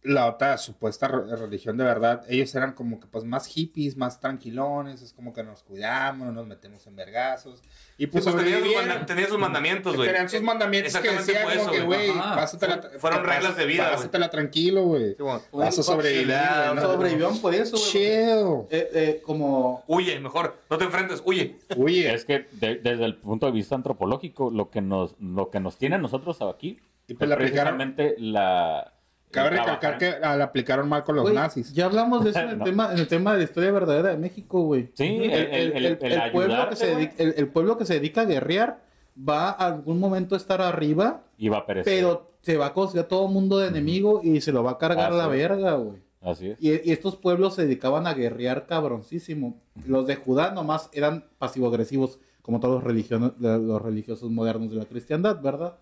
la otra supuesta re- religión de verdad, ellos eran como que pues más hippies, más tranquilones, es como que nos cuidamos, no nos metemos en vergazos. Y Sí, pues, pues tenía, sus sobrevivieron. manda- tenía sus mandamientos, güey. Tenían sus mandamientos que Exactamente decían fue como eso, que, güey. Fueron reglas de vida, güey. Pásatela tranquilo, güey. Simón. Vas a sobrevivir. No- Sobrevivieron por eso, güey. Chill. Eh, eh, como Huye, mejor. No te enfrentes, huye. Oye, Es que de- desde el punto de vista antropológico, lo que nos, lo que nos tiene a nosotros aquí Y pues es aplicaron- precisamente la... cabe recalcar que la aplicaron mal con los Güey, nazis. Ya hablamos de eso en el, No. tema, en el tema de la historia verdadera de México, güey. Sí, el- el- el- el pueblo que se dedica, el, el pueblo que se dedica a guerrear va a algún momento a estar arriba, Y va a perecer. pero se va a considerar todo mundo de enemigo y se lo va a cargar Ah, a la sí. verga, güey. Así es. Y, y estos pueblos se dedicaban a guerrear cabroncísimo. Los de Judá nomás eran pasivo-agresivos, como todos los, religiones, los religiosos modernos de la cristiandad, ¿verdad?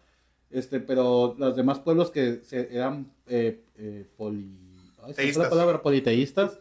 Este, pero los demás pueblos que se- eran eh, eh, poli... ay, la palabra politeístas,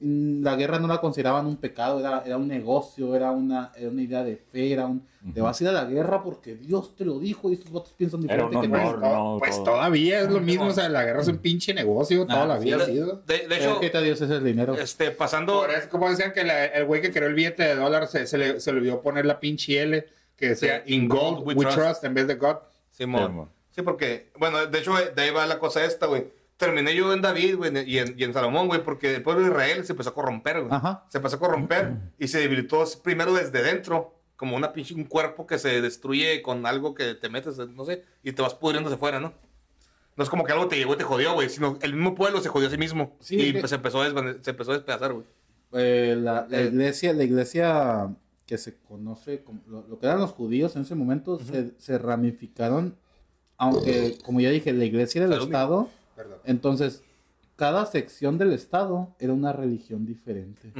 mm, la guerra no la consideraban un pecado, era, era un negocio, era una, era una idea de fe, era un... Te vas a ir a la guerra porque Dios te lo dijo y estos votos piensan diferente que honor. Pues, no, pues todo. todavía es lo mismo, o sea, la guerra es un pinche negocio, toda la sí. vida ha De, sido. de- de hecho, ¿qué te Dios es el dinero? este, pasando. Por eso, como decían que la- el güey que creó el billete de dólar se, se le, se le olvidó poner la pinche L que decía Sí, in gold we, trust. en vez de God. Simón. Simón. Sí, porque, bueno, de hecho, de ahí va la cosa esta, güey. Terminé yo en David, güey, y en, y en Salomón, güey, porque el pueblo de Israel se empezó a corromper, güey. Ajá. Se empezó a corromper y se debilitó primero desde dentro, como una pinche, un cuerpo que se destruye con algo que te metes, no sé, y te vas pudriendo hacia afuera, ¿no? No es como que algo te llegó y te jodió, güey, sino el mismo pueblo se jodió a sí mismo. Sí, y que- pues, se, empezó a se empezó a despedazar, güey. Eh, la, la Eh. iglesia, la iglesia que se conoce como lo, lo que eran los judíos en ese momento se, se ramificaron, aunque como ya dije, la iglesia era el Salud, Estado, Perdón. entonces cada sección del Estado era una religión diferente.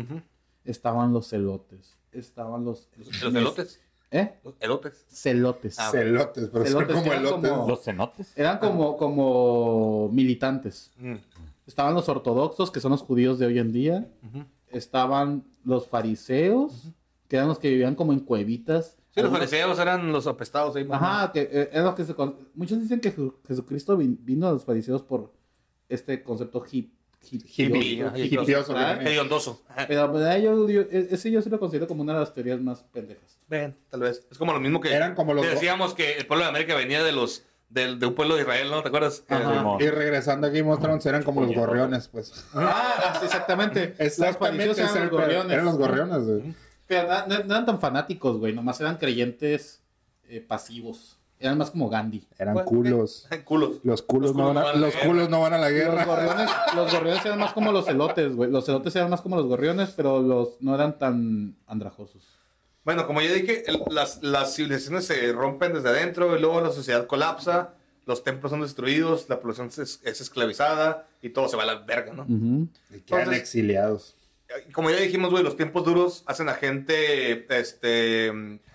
Estaban los celotes, estaban los... Los elotes. ¿Eh? Los elotes. Celotes. Ah, Celotes, pero son Celotes, como elotes. como- Los cenotes. Eran como, como militantes. Mm. Estaban los ortodoxos, que son los judíos de hoy en día. Estaban los fariseos, que eran los que vivían como en cuevitas. Sí, los fariseos eran los apestados ahí. Ajá, que eh, eran los que se con- Muchos dicen que Jesu- Jesucristo vin- vino a los fariseos por este concepto hip, hip- Hippie, hipioso, Hediondoso. Pero ¿verdad? yo, yo- e- ese yo sí lo considero como una de las teorías más pendejas. Ven, tal vez. Es como lo mismo que Eran como los- que decíamos que el pueblo de América venía de los del- de un pueblo de Israel, ¿no? ¿Te acuerdas? Ajá. Y regresando a Game of Thrones eran como los gorriones, pues. Ah, exactamente. Los Exactamente, ese eran era los gorriones. Eran los gorriones, güey. Pero no, no- no eran tan fanáticos, güey. Nomás eran creyentes eh, pasivos. Eran más como Gandhi. Eran Bueno, culos. Culos. Los culos, Los no culos van a, no van a la los guerra. culos no van a la Los guerra. gorriones, los gorriones eran más como los elotes, güey. Los elotes eran más como los gorriones, pero los no eran tan andrajosos. Bueno, como ya dije, el- las, las civilizaciones se rompen desde adentro y luego la sociedad colapsa, los templos son destruidos, la población es, es esclavizada y todo se va a la verga, ¿no? Ujú. Y quedan Entonces- exiliados. Como ya dijimos, güey, los tiempos duros hacen a gente este,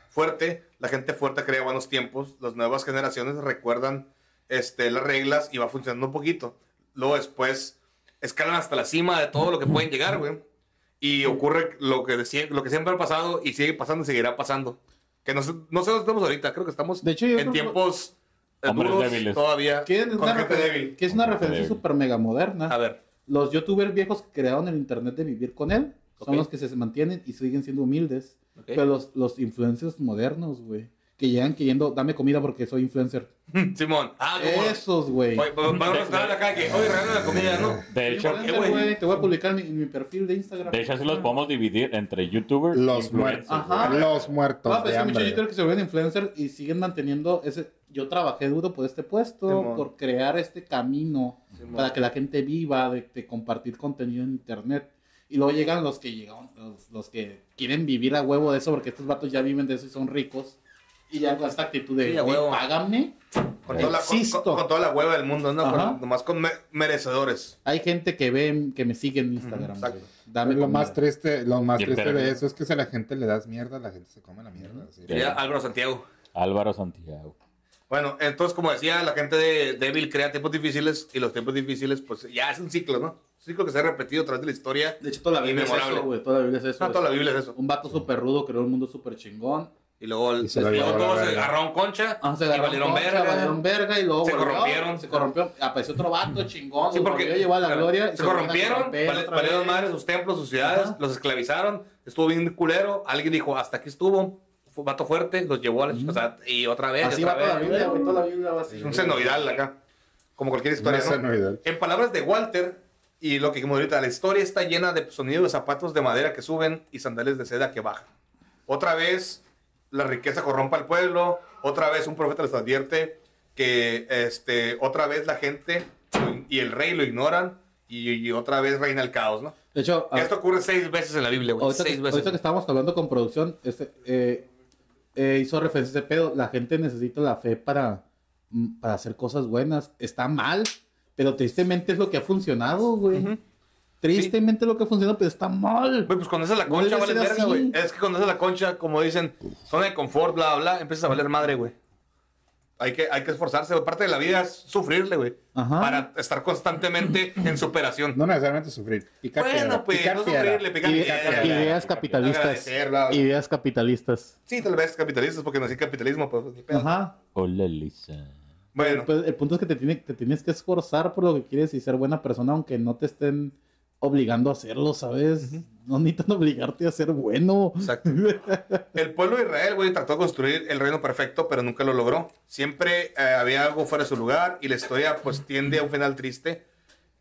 fuerte, la gente fuerte crea buenos tiempos, las nuevas generaciones recuerdan este, las reglas y va funcionando un poquito. Luego después escalan hasta la cima de todo lo que pueden llegar, güey. Y ocurre lo que, decía- lo que siempre ha pasado y sigue pasando y seguirá pasando. Que no sé, no sé dónde estamos ahorita, creo que estamos De hecho, en que- tiempos Hombres duros todavía. Que es con una, gente débil. que es una referencia súper mega moderna. A ver, Los youtubers viejos que crearon el internet de vivir con él son los que se mantienen y siguen siendo humildes. Pero los, los influencers modernos, güey, que llegan queriendo, dame comida porque soy influencer. Simón. Ah. Esos, güey. Van a un restaurante acá que, oye, regalan la comida, ¿no? De hecho, ¿por qué, Influencer, güey? Te voy a publicar en mi, mi perfil de Instagram. de hecho, así los podemos dividir entre youtubers Los influencers, muertos. Ajá. Los muertos No, pero de hay muchos youtubers que se vuelven influencers y siguen manteniendo ese. Yo trabajé duro por este puesto, Simón. por crear este camino Para que la gente viva, de, de compartir contenido en internet. Y luego llegan los que llegan, los, los que quieren vivir a huevo de eso, porque estos vatos ya viven de eso y son ricos. Y ya con esta actitud de, Sí, a "Güey, huevo. págame. Con toda, la, con, Existo. con- con toda la hueva del mundo, ¿no? Con- nomás con me- merecedores. Hay gente que ve, que me sigue en Instagram. exacto. güey. Dame lo más triste, lo más Bien triste de eso es que si a la gente le das mierda, la gente se come la mierda. Álvaro Santiago. Álvaro Santiago. Bueno, entonces, como decía, la gente de débil crea tiempos difíciles y los tiempos difíciles, pues ya es un ciclo, ¿no? Un ciclo que se ha repetido a través de la historia. De hecho, toda la Biblia es eso, güey. Toda la Biblia es eso. No, toda la Biblia es eso. Un vato súper rudo creó un mundo súper chingón. Y luego, Y se luego todos se agarraron concha Ah, se y valieron concha, verga. valieron verga y luego Se volvió, corrompieron. Se corrompió. Apareció otro vato chingón. Sí, porque volvió a la claro, gloria. se a corrompieron, valieron madres sus templos, sus ciudades, Ajá. los esclavizaron, estuvo bien culero. Alguien dijo, hasta aquí estuvo, vato fuerte, los llevó a la o sea, y otra vez. Así otra va toda la vez. Biblia, güey. Toda la Biblia va así. Es un senoidal acá, como cualquier No historia. es ¿no? senoidal. En palabras de Walter, y lo que dijimos ahorita, la historia está llena de sonidos de zapatos de madera que suben y sandales de seda que bajan. Otra vez, la riqueza corrompe al pueblo. Otra vez, un profeta les advierte que este, otra vez la gente y el rey lo ignoran. Y, y otra vez reina el caos, ¿no? De hecho, Esto ocurre seis veces en la Biblia, güey. ahorita, que, Seis veces. ahorita que estábamos hablando con producción, este, eh, eh, hizo referencia a ese pedo. La gente necesita la fe para, mm, para hacer cosas buenas. Está mal, pero tristemente es lo que ha funcionado, güey. Tristemente es lo que ha funcionado, pero está mal. Güey, pues cuando es la concha, vale verga, güey. Es que cuando es la concha, como dicen, zona de confort, bla, bla, empiezas a valer madre, güey. Hay que, hay que esforzarse. Parte de la vida es sufrirle, güey. Ajá. Para estar constantemente en superación. No necesariamente sufrir. Picar bueno, piedra, pues, picar no piedra. sufrirle, picar Ide- piedra. ideas capitalistas. Ideas capitalistas. Sí, tal vez capitalistas, porque nací capitalismo, pues ni pedo. Ajá. Hola, Lisa. Bueno, Pues, el punto es que te, tiene, te tienes que esforzar por lo que quieres y ser buena persona, aunque no te estén obligando a hacerlo, ¿sabes? No necesitan obligarte a ser bueno. exacto. El pueblo de Israel, güey, trató de construir el reino perfecto, pero nunca lo logró. Siempre eh, había algo fuera de su lugar y la historia, pues, tiende a un final triste,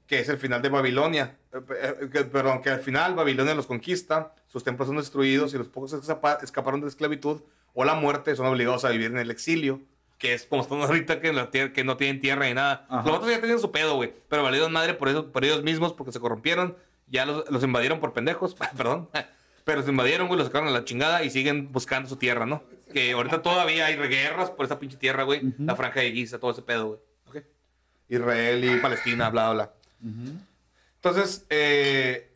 que es el final de Babilonia. Eh, eh, que- Perdón, que al final Babilonia los conquista, sus templos son destruidos y los pocos que escapa- escaparon de la esclavitud o la muerte son obligados a vivir en el exilio. Que es como están ahorita que, en la tierra- que no tienen tierra ni nada. Ajá. Los otros ya tenían su pedo, güey. Pero valieron madre por, eso, por ellos mismos porque se corrompieron. Ya los, los invadieron por pendejos. Perdón. Pero se invadieron, güey, los sacaron a la chingada y siguen buscando su tierra, ¿no? Que ahorita todavía hay guerras por esa pinche tierra, güey. La franja de Giza, todo ese pedo, güey. ¿Ok? Israel y Palestina, bla, bla. Entonces, eh,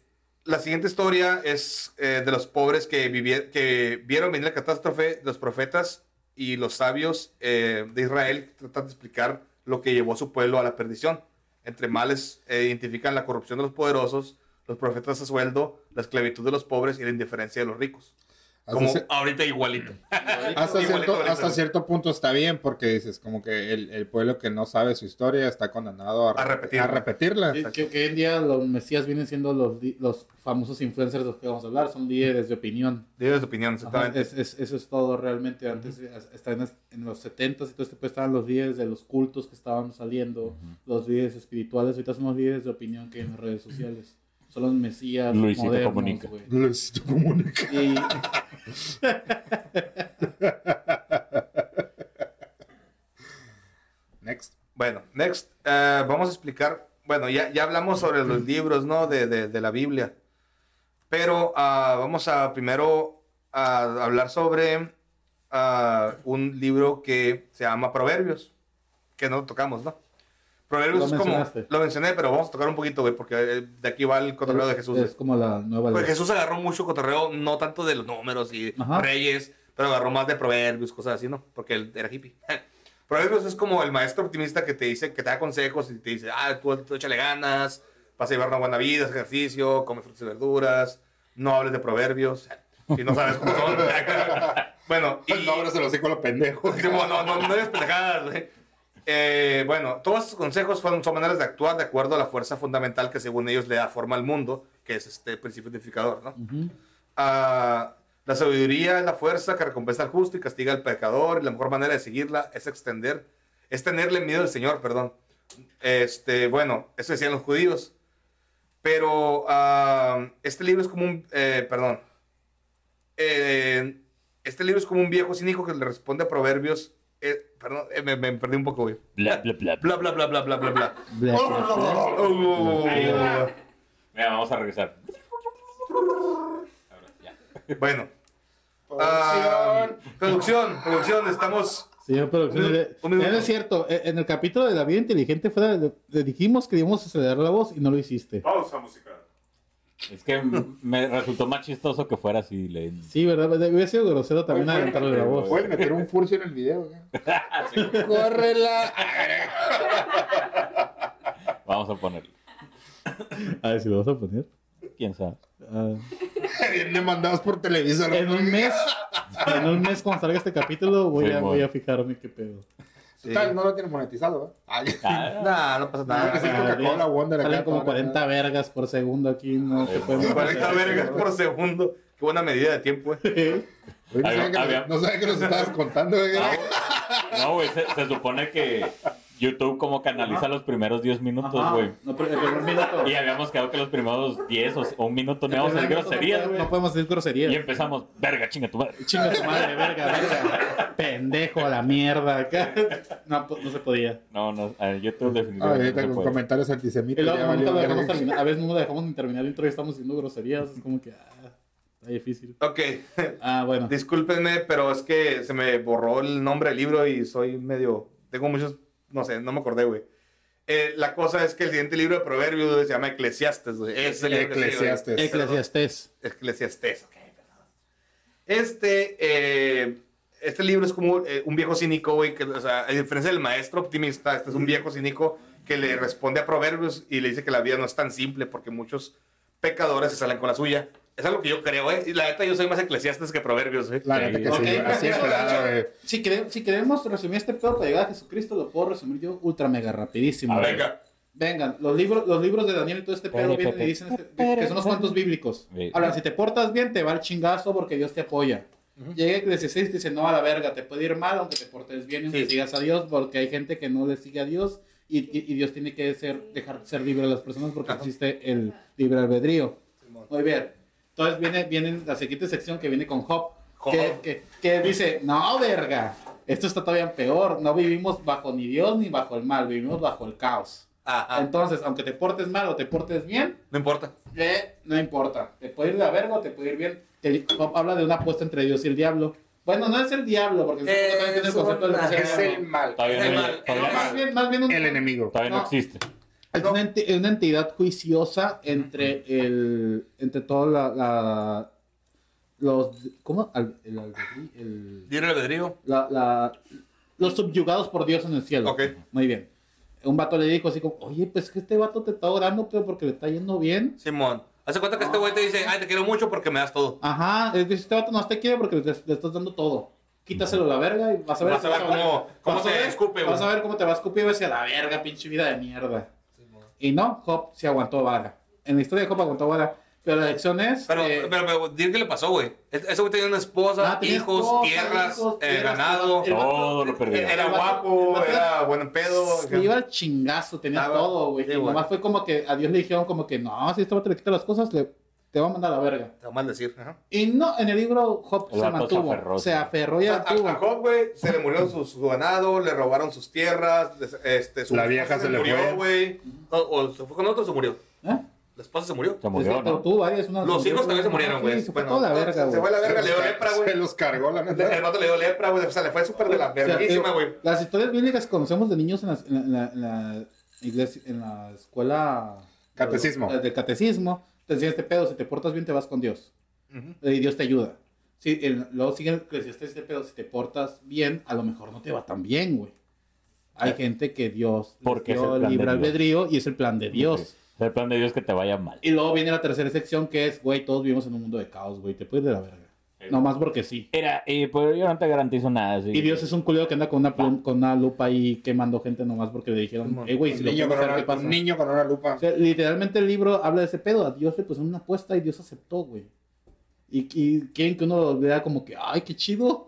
la siguiente historia es eh, de los pobres que, que vieron venir la catástrofe, los profetas y los sabios eh, de Israel tratan de explicar lo que llevó a su pueblo a la perdición. Entre males eh, identifican la corrupción de los poderosos, los profetas a sueldo, la esclavitud de los pobres y la indiferencia de los ricos. Hasta, Como cier- ahorita igualito. hasta Igualito, cierto, igualito. hasta cierto punto está bien porque dices como que el, el pueblo que no sabe su historia está condenado a, A repetirla. a repetirla. Que, que- que hoy en día los mesías vienen siendo los, los famosos influencers de los que vamos a hablar, son líderes de opinión. Dios de opinión, Ajá, exactamente. es- es- eso es todo realmente. Antes, hasta en, en los 70s y todo este, pues estaban los líderes de los cultos que estaban saliendo, los líderes espirituales, ahorita son los líderes de opinión que hay en las redes sociales. Son los mesías Luisito modernos, Comunica. güey. Luisito Comunica. Y Next. Bueno, next, eh, vamos a explicar, bueno, ya, ya hablamos sobre los libros, ¿no? De, de- de la Biblia. Pero ah, vamos a primero a hablar sobre ah, un libro que se llama Proverbios, que no tocamos, ¿no? Proverbios Lo es como, lo mencioné, pero vamos a tocar un poquito, güey, porque eh, de aquí va el cotorreo de Jesús. es como la nueva Pues ley. Jesús agarró mucho cotorreo, no tanto de los números y Ajá. reyes, pero agarró más de proverbios, cosas así, ¿no? Porque él era hippie. proverbios es como el maestro optimista que te dice, que te da consejos y te dice, ah, tú, tú échale ganas, vas a llevar una buena vida, haz ejercicio, come frutas y verduras, no hables de proverbios, si no sabes cómo son. bueno, y... No, ahora se lo sé con los pendejos. Sí, bueno, no, no, no eres pendejadas, güey. Eh, bueno, todos estos consejos fueron, son maneras de actuar de acuerdo a la fuerza fundamental que según ellos le da forma al mundo, que es este principio identificador, ¿no? Ah, la sabiduría es la fuerza que recompensa al justo y castiga al pecador, y la mejor manera de seguirla es extender, es tenerle miedo al Señor, perdón. Este, bueno, eso decían los judíos. Pero ah, este libro es como un, eh, perdón, Eh, este libro es como un viejo cínico que le responde a proverbios, eh, perdón, eh, me, me perdí un poco, güey. Bla, bla, bla. Bla, bla, bla, bla, bla, bla, bla. Bla, bla, bla. Oh. Mira, vamos a regresar. Bueno. Ah, producción, producción, estamos... Señor producción, Un- eh, un minuto. es cierto, eh, en el capítulo de la vida inteligente fuera, le, le dijimos que íbamos a acelerar la voz y no lo hiciste. Pausa musical. Es que me resultó más chistoso que fuera así. Le... Sí, ¿verdad? Hubiera sido grosero también adelantarle la voz. Pueden meter un furcio en el video, güey. Córrela. Vamos a ponerlo. A ver si lo vas a poner. ¿Quién sabe? Ah, Vienen mandados por televisor. en un mes, en un mes cuando salga este capítulo voy, Sí, a, voy a fijarme qué pedo. Total, no lo tiene monetizado, ¿eh? Ay, Ah, Nah, no pasa que nada. Coca-Cola, Wonder acá, Salen como toda 40 vergas por segundo aquí, no se pueden 40 vergas por segundo. Qué buena medida de tiempo, eh. Oye, no, sabía que, nos estabas contando, güey. No, güey, se, se supone que YouTube como canaliza los primeros 10 minutos, güey. No, pero el primer minuto. Y habíamos quedado que los primeros 10 o, o un minuto no íbamos a decir groserías, no, güey. no podemos decir groserías. Y empezamos, verga, chinga tu madre. Chinga tu madre, verga, verga. Pendejo a la mierda. acá. No, pues, no se podía. No, no, a YouTube Ay, definitivamente ahorita no se con comentarios Y antisemitas. luego lo dejamos terminar. A veces no lo dejamos ni terminar el intro y estamos haciendo groserías. Es como que, ah, está difícil. Ok, Ah, bueno. discúlpenme, pero es que se me borró el nombre del libro y soy medio... Tengo muchos... No sé, no me acordé, güey. Eh, la cosa es que el siguiente libro de Proverbios se llama Eclesiastes, güey. Es el libro sigue, güey. Eclesiastes. Eclesiastés. Eclesiastés. ok, perdón. Este, eh, este libro es como eh, un viejo cínico, güey, que, o sea, a diferencia del maestro optimista, este es un viejo cínico que le responde a proverbios y le dice que la vida no es tan simple porque muchos pecadores se salen con la suya. Es algo que yo creo, ¿eh? Y la neta, yo soy más eclesiastes que proverbios, ¿eh? La neta que sí, así es, claro, güey. Si, quere- si queremos resumir este pedo para llegar a Jesucristo, lo puedo resumir yo ultra mega rapidísimo. A ver. Venga. Vengan, los libros, los libros de Daniel y todo este pedo vienen y dicen este- que son los cuentos bíblicos. Hablan, si te portas bien, te va el chingazo porque Dios te apoya. Llega Eclesiastés y dice, no a la verga, te puede ir mal aunque te portes bien y aunque Sí. sigas a Dios, porque hay gente que no le sigue a Dios y, y- y Dios tiene que ser, dejar ser libre a las personas porque existe el libre albedrío. Muy bien. Entonces viene, viene la siguiente sección que viene con Job. Que, que- que dice, no, verga, esto está todavía peor, no vivimos bajo ni Dios ni bajo el mal, vivimos bajo el caos. Ajá. Entonces, aunque te portes mal o te portes bien, No importa. eh, no importa. Te puede ir de la verga o te puede ir bien. Job habla de una apuesta entre Dios y el diablo. Bueno, no es el diablo, porque el Es también tiene el concepto de Es el mal. Todavía no, mal, todavía- Más bien, más bien un- El enemigo. todavía no No. existe. Es una, enti- una entidad juiciosa entre el entre toda la, la- los ¿cómo? Al- el, el- Libre albedrío. la- la- los subyugados por Dios en el cielo. Ok. Muy bien. Un vato le dijo así como, oye, pues que este vato te está orando, pero porque le está yendo bien. Simón. Hace cuenta que este güey te dice, ay, te quiero mucho porque me das todo. Ajá, este vato no te quiere porque le, le estás dando todo. Quítaselo a la verga y vas a ver, Vas a ver cómo- cómo vas a te ver- escupe. Vas a ver cómo te va a escupir y vas a la verga, pinche vida de mierda. Y no, Job se aguantó vara. En la historia de Job aguantó vara. Pero la lección es. Pero, eh, pero, pero, dile qué le pasó, güey. Ese güey tenía una esposa, ah, tenía hijos, esposa, tierras, hijos, eh, tierras, ganado. Todo lo perdió. Era guapo, el vato era buen pedo. Se iba al chingazo, tenía Estaba- todo, güey. sí, y nomás fue como que a Dios le dijeron como que no, si este vato le quita las cosas, le, te va a mandar a la verga. Te va a maldecir. Ajá. Y no, en el libro Job El se se mantuvo. aferró, se aferró y A, mantuvo. a Job, güey, se le murió su, su ganado, le robaron sus tierras, les- este, su La vieja se le murió, güey. O, o se fue con otro o se murió. ¿Eh? La esposa se murió. Se murió, pero ¿no? tú varias, una Los hijos también se murieron, güey. Sí, se fue Bueno, toda la verga, Se güey. fue la verga, le dio Se- lepra, Se güey. los cargó, la El neta. vato le dio lepra, güey. O sea, le fue súper de la O sea, verguísima, güey. Las historias bíblicas que conocemos de niños en la, en la- en la iglesia, en la escuela Catecismo. del catecismo, te decían este pedo, si te portas bien te vas con Dios. Y Dios te ayuda. Si, el- luego siguen que decía este pedo, si te portas bien, a lo mejor no te va tan bien, güey. Hay gente que Dios Porque dio el libre albedrío y es el plan de Dios. El plan de Dios es que te vaya mal. Y luego viene la tercera sección que es, güey, todos vivimos en un mundo de caos, güey, te puedes de la verga. Nomás porque sí. Era, eh, pero yo no te garantizo nada. sí. Y Dios es un culero que anda con una, plum- con una lupa ahí quemando gente nomás porque le dijeron, eh, güey, si Un lo niño, con a ver una, qué pasa. un niño con una lupa. O sea, literalmente el libro habla de ese pedo. A Dios le pusieron una apuesta y Dios aceptó, güey. Y, y quieren que uno lo vea como que, ay, qué chido.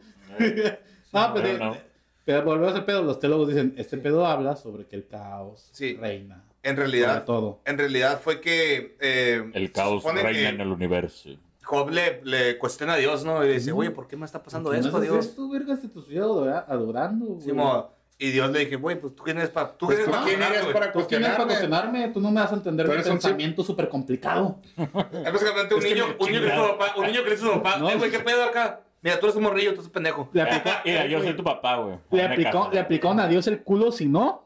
no, pero, no. pero volvemos al pedo. Los teólogos dicen, este pedo habla sobre que el caos Sí. reina. En realidad, todo. en realidad fue que. eh, El caos reina que en el universo. Job le, le cuestiona a Dios, ¿no? Y dice, oye, ¿por qué me está pasando ¿No esto, haces Dios? esto, vergas? Te estoy adora- adorando, güey. Sí, mo- y Dios le dije, güey, pues tú quién eres para. Tú Pues quién tú eres quién para eres cuestionar, para ¿Tú eres para cuestionarme. cuestionarme? Tú no me vas a entender Tú mi un pensamiento súper complicado. Es básicamente un Es niño, un niño que su papá, un niño que le dice su papá, No. güey, ¿qué pedo acá? Mira, tú eres un morrillo, tú eres pendejo. Le aplicó, Mira, yo soy tu papá, güey. le aplicó, le aplicaron a Dios el culo si no.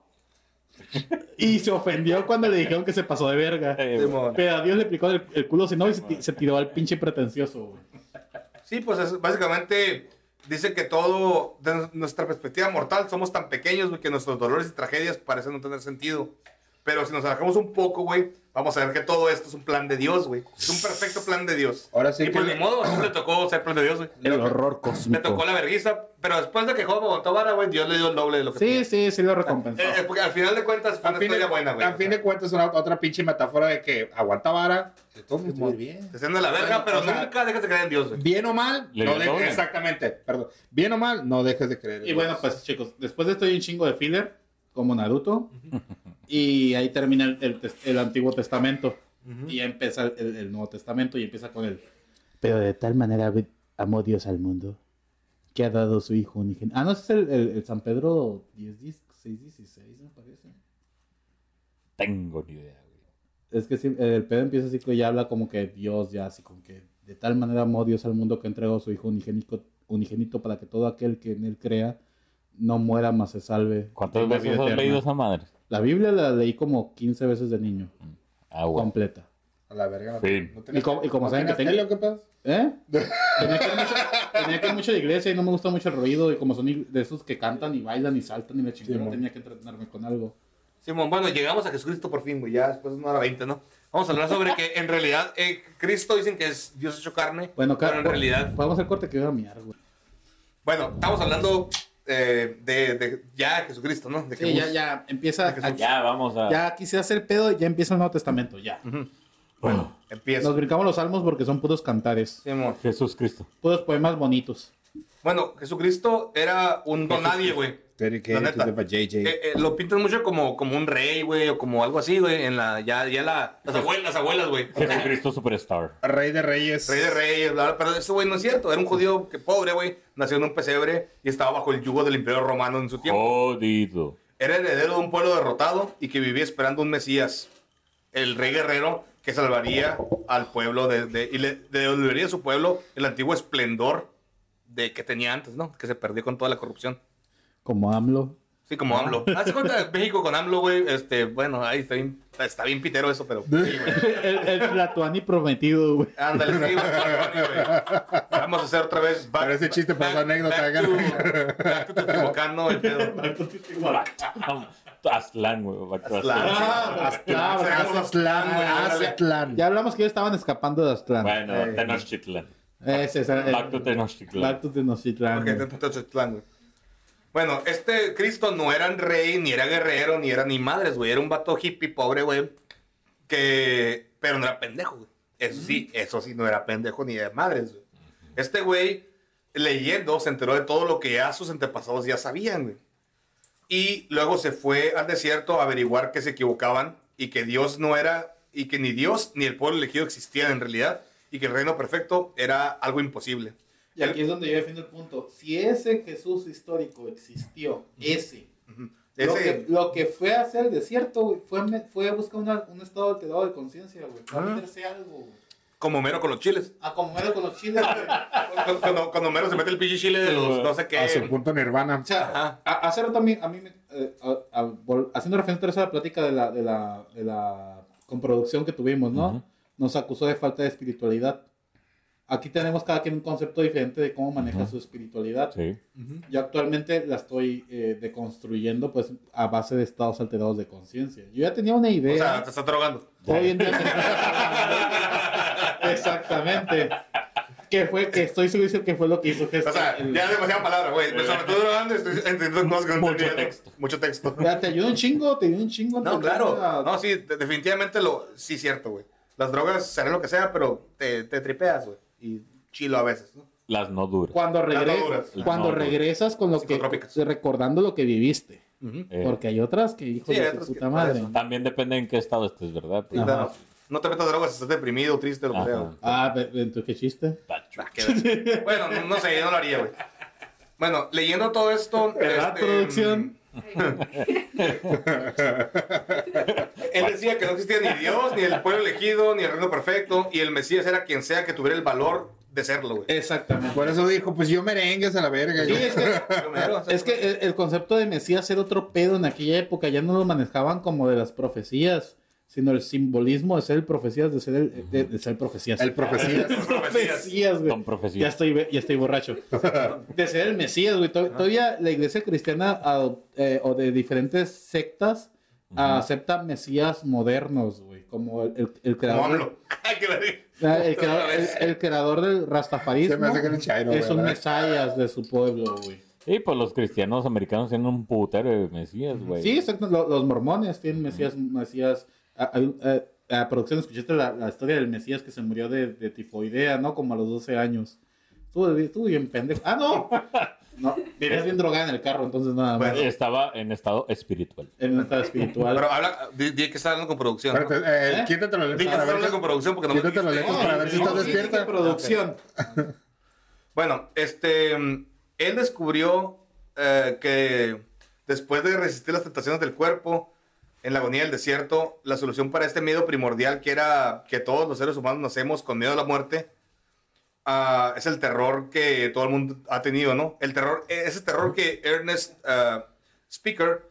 Y se ofendió cuando le dijeron que se pasó de verga. Eh, Sí, Pero a Dios le aplicó el, el culo si no y se, ti- se tiró al pinche pretencioso, güey. Sí, pues es- básicamente dice que todo, de nuestra perspectiva mortal, somos tan pequeños, güey, que nuestros dolores y tragedias parecen no tener sentido. Pero si nos alejamos un poco, güey, vamos a ver que todo esto es un plan de Dios, güey. Es un perfecto plan de Dios. Ahora sí y que pues le- ni modo, le tocó ser plan de Dios, güey. El horror Le cósmico. tocó la vergüenza, pero después de que Job aguantó vara, güey, Dios le dio el doble de lo que Sí, sí, sí lo recompensó. Eh, eh, porque al final de cuentas fue A una fin, de, historia buena, güey. a fin de cuentas, una otra pinche metáfora de que aguanta vara. De muy bien. Se siente la verga, pero O sea, nunca dejes de creer en Dios, güey. Bien o mal, Le no dio de- doble. exactamente, perdón. Bien o mal, no dejes de creer. en Y bueno, pues chicos, después de esto hay un chingo de filler, como Naruto. Y ahí termina el, el Antiguo Testamento. Y ya empieza el, el- Nuevo Testamento y empieza con el... Pero de tal manera amó Dios al mundo que ha dado su Hijo unigénito. Ah, no, es el, el- el San Pedro 10, 16, 16, me parece. Tengo ni idea, güey. Es que sí, el pedo empieza así que ya habla como que Dios ya así como que de tal manera amó Dios al mundo que entregó a su Hijo unigénito, unigénito para que todo aquel que en él crea no muera más se salve. ¿Cuántas veces has leído esa madre? La Biblia la leí como 15 veces de niño, Ah, güey. completa. A la verga. No, Fin. no Y como- y como ¿no saben que tengo- tele qué pasa? ¿Eh? Tenía que, ir mucho, tenía que ir mucho a la iglesia y no me gusta mucho el ruido y como son de esos que cantan y bailan y saltan y la chingada, mon. tenía que entrenarme con algo. Simón, bueno, llegamos a Jesucristo por fin, güey. Ya después de una hora veinte, ¿no? Vamos a hablar sobre que en realidad eh, Cristo dicen que es Dios hecho carne. Bueno, pero en realidad, Podemos hacer corte que voy a miar, güey. bueno, estamos hablando eh, de, de ya Jesucristo, ¿no? De Sí, Jesús. ya, ya, empieza. A- Ya, vamos a. ya quise hacer pedo y ya empieza el Nuevo Testamento, ya. Bueno, Empieza. Nos brincamos los salmos porque son puros cantares. Jesús Cristo. puros poemas bonitos. Bueno, Jesucristo era un don nadie, güey. La neta. Eh, eh, lo pintan mucho como, como un rey, güey, o como algo así, güey. En la, ya, ya la, las abuelas, las abuelas, güey. Jesucristo Superstar. Rey de Reyes. Rey de reyes, bla, bla, pero ese güey no es cierto. Era un judío que pobre, güey. Nació en un pesebre y estaba bajo el yugo del imperio romano en su tiempo. Jodido. Era heredero de un pueblo derrotado y que vivía esperando un Mesías, el rey guerrero que salvaría al pueblo de, de- y le devolvería a su pueblo el antiguo esplendor de que tenía antes, ¿no? Que se perdió con toda la corrupción. Como AMLO. Sí, como AMLO. Haz cuenta de México con AMLO, güey. Este, bueno, ahí está bien, está bien pitero eso, pero. sí, el, el Tlatuani prometido, güey. Ándale, sí, güey. güey. Vamos a hacer otra vez. back- Pero ese chiste pasó anécdota, Back to, back to Teotihuacán, el pedo. Aztlán, güey. back to Aztlán. Aztlán. Aztlán, Aztlán. Aztlán, güey, Aztlán. Ya hablamos que ellos estaban escapando de Aztlán. Bueno, Eh. Ese es el- Back to Tenochtitlán. Back to Tenochtitlán, Ok, güey. te- te- te- te- güey. Bueno, este Cristo no era rey, ni era guerrero, ni era ni madres, güey. Era un vato hippie pobre, güey. Que. Pero no era pendejo, güey. Eso sí, eso sí no era pendejo ni de madres. güey. Este güey, leyendo, se enteró de todo lo que ya sus antepasados ya sabían, güey. Y luego se fue al desierto a averiguar que se equivocaban y que Dios no era, y que ni Dios ni el pueblo elegido existían en realidad, y que el reino perfecto era algo imposible. Y aquí es donde yo defiendo el punto. Si ese Jesús histórico existió, ese, Lo, Ese- que, lo que fue a hacer el desierto, güey, fue, fue a buscar una- un estado alterado de conciencia, güey. A Ah. meterse algo, güey. como Homero con los chiles. A como era con los chiles, güey. Cuando, cuando- cuando Homero se mete el pinche chile de los no sé qué. A su punto nirvana. O sea, Ajá. a- hacerlo también, a mí, me- eh, a- a- haciendo referencia a esa plática de la, de la, de la comproducción que tuvimos, ¿no? Ujú. Nos acusó de falta de espiritualidad. Aquí tenemos cada quien un concepto diferente de cómo maneja su espiritualidad. Sí. Yo actualmente la estoy eh, deconstruyendo, pues, a base de estados alterados de conciencia. Yo ya tenía una O idea. sea, te estás drogando. Hoy en día se- Exactamente. Que fue, que estoy seguro que fue lo que hizo que O sea, ya es demasiada palabra, güey. Me sobre todo drogando y estoy entendiendo cosas que no Mucho texto. Mucho texto. Ya, te ayuda un chingo, te ayuda un chingo. No, claro. la- No, sí, de- definitivamente lo, sí, cierto, güey. Las drogas serán lo que sea, pero te, te tripeas, güey. Y chilo a veces, ¿no? Las no duras. Cuando, regre- Ataduras. cuando No, no. regresas con lo que recordando lo que viviste. Eh, Porque hay otras que hijo Sí, hay de su otras que puta madre. eso. También depende en qué estado estés, ¿verdad? Claro. No te metas drogas si estás deprimido, triste, lo que sea. Ah, entonces qué chiste. Ah, bueno, no, no sé, yo no lo haría, güey. Bueno, leyendo todo esto. ¿Verdad, este, producción? Él decía que no existía ni Dios, ni el pueblo elegido, ni el reino perfecto, y el Mesías era quien sea que tuviera el valor de serlo, güey. Exactamente. Por eso dijo, pues yo merengues a la verga. Sí, es que, es que el, el concepto de Mesías era otro pedo en aquella época. Ya no lo manejaban como de las profecías, sino el simbolismo de ser el profecías, de ser el, de, de ser profecías. El profecía. profecías, güey. Son Ya profecías. estoy, ya estoy borracho. De ser el Mesías, güey. To- Todavía la iglesia cristiana eh, o de diferentes sectas ah, acepta Mesías modernos, güey. Como el, el, creador. Ah, El, creador, el- el creador del rastafarismo Se me hace que Chairo, es un mesías de su pueblo, güey. Sí, pues los cristianos americanos tienen un putero de mesías, güey. Sí, exacto. Lo- Los, mormones tienen mesías, mesías. A, a- a- producción, escuchaste la, la historia del mesías que se murió de, de tifoidea, ¿no? Como a los 12 años. Estuvo, estuvo bien pendejo. ¡Ah, no! No, vivías bien drogada en el carro, entonces nada más. Bueno. Estaba en estado espiritual. En un estado espiritual. Pero habla, di, di que está hablando con producción. ¿no? Espérate, eh, ¿Eh? Quítate los lentes que para está ver con producción porque no me Quítate los lentes para ver si estás despierta. producción. Bueno, este, él descubrió eh, que después de resistir las tentaciones del cuerpo en la agonía del desierto, la solución para este miedo primordial que era que todos los seres humanos nacemos con miedo a la muerte, ah, es el terror que todo el mundo ha tenido, ¿no? El terror, ese terror que Ernest ah, Speaker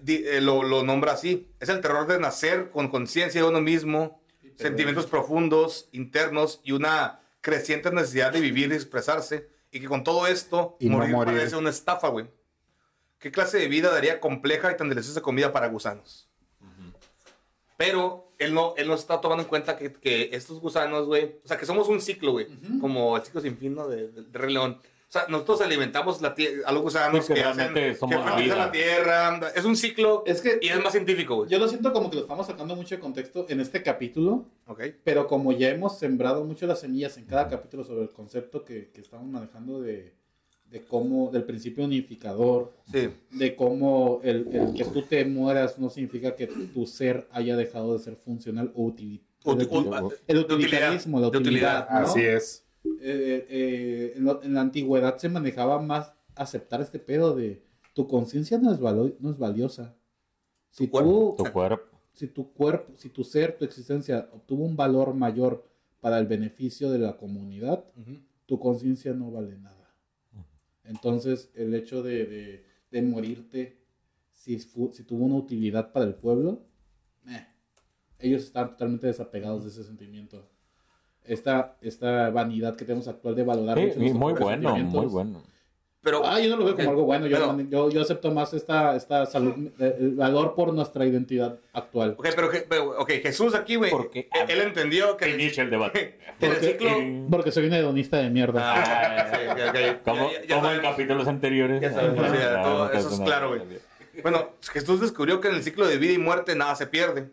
di- eh, lo, lo nombra así, es el terror de nacer con conciencia de uno mismo, sentimientos profundos, internos y una creciente necesidad de vivir y expresarse. Y que con todo esto, Y no morir, morir. parece una estafa, güey. ¿Qué clase de vida daría compleja y tan deliciosa comida para gusanos? Pero él no, él no está tomando en cuenta que, que estos gusanos, güey, o sea, que somos un ciclo, güey, como el ciclo sin fin, ¿no? De, de, de Rey León. O sea, nosotros alimentamos la a los gusanos Sí, que que, hacen, que somos fertilizan vida. la tierra. Es un ciclo Es que y es más científico, güey. yo lo siento como que lo estamos sacando mucho de contexto en este capítulo, Ok. pero como ya hemos sembrado mucho las semillas en cada capítulo sobre el concepto que, que estamos manejando de, de cómo, del principio unificador, Sí. de cómo el, el que tú te mueras no significa que tu ser haya dejado de ser funcional o util- Ut- el, ut- el de utilitarismo, la utilidad. ¿no? Así es. Eh, eh, en, lo- en la antigüedad se manejaba más aceptar este pedo de tu conciencia no, es valo- no es valiosa. Si Tu cuerpo. tú, Tu cuerpo. si tu cuerpo, si tu ser, tu existencia obtuvo un valor mayor para el beneficio de la comunidad, tu conciencia no vale nada. Entonces, el hecho de, de- de morirte, si, fu- si tuvo una utilidad para el pueblo, eh, ellos están totalmente desapegados de ese sentimiento. Esta, esta vanidad que tenemos actual de valorar Sí, muy bueno, muy bueno. Pero, Ah, yo no lo veo como algo bueno. Yo, pero- yo, yo acepto más esta, esta salud, eh, el valor por nuestra identidad actual. ok, pero, pero, ok, Jesús aquí, güey, Porque- él, él entendió que Inicia el debate. que en el Porque- ciclo... Porque soy un hedonista de mierda. Ah, sí, ok, ok. Como, Ya- ya- ya como en capítulos anteriores. Ya Ah, sí, ya, ah, todo no, eso es claro, güey. Bueno, Jesús descubrió que en el ciclo de vida y muerte nada se pierde.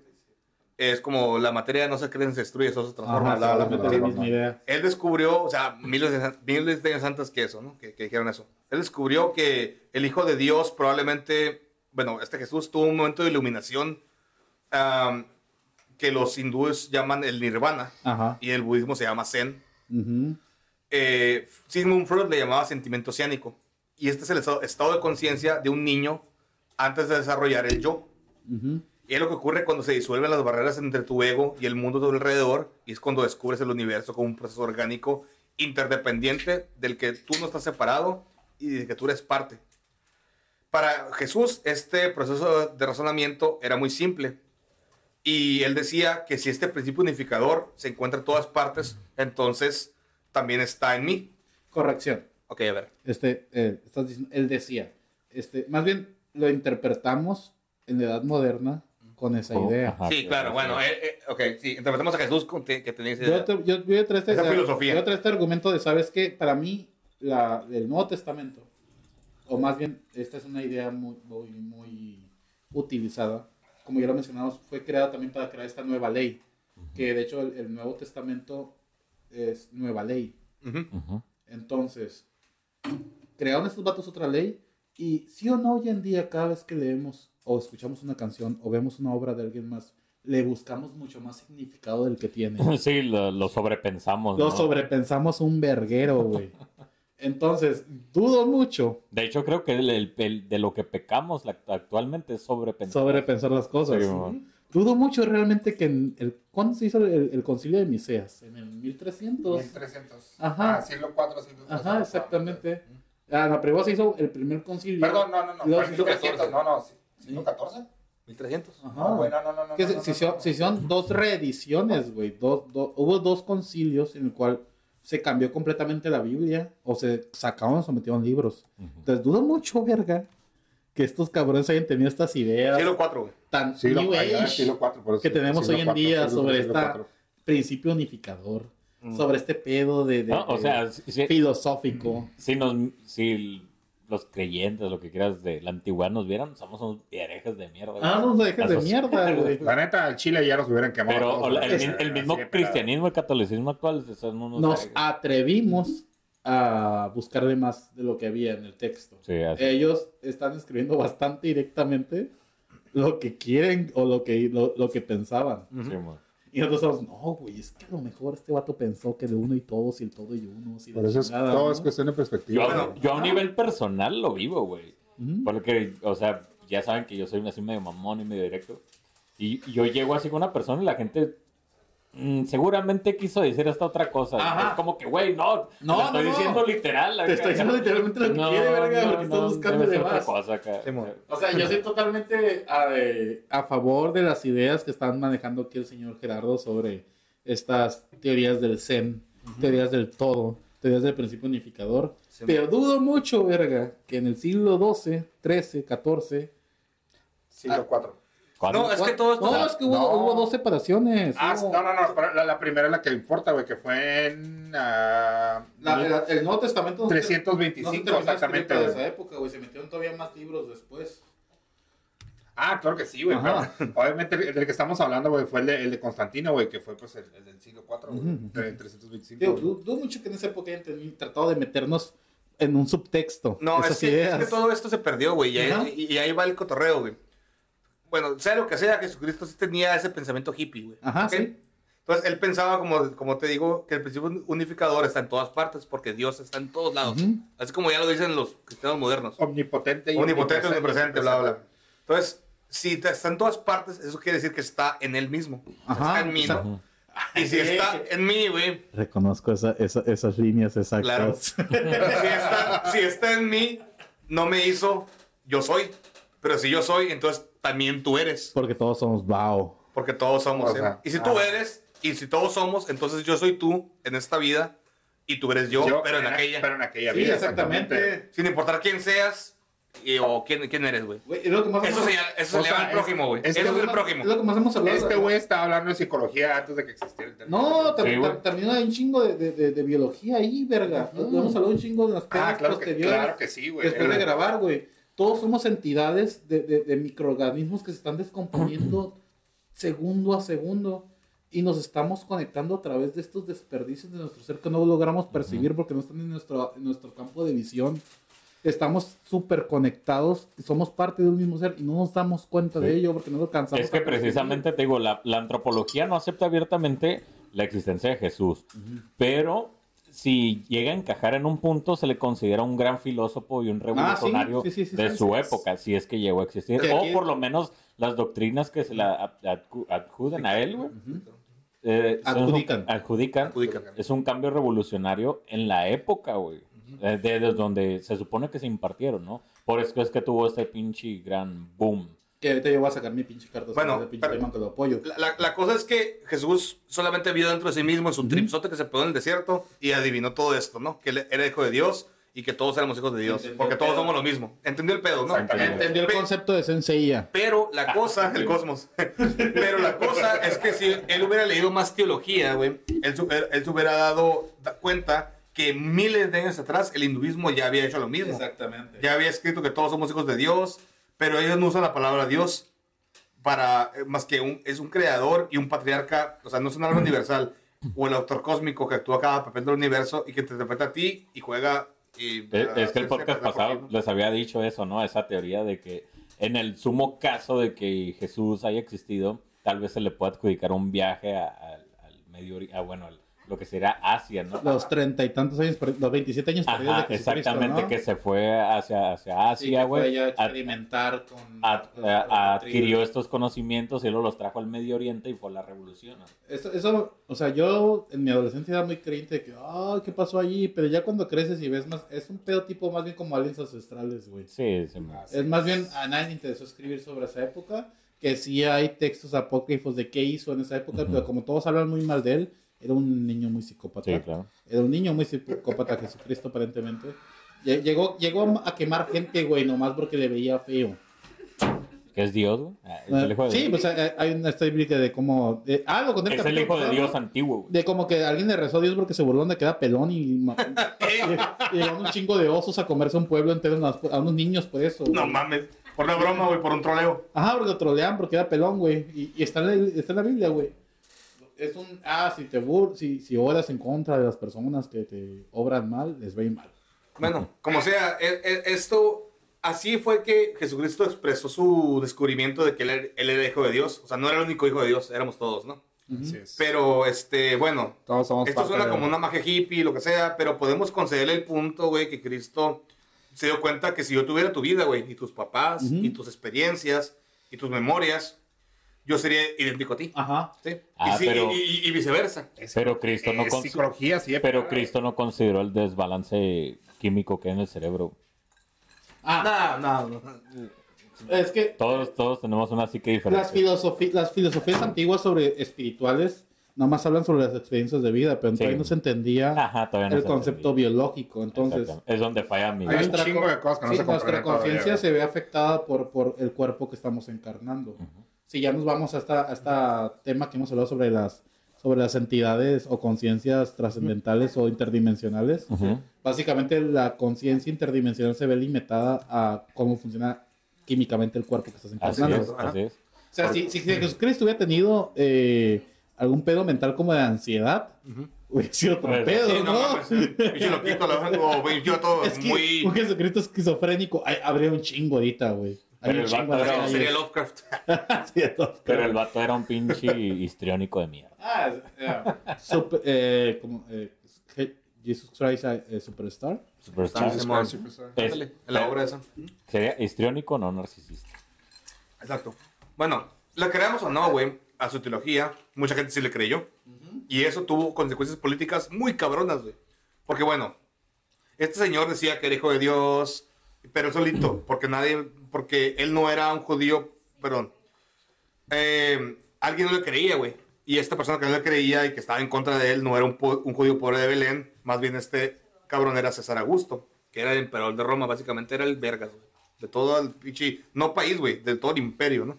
Es como la materia no se crea, se destruye, eso se transforma. Ajá, la bla. misma idea. Él descubrió, o sea, miles de, miles de años antes que eso, ¿no? Que, que dijeron eso. Él descubrió que el Hijo de Dios probablemente, bueno, este Jesús tuvo un momento de iluminación am, que los hindúes llaman el nirvana Ajá. y el budismo se llama zen. Ujú. Eh, Sigmund Freud le llamaba sentimiento oceánico. Y este es el estado, estado de conciencia de un niño antes de desarrollar el yo. Ujú. Y es lo que ocurre cuando se disuelven las barreras entre tu ego y el mundo de tu alrededor. Y es cuando descubres el universo como un proceso orgánico interdependiente del que tú no estás separado y de que tú eres parte. Para Jesús, este proceso de razonamiento era muy simple. Y él decía que si este principio unificador se encuentra en todas partes, entonces también está en mí. Corrección. Ok, a ver. Este, eh, estás diciendo, él decía, este, más bien lo interpretamos en la edad moderna con esa Oh, idea. ajá, sí, claro, bueno, eh, eh, ok, sí, interpretamos a Jesús con te- que tenía esa idea. Yo, te- yo, yo traer este, Esa filosofía. yo traer este argumento de, ¿sabes qué? Para mí, la, el Nuevo Testamento, o más bien, esta es una idea muy, muy, muy utilizada, como ya lo mencionamos, fue creada también para crear esta nueva ley, que de hecho el, el Nuevo Testamento es nueva ley. Ujú. Ujú. Entonces, crearon estos vatos otra ley, y sí o no hoy en día, cada vez que leemos o escuchamos una canción o vemos una obra de alguien más, le buscamos mucho más significado del que tiene. Sí, lo, lo sobrepensamos. Lo ¿no? sobrepensamos un verguero, güey. Entonces, dudo mucho De hecho, creo que el- el- el- de lo que pecamos actualmente es sobrepensar. sobrepensar las cosas. Sí, dudo mucho realmente que en el ¿cuándo se hizo el, el concilio de Miseas? En el 1300. 1300. Ajá. Ah, siglo 4, siglo III. Ajá, exactamente. Ah, no, pero se hizo el primer concilio. Perdón, no, no, no. Luego fue se hizo 1300, no, no. ¿Siglo 14? 1300. Ajá. No, güey, no, no, no. no, Que se, no, se no, hicieron, no. se hicieron dos reediciones, güey. Dos, dos- hubo dos concilios en el cual se cambió completamente la Biblia o se sacaron o se metieron libros. Entonces dudo mucho, verga, que estos cabrones hayan tenido estas ideas Siglo 4, güey. tan Siglo, new allá, age siglo 4, por eso, que tenemos siglo hoy en cuatro, día siglo- sobre cuatro. principio unificador, sobre este pedo de, de- No, o de sea, si, si- filosófico. si nos, si los creyentes, lo que quieras, de la antigüedad nos vieran, somos unos herejes de mierda. Ah, no nos dejes de mierda, güey. La neta, al Chile ya los hubieran quemado. Pero todos, el, el mismo cristianismo y catolicismo actual son unos Nos herejes. atrevimos a buscarle más de lo que había en el texto. Sí, así. ellos están escribiendo bastante directamente lo que quieren o lo que, lo, lo que pensaban. Sí, mon. Y nosotros estamos, no, güey, es que a lo mejor este vato pensó que de uno y todos y el todo y uno. y la Por eso es, todo ¿no? es cuestión de Yo, perspectiva. Bueno. yo a un nivel personal lo vivo, güey. Porque, o sea, ya saben que yo soy así medio mamón y medio directo. Y yo llego así con una persona y la gente seguramente quiso decir esta otra cosa. Ajá. Es como que, güey, no, No, te estoy no, no. diciendo literal. Te estoy diciendo literalmente lo que quiere, verga, porque estás buscando de otra más. cosa acá. Sí. O sea, yo soy totalmente a, eh, a favor de las ideas que están manejando aquí el señor Gerardo sobre estas teorías del Zen, teorías del todo, teorías del principio unificador. pero dudo mucho, verga, que en el siglo XII, XIII, XIV... Siglo 4. No, es que todo esto. No, es que hubo, No. hubo dos separaciones. Ah, hubo- no, no, no. pero La, la primera es la que importa, güey, que fue en. ah, La- la- el Nuevo Testamento no se- 325, no se terminó de escribir exactamente, güey. esa época, güey. Se metieron todavía más libros después. Ah, claro que sí, güey. Obviamente el del que estamos hablando, güey, fue el de, el de Constantino, güey, que fue pues el, el del siglo 4, güey. Ujú. tre- 325. Digo, güey. du- dudo mucho que en esa época hayan tratado de meternos en un subtexto. No, esas es que, ideas. es que todo esto se perdió, güey. Y ahí va el cotorreo, güey. Bueno, sea lo que sea, Jesucristo sí tenía ese pensamiento hippie, güey. Ajá, ¿Ok? sí. Entonces él pensaba, como, como te digo, que el principio unificador está en todas partes porque Dios está en todos lados. Ujú. Así como ya lo dicen los cristianos modernos. Omnipotente y Omnipotente, omnipresente, bla, bla. Entonces, si está en todas partes, eso quiere decir que está en él mismo. Ajá, está en mí, ¿no? Y si está en mí, güey, Reconozco esa- esa- esas líneas exactas. Claro. si, está, si está en mí, no me hizo yo soy. Pero si yo soy, entonces también tú eres. Porque todos somos Bao. Porque todos somos. O ¿eh? sea, y si tú ah. eres, y si todos somos, entonces yo soy tú en esta vida y tú eres yo, pero en aquella. Pero en aquella Sí, vida, exactamente. Sin importar quién seas y- o quién, quién eres, güey. Eso hemos- se, llama- eso se llama el prójimo, güey. es Eso es el prójimo. Es lo que más hemos hablado. Este güey estaba hablando de psicología antes de que existiera el término. No, tam- Sí, también hay un chingo de, de- de- de biología ahí, verga. Hemos hablado un chingo de las Ah, claro que, posteriores. claro que sí, güey. Después de grabar, güey. Todos somos entidades de, de- de microorganismos que se están descomponiendo segundo a segundo y nos estamos conectando a través de estos desperdicios de nuestro ser que no logramos percibir porque no están en nuestro, en nuestro campo de visión. Estamos súper conectados, somos parte de un mismo ser y no nos damos cuenta de ello porque no lo alcanzamos. Es que precisamente te digo, la, la antropología no acepta abiertamente la existencia de Jesús, pero si llega a encajar en un punto, se le considera un gran filósofo y un revolucionario Ah, sí, sí, sí, de sí, su sí. época, si es que llegó a existir. O por lo menos las doctrinas que se la ad- adju- adjuden a él, güey. eh. Adjudican. Es un cambio revolucionario en la época, güey. Eh, de, de donde se supone que se impartieron, ¿no? Por eso es que tuvo este pinche gran boom. Que ahorita yo voy a sacar mi pinche carta Bueno, de pinche pero- que lo apoyo. La, la- la cosa es que Jesús solamente vio dentro de sí mismo en su tripsote que se pegó en el desierto y adivinó todo esto, ¿no? Que él era hijo de Dios y que todos éramos hijos de Dios. Entendió porque todos somos lo mismo. Entendió el pedo, ¿no? Exactamente. Entendió el concepto de Senseiya. Pero la cosa, el cosmos. Pero la cosa es que si él hubiera leído más teología, güey, él, se- él- se hubiera dado da- cuenta que miles de años atrás el hinduismo ya había hecho lo mismo. Exactamente. Ya había escrito que todos somos hijos de Dios, pero ellos no usan la palabra Dios para eh, más que un, es un creador y un patriarca, o sea, no es un alma universal o el autor cósmico que actúa cada papel del universo y que te interpreta a ti y juega. Y, Es, es que el podcast pasado les había dicho eso, ¿no? Esa teoría de que en el sumo caso de que Jesús haya existido, tal vez se le pueda adjudicar un viaje a- al, al Medio Oriente, bueno, al- lo que sería Asia, ¿no? Los treinta y tantos años, los 27 años perdidos Ajá, de Jesucristo, exactamente, ¿no? que se fue hacia, hacia Sí, Asia, güey. a ad- experimentar con... con- a- con- adquirió estos conocimientos y luego los trajo al Medio Oriente y fue la revolución. ¿no? Eso, eso, o sea, yo en mi adolescencia era muy creyente de que, ah, ¿qué pasó allí? Pero ya cuando creces y ves más, es un pedo tipo más bien como aliens ancestrales, güey. Sí, sí. Es más bien, a nadie le interesó escribir sobre esa época, que sí hay textos apócrifos de qué hizo en esa época, Ujú. pero como todos hablan muy mal de él, era un niño muy psicópata. Sí, claro. Era un niño muy psicópata, Jesucristo, aparentemente. Lle- Llegó, llegó a quemar gente, güey, nomás porque le veía feo. Que es Dios, güey. Es el hijo de sí, pues hay hay una historia bíblica de cómo... de- ah, lo conté es el hijo de Dios antiguo, güey. De como que alguien le rezó a Dios porque se burló de que era pelón y, llegaron un chingo de osos a comerse un pueblo entero a unos- a niños por eso. No güey. mames. Por una broma, güey, por un troleo. Ajá, porque lo trolean porque era pelón, güey. Y, y está, en la, está en la Biblia, güey. Es un, ah, si te bur si, si oras en contra de las personas que te obran mal, les ir mal. Bueno, como sea, e- e- esto, así fue que Jesucristo expresó su descubrimiento de que él, era- él era hijo de Dios. O sea, no era el único hijo de Dios, éramos todos, ¿no? Así es. Pero, este, bueno, Todos somos esto suena de- como una magia hippie, lo que sea, pero podemos concederle el punto, güey, que Cristo se dio cuenta que si yo tuviera tu vida, güey, y tus papás, Ujú. y tus experiencias, y tus memorias, yo sería idéntico a ti. Ajá. ¿sí? Ah, y, sí, pero- y, y- y viceversa. Pero Cristo no Es con- psicología, sí. Pero Cristo no consideró el desbalance químico que hay en el cerebro. Ah, No, no, no. es que Todos, todos tenemos una psique las, diferente. filosofi- las filosofías antiguas sobre espirituales nomás hablan sobre las experiencias de vida, pero Sí. todavía no se entendía Ajá, todavía no el se concepto entendía. biológico. Entonces, es donde falla mi. Hay un Nuestra chingo co- de cosas que no sí, se nuestra conciencia se ve afectada por, por el cuerpo que estamos encarnando. Si ya nos vamos a esta, a esta tema que hemos hablado sobre las, sobre las entidades o conciencias trascendentales o interdimensionales, Ujú. básicamente la conciencia interdimensional se ve limitada a cómo funciona químicamente el cuerpo que estás Así encarnando. es, así es. O sea, si, si Jesucristo hubiera tenido eh, algún pedo mental como de ansiedad, hubiera sido otro Pues, pedo, Sí, no ¿no? mames. Pinche loquito, la verdad, o idiota, Es que muy... un Jesucristo esquizofrénico, ay, habría un chingo ahorita, güey. Pero un el vato era- calles. Sería Lovecraft. Sí, Pero el vato era un pinche histriónico de mierda. Ah, yeah. Super- eh, como, eh, Je- Jesus Christ eh, Superstar. Superstar. Sí, Simón. Superstar. Es- la obra esa. Sería histriónico, no narcisista. Exacto. Bueno, la creamos o no, güey, a su teología, mucha gente sí le creyó. Y eso tuvo consecuencias políticas muy cabronas, güey. Porque, bueno, este señor decía que era hijo de Dios, pero solito, porque nadie, porque él no era un judío, perdón. Eh, alguien no le creía, güey. Y esta persona que no le creía y que estaba en contra de él no era un, judío pobre de Belén, más bien este cabrón era César Augusto, que era el emperador de Roma, básicamente era el vergas, güey. De todo el no país, güey, de todo el imperio, ¿no?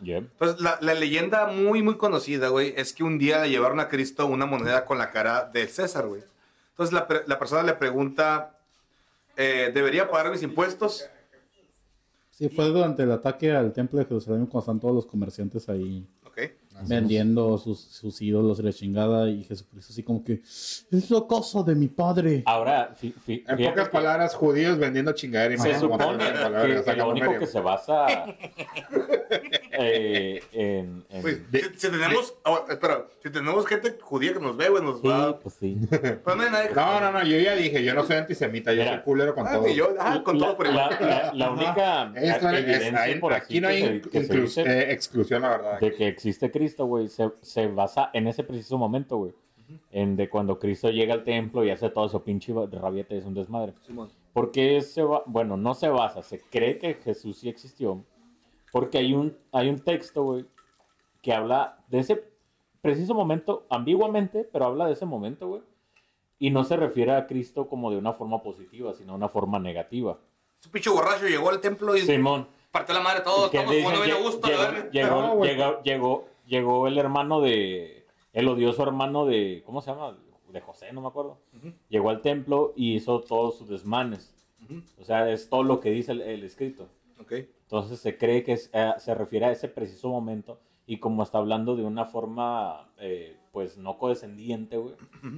Yeah. Pues la, la leyenda muy, muy conocida, güey, es que un día le llevaron a Cristo una moneda con la cara de César, güey. Entonces la, la persona le pregunta, eh, ¿debería pagar mis impuestos? Sí, fue durante el ataque al templo de Jerusalén cuando están todos los comerciantes ahí vendiendo sus, sus ídolos y la chingada y Jesucristo así como que es la casa de mi padre. Ahora, fi- fi- En pocas que palabras, judíos vendiendo chingadera y se supone que, lo único que se basa eh, en... en- Güey, si, si tenemos, oh, espera, si tenemos gente judía que nos ve, güey, nos Sí, va. pues sí. Pero no hay nadie. No, no, no, yo ya dije, yo no soy antisemita, yo Mira. soy culero con Ah, todo. que yo, ah, con la, todo por la- la- la única es- evidencia ahí- por aquí no que hay se- que se inclus- dice eh, exclusión, la verdad. de que existe Cristo, güey, se, se basa en ese preciso momento, güey. En de cuando Cristo llega al templo y hace todo eso pinche rabiete, es un desmadre. Simón. ¿Por qué se va? Bueno, no se basa, se cree que Jesús sí existió. Porque hay un, hay un texto, güey, que habla de ese preciso momento, ambiguamente, pero habla de ese momento, güey. Y no se refiere a Cristo como de una forma positiva, sino de una forma negativa. Ese pinche borracho llegó al templo y Simón, partió la madre todo. que Estamos jugando bien a gusto. llegó, llegó, No, llegó, llegó, llegó el hermano de, el odioso hermano de, ¿cómo se llama? De José, no me acuerdo. Llegó al templo y hizo todos sus desmanes. O sea, es todo lo que dice el, el escrito. Ok. Entonces se cree que es- eh, se refiere a ese preciso momento y como está hablando de una forma, eh, pues no condescendiente, güey,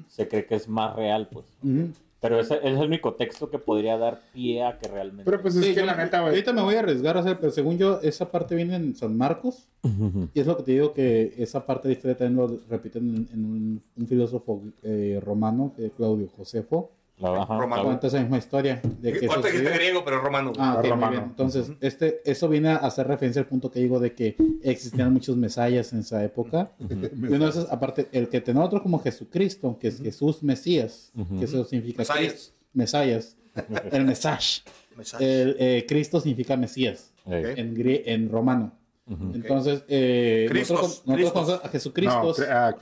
se cree que es más real, pues. Pero ese, ese es el único texto que podría dar pie a que realmente... Pero pues es Sí, que la neta, güey. Ahorita me voy a arriesgar a hacer, pero según yo, esa parte viene en San Marcos. Y es lo que te digo que esa parte de la historia también lo repiten en, en un, un filósofo eh, romano, Claudio Josefo. Romano. Cuenta esa misma historia de que eso dijiste griego, pero romano. Ah, muy Romano. bien. Entonces, este, eso viene a hacer referencia al punto que digo de que existían muchos mesayas en esa época. Y uno de esos, aparte, el que tenemos otro como Jesucristo, que es Jesús Mesías, que eso significa Mesías. Cristo- Mesías. El Mesash. Mensaje. El, eh, Cristo significa Mesías Eh, en, en romano. Entonces, eh, Cristos, nosotros, conocemos a Jesucristo. No, cre- ah,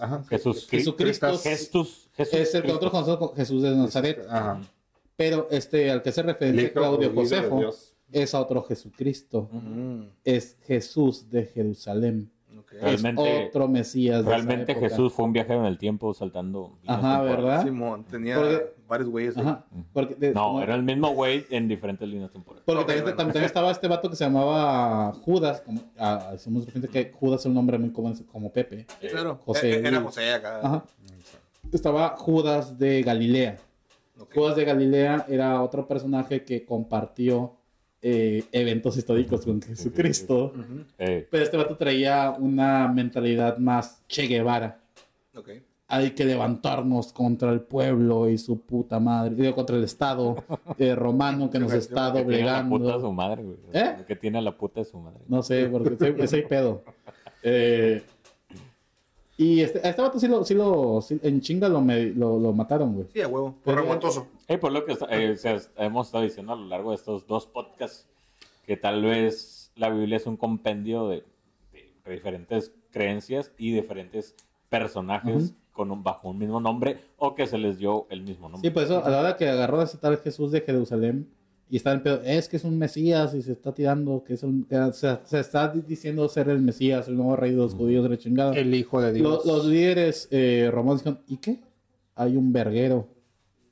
ajá. Jesús, Jesucristo Jesús, Jesús, Jesús, es el que nosotros conocemos como Jesús de Nazaret. Ajá. Pero este, al que se referencia Claudio Josefo es a otro Jesucristo. Es Jesús de Jerusalén. Realmente- es otro Mesías. Realmente época. Jesús fue un viajero en el tiempo saltando. líneas Ajá. ¿verdad? Simón, tenía Porque- varios güeyes. ahí. Ajá. Porque, de- No, como- era el mismo güey en diferentes líneas temporales. porque también, bueno. también estaba este vato que se llamaba Judas. Como, ah, hacemos referencia que Judas es un nombre muy común como Pepe. Sí, claro. José. Eh, Era José acá. Ajá. Estaba Judas de Galilea. Judas de Galilea era otro personaje que compartió eh, eventos históricos con Jesucristo. Eh, Pero este vato traía una mentalidad más Che Guevara. Ok. Hay que levantarnos contra el pueblo y su puta madre. Digo, contra el Estado eh, romano que nos está que tiene la puta de su doblegando. madre, güey. ¿Eh? Que tiene a la puta de su madre. No sé, porque ese, ese hay pedo. Eh, y este, a este vato sí lo, sí lo sí- en chinga lo, me- lo, lo mataron, güey. Sí, a huevo. Por revoltoso. Eh, por lo que eh, o sea, hemos estado diciendo a lo largo de estos dos podcasts, que tal vez la Biblia es un compendio de, de diferentes creencias y diferentes personajes con un, bajo un mismo nombre o que se les dio el mismo nombre. Sí, pues eso, a la hora que agarró a ese tal Jesús de Jerusalén y está en pedo, es que es un Mesías y se está tirando, que es un, que se, se está diciendo ser el Mesías, el nuevo rey de los judíos de la chingada. El hijo de Dios. los líderes eh, romanos dijeron, ¿y qué? Hay un verguero,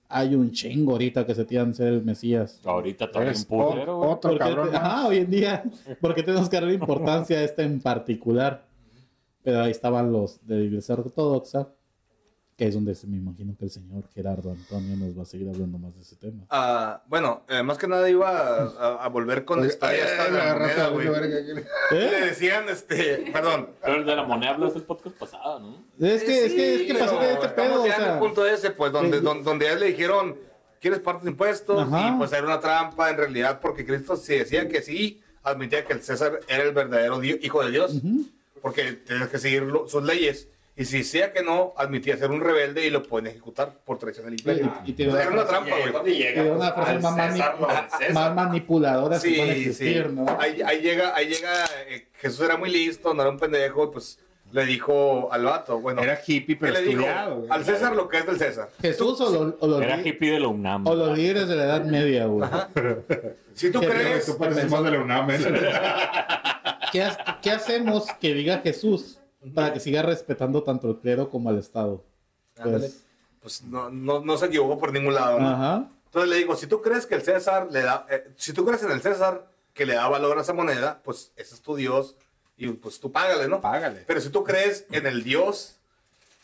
hay un chingo ahorita que se tiran ser el Mesías. Ahorita todavía Es un putrero, o- güey. otro ¿Por qué cabrón. ajá, hoy en día, ¿por qué tenemos que darle importancia a este en particular? Pero ahí estaban los de la Iglesia Ortodoxa, que es donde se me imagino que el señor Gerardo Antonio nos va a seguir hablando más de ese tema. Ah, bueno, eh, más que nada iba a, a- a volver con la Oye, historia ay, esta de la moneda, la güey. ¿Eh? Le decían, este, perdón. Pero el de la moneda hablas del podcast pasado, ¿no? Es que, es que, es que Sí, pasó de este pedo, o ya en el sea, punto ese, pues, donde, Sí. don- donde a él le dijeron, ¿quieres parte de impuestos? Ajá. Y pues era una trampa, en realidad, porque Cristo si decía que sí, admitía que el César era el verdadero di- hijo de Dios, porque tenías que seguir sus leyes. Y si decía que no, admitía ser un rebelde y lo pueden ejecutar por traición al imperio. Y- y tiene O sea, era una trampa, güey. que una más, mani- más manipuladoras que pueden Sí, sí. existir, ¿no? Ahí, ahí llega, ahí llega, eh, Jesús era muy listo, no era un pendejo, y pues le dijo al vato, bueno, Era hippie, ¿qué pero le dijo? estudiado. Al César lo que es del César. Jesús o, los- o los, Era hippie de la UNAM. o los líderes de la Edad Media, güey. Si tú ¿Qué crees, Tú pareces más de la UNAM. ¿eh? ¿Qué, ha- qué hacemos que diga Jesús para que siga respetando tanto el clero como al Estado? Pues, pues no, no, no se equivocó por ningún lado. ¿no? ajá. Entonces le digo, si tú crees que el César le da, eh, si tú crees en el César, que le da valor a esa moneda, pues ese es tu Dios y pues tú págale, ¿no? Págale. Pero si tú crees en el Dios,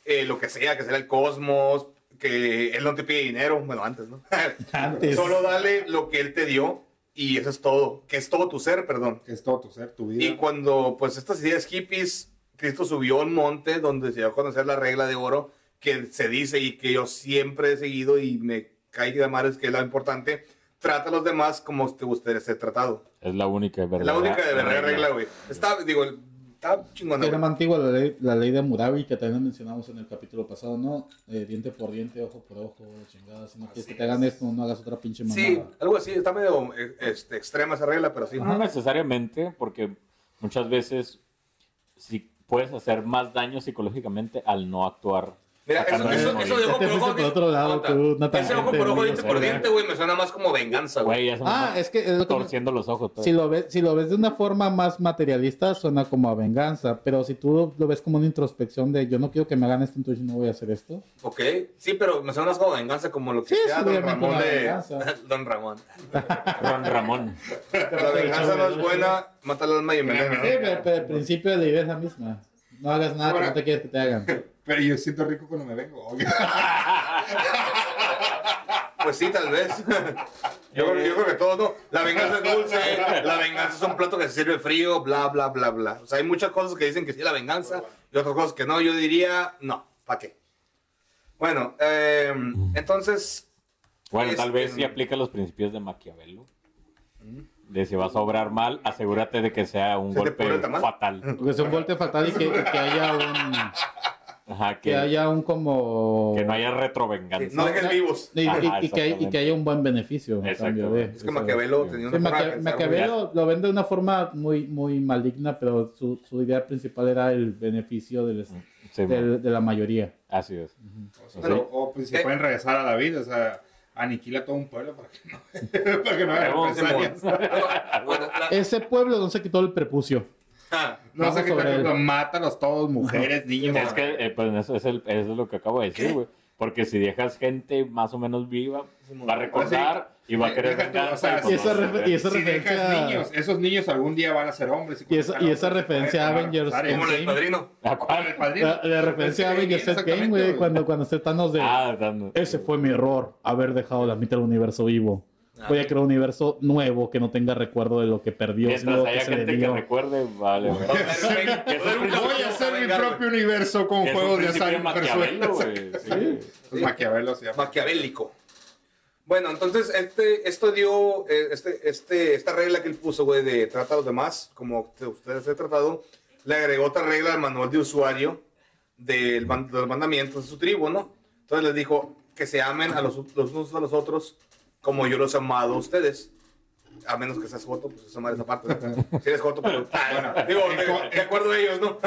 eh, lo que sea, que sea el cosmos, que Él no te pide dinero, bueno, antes, ¿no? Antes. Solo dale lo que Él te dio y eso es todo, que es todo tu ser, perdón. Que es todo tu ser, tu vida. Y cuando, pues, estas ideas hippies, Cristo subió a un monte donde se dio a conocer la regla de oro que se dice y que yo siempre he seguido y me cae de mares que es lo importante. Trata a los demás como te gustaría ser tratado. Es la única Es verdadera la única de verdadera regla, güey. Está, digo, está chingona. Era más antigua la ley, la ley de Murabi que también mencionamos en el capítulo pasado, ¿no? Eh, diente por diente, ojo por ojo, chingada. Si no quieres que te hagan esto, no hagas otra pinche mamada. Sí, algo así. Está medio eh, este, extrema esa regla, pero sí. No necesariamente, porque muchas veces si puedes hacer más daño psicológicamente al no actuar. Mira, eso, de ojo por ojo. por otro lado, tú, Ese ojo por ojo, diente por diente, güey, me suena más como venganza, güey. Ah, es que es lo que me- torciendo los ojos. pues. si lo ves si lo ves de una forma más materialista suena como a venganza, pero si tú lo ves como una introspección de yo no quiero que me hagan esto, entonces no voy a hacer esto. Ok, sí, pero me suena más como venganza, como lo que Sí, sea Don Ramón de. Don Ramón. Ron Ramón. La venganza no es buena, mata el alma y envenena. Sí, pero, el principio de la idea es la misma. No hagas nada que no te quieres que te hagan. Pero yo siento rico cuando me vengo. Pues sí, tal vez. Yo, creo- yo creo que todo, ¿no? La venganza es dulce, la venganza es un plato que se sirve frío, bla, bla, bla, bla. O sea, hay muchas cosas que dicen que sí, la venganza, y otras cosas que no. Yo diría, no, ¿para qué? Bueno, eh, entonces, Bueno, tal Este, vez sí aplica los principios de Maquiavelo. De si vas a obrar mal, asegúrate de que sea un ¿Se te golpe fatal. Porque es un golpe fatal y que, que haya un Ajá, que que, haya un como que no haya retrovenganza. no dejes vivos. y, y- Ajá, y que, hay- y que haya un buen beneficio Exacto. cambio de Es que. Maquiavelo sí. tenía Sí, una forma de Maquia- pensar, Maquiavelo lo vende de una forma muy, muy maligna, pero su, su idea principal era el beneficio del, Sí, del- de la mayoría. Así es. O, sea, Bueno, o, pues si eh. pueden regresar a la vida, o sea, aniquila todo un pueblo para que no, para que no haya Pero, represalias. Ese pueblo no se quitó el prepucio. Ah, No sé qué él. mátalos todos, mujeres, niños. Es que eh, pues eso es, el, eso es lo que acabo de decir, güey. Porque si dejas gente más o menos viva, va a recordar y va a querer tú, o sea, y pues Y esa y esa si referencia- dejas niños, esos niños algún día van a ser hombres. Y esa- y esa sean hombres, referencia a Avengers como el padrino. ¿A cuál? el padrino. La, la referencia a Avengers Endgame, güey, cuando, cuando se Thanos de... Ah. Ese fue mi error, haber dejado la mitad del universo vivo. Voy a crear un universo nuevo que no tenga recuerdo de lo que perdió, Mientras que haya le gente que recuerde, vale, güey. Voy a hacer mi propio universo con juegos de azar Maquiavelo, Maquiavelo se llama. maquiavélico. Bueno, entonces este, esto dio, eh, este, este, esta regla que él puso, güey, de trata a los demás, como te- ustedes he tratado, le agregó otra regla al manual de usuario del de los mandamientos de su tribu, ¿no? Entonces les dijo que se amen a los, los unos a los otros como yo los he amado a ustedes. A menos que seas joto, pues esa madre esa parte. ¿no? Si eres joto, pero... ah, digo, de, de acuerdo a ellos, ¿no?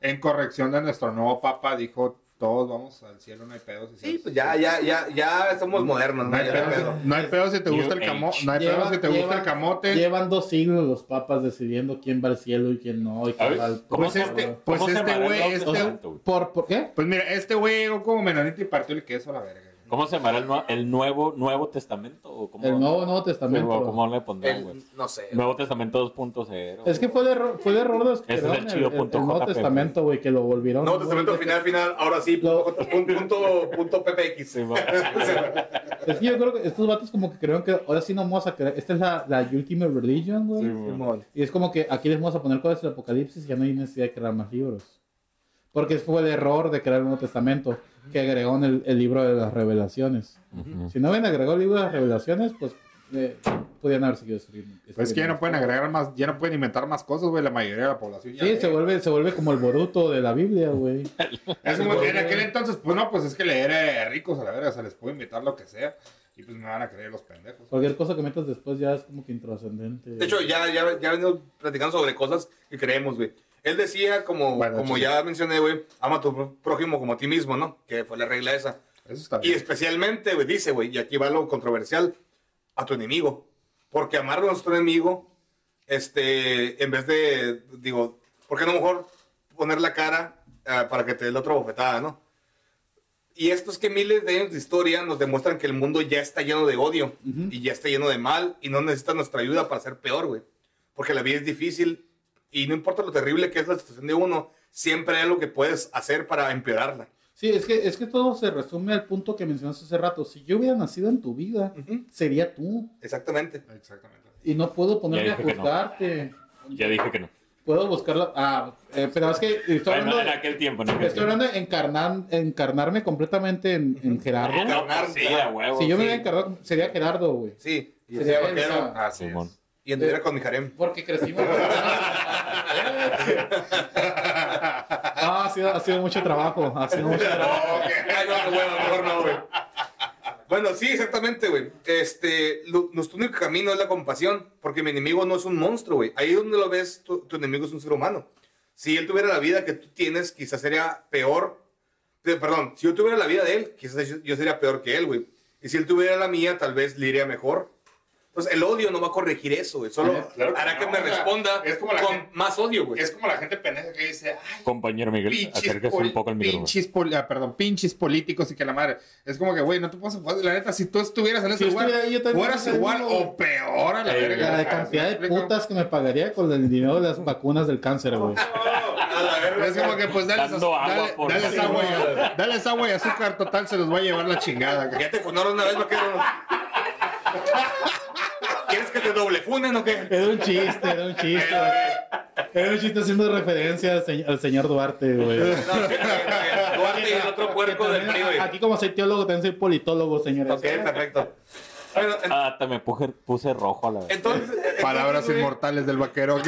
En corrección de nuestro nuevo papa, dijo: Todos vamos al cielo, no hay pedos. Sí, pues ya, ya, ya, ya somos modernos, No ¿no? hay Ya no hay pedo, pedo. si- no hay pedo si te gusta el camote. No hay pedo Llevan- si te gusta llevan- el camote. Llevan dos siglos los papas decidiendo quién va al cielo y quién no. Y quién va al... ¿cómo Pues este- pues cómo se este güey, este-? ¿Por, ¿Por qué? Pues mira, este güey llegó como menonita y partió el queso a la verga. ¿Cómo se llamará el, el nuevo, nuevo Testamento? ¿O cómo, El Nuevo Nuevo Testamento. güey, ¿Cómo le pondrán, güey? El- no sé. Nuevo Testamento 2.0. Es que fue el error, fue el error de los que Ese es el crearon chido el, el- punto el Nuevo Testamento, güey, que lo volvieron. Nuevo Testamento final, final, ahora sí, Lo- punto, punto, punto, PPX. Sí. Es que yo creo que estos vatos como que creyeron que ahora sí no vamos a creer. Esta es la, la Ultimate Religion, güey. Sí, y es como que aquí les vamos a poner cuál es el apocalipsis y ya no hay necesidad de crear más libros. Porque fue el error de crear el Nuevo Testamento, que agregó en el, el libro de las revelaciones. Si no hubieran agregado el libro de las revelaciones, pues eh, podían haber seguido escribiendo. Pues es que ya no pueden agregar más, ya no pueden inventar más cosas, güey. La mayoría de la población ya. Sí, lee. se vuelve, se vuelve como el Boruto de la Biblia, güey. Es como en aquel entonces, pues no, pues es que leer a ricos a la verga, se les puede invitar lo que sea. Y pues me van a creer los pendejos. Cualquier cosa que metas después ya es como que intrascendente. De hecho, ya, ya, ya venimos platicando sobre cosas que creemos, güey. Él decía, como, Bueno, como ya mencioné, güey, ama a tu prójimo como a ti mismo, ¿no? Que fue la regla esa. Eso está Y especialmente, güey, dice, güey, y aquí va lo controversial, a tu enemigo. Porque amar a nuestro enemigo, este, en vez de, digo, ¿por qué no mejor poner la cara ah, para que te dé la otra bofetada, no? Y esto es que miles de años de historia nos demuestran que el mundo ya está lleno de odio y ya está lleno de mal y no necesita nuestra ayuda para ser peor, güey. porque la vida es difícil y no importa lo terrible que es la situación de uno, siempre hay algo que puedes hacer para empeorarla. Sí, es que, es que todo se resume al punto que mencionaste hace rato. Si yo hubiera nacido en tu vida, sería tú. Exactamente. Exactamente. Y no puedo ponerme a que no. juzgarte. Ya dije que no. Puedo buscarla. Ah, eh, pero es que estoy Bueno, hablando, en aquel tiempo, en aquel estoy tiempo. hablando de encarnar, encarnarme completamente en, en Gerardo. Ah, no, pues sí, a huevo. si yo me sí. hubiera encarnado, sería Gerardo, güey. Sí, y Sería sería él, vaquero, o sea, Así es. Y anduviera con mi harem. Porque crecimos. ah, ha sido, ha sido mucho trabajo. Ha sido mucho trabajo. Ay, no, no, bueno, mejor no, güey. Bueno, sí, exactamente, güey. Este, lo- nuestro único camino es la compasión, porque mi enemigo no es un monstruo, güey. Ahí donde lo ves, tu, tu enemigo es un ser humano. Si él tuviera la vida que tú tienes, quizás sería peor. Eh, Perdón, si yo tuviera la vida de él, quizás yo- yo sería peor que él, güey. Y si él tuviera la mía, tal vez le iría mejor. Entonces, el odio no va a corregir eso, güey. Solo Claro que hará que no, me o sea, responda es como la con gente- más odio, güey. Es como la gente pendeja que dice, ay, Compañero Miguel, acérquese un poco al micrófono. pinches, ah, perdón, pinches políticos y que la madre. Es como que, güey, no te puedes jugar. La neta, si tú estuvieras en ese Si lugar, estuviera ahí, yo también fueras igual uno, o peor a la Eh, verga. La de ¿Me cantidad de putas que me pagaría con el dinero de las vacunas del cáncer, güey. Es como que, pues, dale, agua dale, por dale sí, agua, y, dale agua y azúcar, total, se los va a llevar la chingada. Ya te funaron una vez, vaquero. ¿Quieres que te doble funen o qué? Era un chiste, era un chiste. Era un chiste haciendo referencia al, señor- al señor Duarte, güey. No. Duarte y el otro puerco del güey. Aquí como soy teólogo, también soy politólogo, señores. Ok, perfecto. Bueno, en- Ah, te me puse, puse rojo a la vez. entonces... entonces, Palabras güey, inmortales del vaquero.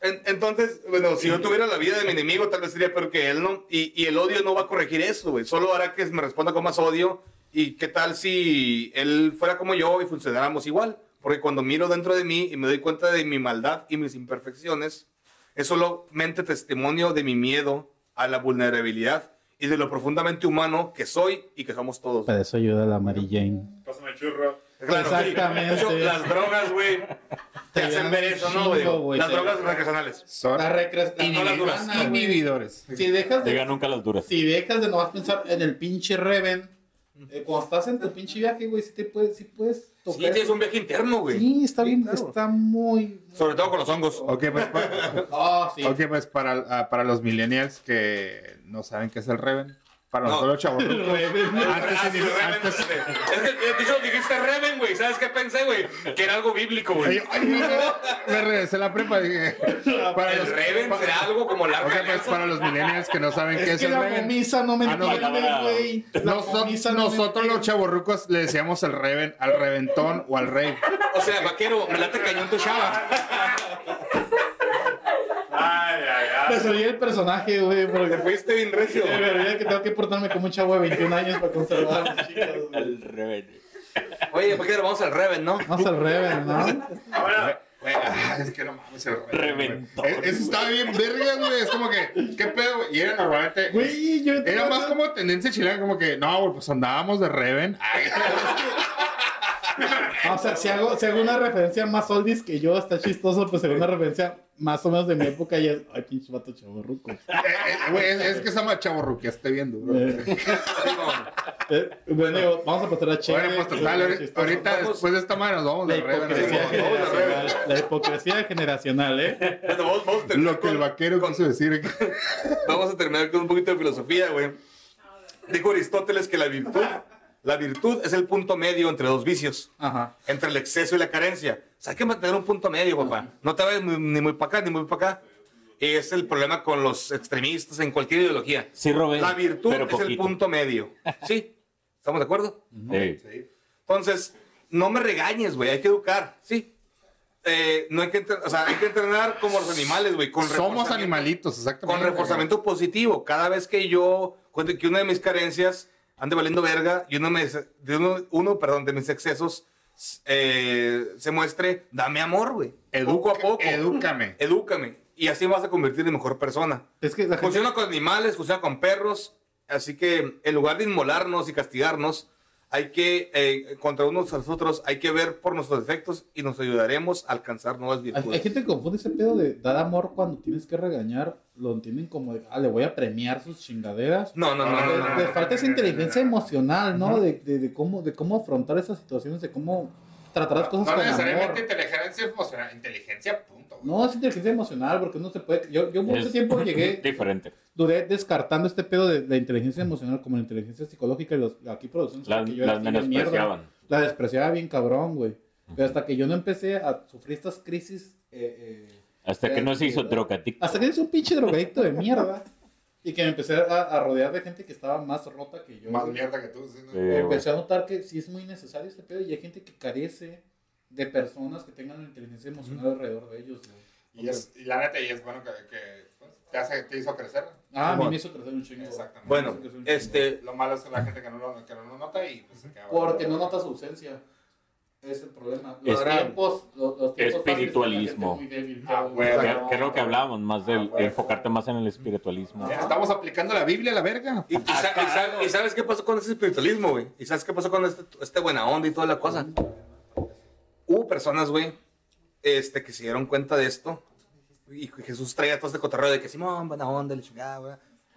en- entonces, bueno, si yo tuviera la vida de mi enemigo, tal vez sería peor que él, ¿no? Y, y el odio no va a corregir eso, güey. Solo hará que me responda con más odio. ¿Y qué tal si él fuera como yo y funcionáramos igual? Porque cuando miro dentro de mí y me doy cuenta de mi maldad y mis imperfecciones, es solamente testimonio de mi miedo a la vulnerabilidad y de lo profundamente humano que soy y que somos todos. Para eso ayuda la Mary Jane. Pásame churro. Claro, sí. Exactamente. De hecho, las drogas, güey, te hacen llenan ver eso, ¿no, chingo, güey? güey, Las te- drogas recreacionales. Son La recre- la- no las güey. inhibidores. Si dejas de, nunca las duras. si dejas de nomás pensar en el pinche Reven, eh, cuando estás en tu pinche viaje, güey, sí te puedes, sí puedes tocar. Sí, tienes un viaje interno, güey. Sí, está bien, claro. está muy... Sobre todo con los hongos. Ok, pues, pa- Ah, sí. ok, pues para, ah, para los millennials que no saben qué es el Reven, para No. nosotros los chavos. Reven. Antes, Ah, sí, antes- Es que, de hecho, dijiste Reven, güey. ¿Sabes qué pensé, güey? Que era algo bíblico, güey. Me, regresé la prepa. Dije, para El los, Reven pa- será algo como la ok, pues para los millennials que no saben qué Es que el la Reven. momisa no me Ah, no, entiende, güey. Nosotros los chavorrucos le decíamos el Reven al reventón o al rave. O sea, vaquero, me late cañón tu chava. Me salí el personaje, güey, Te porque fuiste bien recio. me olvidé que tengo que portarme como un chavo de 21 años para conservar a mis chicas. El revés. Oye, vaquero, vamos al Reven, ¿no? Vamos al Reven, ¿no? Güey, ah, es que no mames, el Reven. Eh, Eso estaba bien verga, güey. Es como que, ¿qué pedo, güey? Y era normalmente. Güey, yo Era más como tendencia chilena, como que, no, güey, pues andábamos de Reven. Ay, O sea, si hago, si hago una referencia más oldies que yo, está chistoso, pues hago una referencia más o menos de mi época y es, ay, pinche vato chavorruco. eh, eh, Güey, es, es que esa machaborruquia esté viendo, bro. Eh, eh, bueno, digo, vamos a pasar a Che. Bueno, pues total, eh, ahorita, chistoso. ahorita Vamos. después de esta madre nos vamos La de generacional. La hipocresía generacional, ¿eh? Bueno, vamos, vamos a terminar Lo que el vaquero con- quiso decir. Vamos a terminar con un poquito de filosofía, güey. Dijo Aristóteles que la virtud, la virtud es el punto medio entre dos vicios, Ajá. entre el exceso y la carencia. O sea, hay que mantener un punto medio, papá. No te vayas ni muy para acá ni muy para acá. Y es el problema con los extremistas en cualquier ideología. Sí, robé. La virtud pero es el punto medio. ¿Sí? ¿Estamos de acuerdo? Sí. Entonces, no me regañes, güey. Hay que educar, ¿sí? Eh, no hay que, o sea, hay que entrenar como los animales, güey. Somos animalitos, exactamente. con reforzamiento positivo. Cada vez que yo cuento que una de mis carencias ande valiendo verga y uno, me- de uno, uno, perdón, de mis excesos eh, se muestre, dame amor, güey. Poco a poco. Edúcame. Edúcame. Y así vas a convertir en mejor persona. Es que la gente... Funciona con animales, funciona con perros. Así que en lugar de inmolarnos y castigarnos, hay que, eh, contra unos a los otros, hay que ver por nuestros defectos y nos ayudaremos a alcanzar nuevas virtudes. hay gente que confunde ese pedo de dar amor cuando tienes que regañar, lo entienden como de, ah, le voy a premiar sus chingaderas. No, no, no, no, no, no. Le falta esa inteligencia emocional, ¿no? De, de, de cómo, de cómo afrontar esas situaciones, de cómo tratar las cosas No con necesariamente amor. inteligencia emocional, inteligencia, punto. güey. No, es inteligencia emocional, porque no se puede. Yo, yo mucho Es tiempo llegué, Diferente. duré descartando este pedo de la inteligencia emocional como la inteligencia psicológica y los, aquí producciones Las, que yo las mierda. La despreciaba bien cabrón, güey. Pero hasta que yo no empecé a sufrir estas crisis. eh, eh, Hasta que no se hizo ¿verdad? drogadicto. hasta que eres un pinche drogadicto de mierda. Y que me empecé a, a rodear de gente que estaba más rota que yo. Más güey. mierda que tú. sí, ¿no? Sí, güey. Empecé a notar que sí es muy necesario este pedo y hay gente que carece de personas que tengan la inteligencia emocional alrededor de ellos, güey. Y, es, y la neta, y es bueno que, que, pues, te, hace, te hizo crecer. Ah, a mí Bueno. me hizo crecer un chingo. Exactamente. Bueno, un chingo. este, Lo malo es que la gente que no lo, que no lo nota y pues se queda. Porque no notas ausencia. Es el problema. Los Es- tiempos, los, los tiempos Espiritualismo. muy débil, Ah, cabrón. güey, O sea, Que, no. que es lo que hablábamos, más del Ah, güey. enfocarte más en el espiritualismo. Estamos aplicando la Biblia a la verga. Y, y sa- y sa- y sabes qué pasó con ese espiritualismo, güey. Y sabes qué pasó con este, este buena onda y toda la cosa. Personas, güey, este, que se dieron cuenta de esto. Y Jesús traía todo este cotorreo de que Simón, buena onda, le chingada, güey.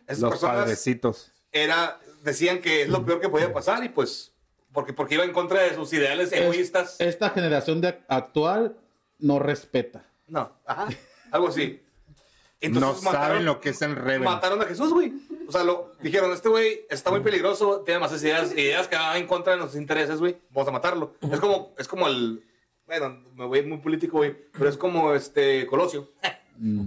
Esas Los personas padrecitos. era, decían que es lo peor que podía pasar y pues, porque, porque iba en contra de sus ideales egoístas. Esta generación de actual no respeta. No, ajá, algo así. no Entonces saben lo que es el rebel. mataron a Jesús, güey. O sea, lo dijeron, este güey está muy peligroso, tiene más ideas, ideas que van en contra de nuestros intereses, güey. Vamos a matarlo. Es como, es como el, bueno, me voy muy político, güey, pero es como este Colosio.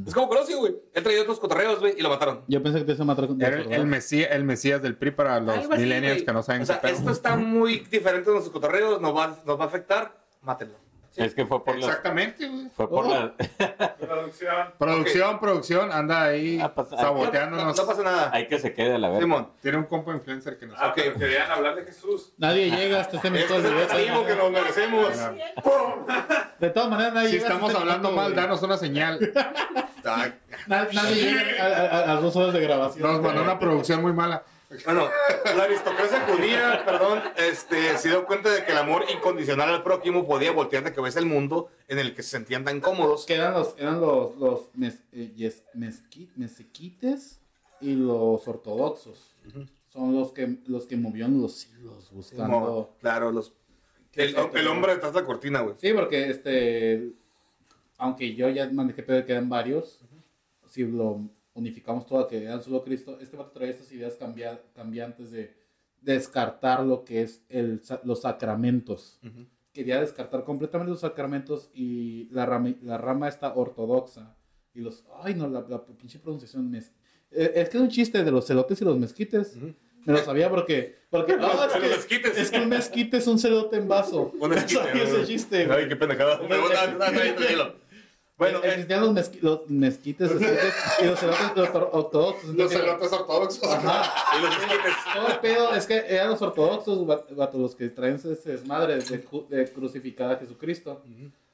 Es como Colosio, güey. Él traía otros cotorreos, güey, y lo mataron. Yo pensé que te iba a matar con el, el mesías, el mesías del PRI para los así, millennials que no saben O sea, qué pedo. esto está muy diferente de nuestros cotorreos, nos va, nos va a afectar, mátenlo. Es que fue por la... Exactamente, güey. Fue por Oh. la... Producción, producción, anda ahí Ah, pasa- No, saboteándonos. no pasa nada. Hay que se quede a la verga. Simón. Tiene un compa influencer que nos Ah, Ok. pero querían hablar de Jesús. Nadie llega hasta este Este minuto es el castigo que nos merecemos. De todas maneras, nadie Si llega estamos este hablando minuto, mal, güey. danos una señal. Nadie llega a, a- a las dos horas de grabación. Nos mandó una producción muy mala. Bueno, la aristocracia judía, perdón, este, se dio cuenta de que el amor incondicional al prójimo podía voltear de cabeza el mundo en el que se sentían tan cómodos. Que eran los, eran los, los mes- eh, yes- mezqui- mesequites y los ortodoxos. Son los que, los que movieron los hilos buscando. Claro, los, el, el hombre detrás de la cortina, güey. Sí, porque este. Aunque yo ya manejé pedo que eran varios, si lo unificamos todo a que eran solo Cristo, este vato trae estas ideas cambia- cambiantes de descartar lo que es el, sa- los sacramentos. Quería descartar completamente los sacramentos y la rama, la rama está ortodoxa. Y los. Ay, no, la, la pinche pronunciación. mez- eh, es que es un chiste de los celotes y los mezquites. Me lo sabía porque. porque no, es, que, mezquites. es que un mezquite es un celote en vaso. Un Sabía ese chiste. Ay, qué pendejada. Bueno, eh, existían los, mezqui- los mezquites esquites y los celotes ortodoxos. Los celotes ortodoxos. Ajá. y los esquites. Todo el pedo es que eran los ortodoxos, va- vato, los que traen ese desmadre de, de crucificar a Jesucristo.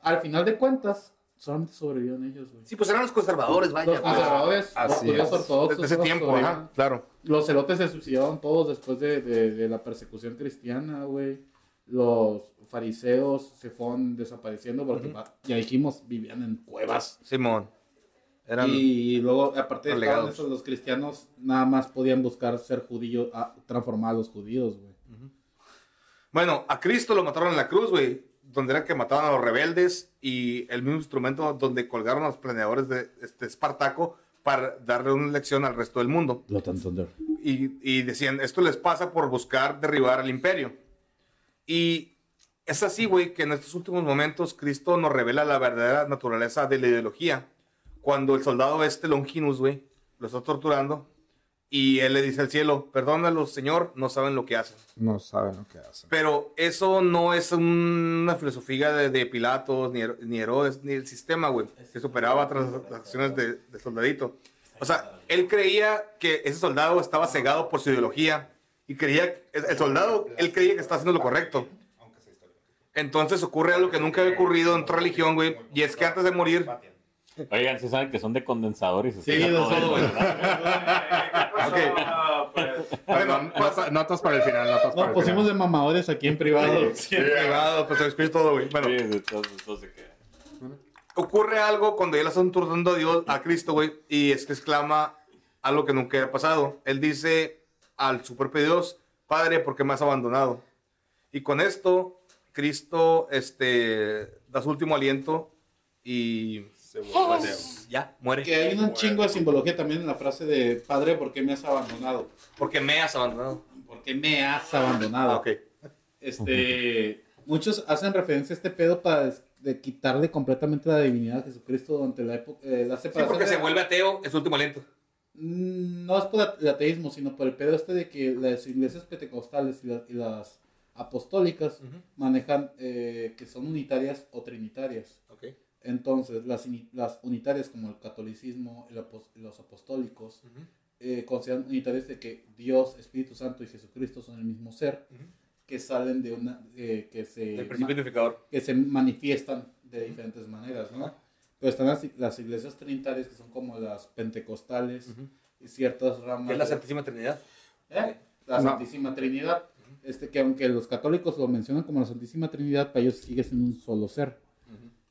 Al final de cuentas, solamente sobrevivieron ellos, güey. Sí, pues eran los conservadores, vaya. Los pues. conservadores, los así es. ortodoxos. Desde ese tiempo, ajá, claro. Los celotes se suicidaron todos después de, de- de la persecución cristiana, güey. Los fariseos se fueron desapareciendo porque, ya dijimos, vivían en cuevas. Simón. Eran, Y luego, aparte de esos, los cristianos nada más podían buscar ser judíos, transformar a los judíos, güey. Bueno, a Cristo lo mataron en la cruz, güey. Donde era que mataban a los rebeldes y el mismo instrumento donde colgaron a los planeadores de este Espartaco para darle una lección al resto del mundo. Y, y decían, esto les pasa por buscar derribar al imperio. Y es así, güey, que en estos últimos momentos Cristo nos revela la verdadera naturaleza de la ideología. Cuando el soldado este, Longinus, güey, lo está torturando y él le dice al cielo, perdónalos, Señor, no saben lo que hacen. No saben lo que hacen. Pero eso no es una filosofía de, de Pilatos, ni, ni Herodes, ni el sistema, güey, que superaba tras las acciones de, de soldadito. O sea, él creía que ese soldado estaba cegado por su ideología y creía, el el soldado, él creía que estaba haciendo lo correcto. Entonces ocurre algo que nunca había ocurrido en otra religión, güey, y es que antes de morir, Oigan, si saben que son de condensador y se Sí, de todo güey. Ah, pues, bueno, Notas, notas para el final, notas para Nos el pusimos final. de mamadores aquí en privado. en privado, pues se todo, güey. Bueno, Sí, de todo, de todo se queda. ocurre algo cuando él está torturando a Dios, a Cristo, güey, y es que exclama algo que nunca había pasado. Él dice al su propio Dios, Padre, ¿por qué me has abandonado? Y con esto, Cristo este, da su último aliento y Se vuelve ateo. ya, muere. Que hay un chingo de simbología también en la frase de Padre, ¿por qué me has abandonado? Porque me has abandonado. ¿Por qué me has abandonado? Ah, ok. Este, muchos hacen referencia a este pedo para des- de quitarle completamente la divinidad a Jesucristo durante la época, eh, la Sí, porque de- se vuelve ateo en su último aliento. Mm, No es por el ateísmo, sino por el pedo este de que las iglesias pentecostales y, la- y las apostólicas manejan eh, que son unitarias o trinitarias. Entonces, las, las unitarias como el catolicismo apos- los apostólicos eh, consideran unitarias de que Dios, Espíritu Santo y Jesucristo son el mismo ser, que salen de una, eh, que se El principio unificador. que se manifiestan de diferentes maneras, ¿no? Pero están las, las iglesias trinitarias que son como las pentecostales y ciertas ramas. Es la Santísima Trinidad. ¿Eh? La No. Santísima Trinidad. Este, que aunque los católicos lo mencionan como la Santísima Trinidad, para ellos sigue siendo un solo ser.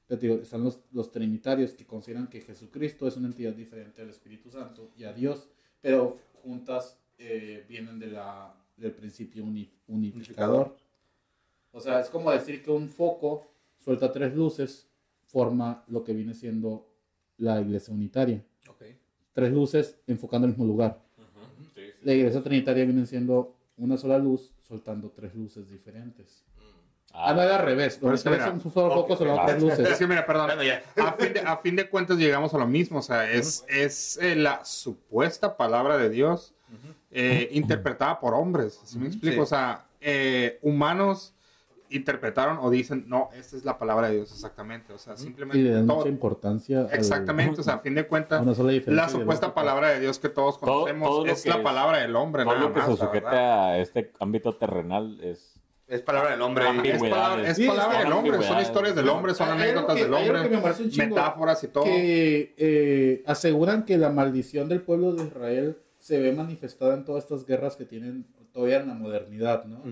Pero digo, están los, los trinitarios que consideran que Jesucristo es una entidad diferente al Espíritu Santo y a Dios, pero juntas eh, vienen de la, del principio uni- unificador. O sea, es como decir que un foco suelta tres luces, forma lo que viene siendo la iglesia unitaria. Ok. Tres luces enfocando el mismo lugar. La iglesia trinitaria viene siendo una sola luz soltando tres luces diferentes. Ah, no era al revés. Pero es que mira, un solo foco soltando tres Es luces. que mira, perdón. Bueno, ya. A fin, de, a fin de cuentas llegamos a lo mismo. O sea, es, es eh, la supuesta palabra de Dios eh, interpretada por hombres. ¿Sí me explico? Sí. O sea, eh, humanos interpretaron o dicen, no, esta es la palabra de Dios exactamente. O sea, Y le simplemente dan todo. mucha importancia. al- Exactamente, o sea, a fin de cuentas, la supuesta ideológica. palabra de Dios que todos Todo- conocemos todo lo es que la es- palabra del hombre, Todo nada lo que más, se sujeta a este ámbito terrenal es... Es palabra del hombre. Es palabra, es Sí, palabra es del hombre, son historias del hombre, son anécdotas que- del hombre, me chingo, metáforas y todo. que eh, aseguran que la maldición del pueblo de Israel se ve manifestada en todas estas guerras que tienen todavía en la modernidad, ¿no?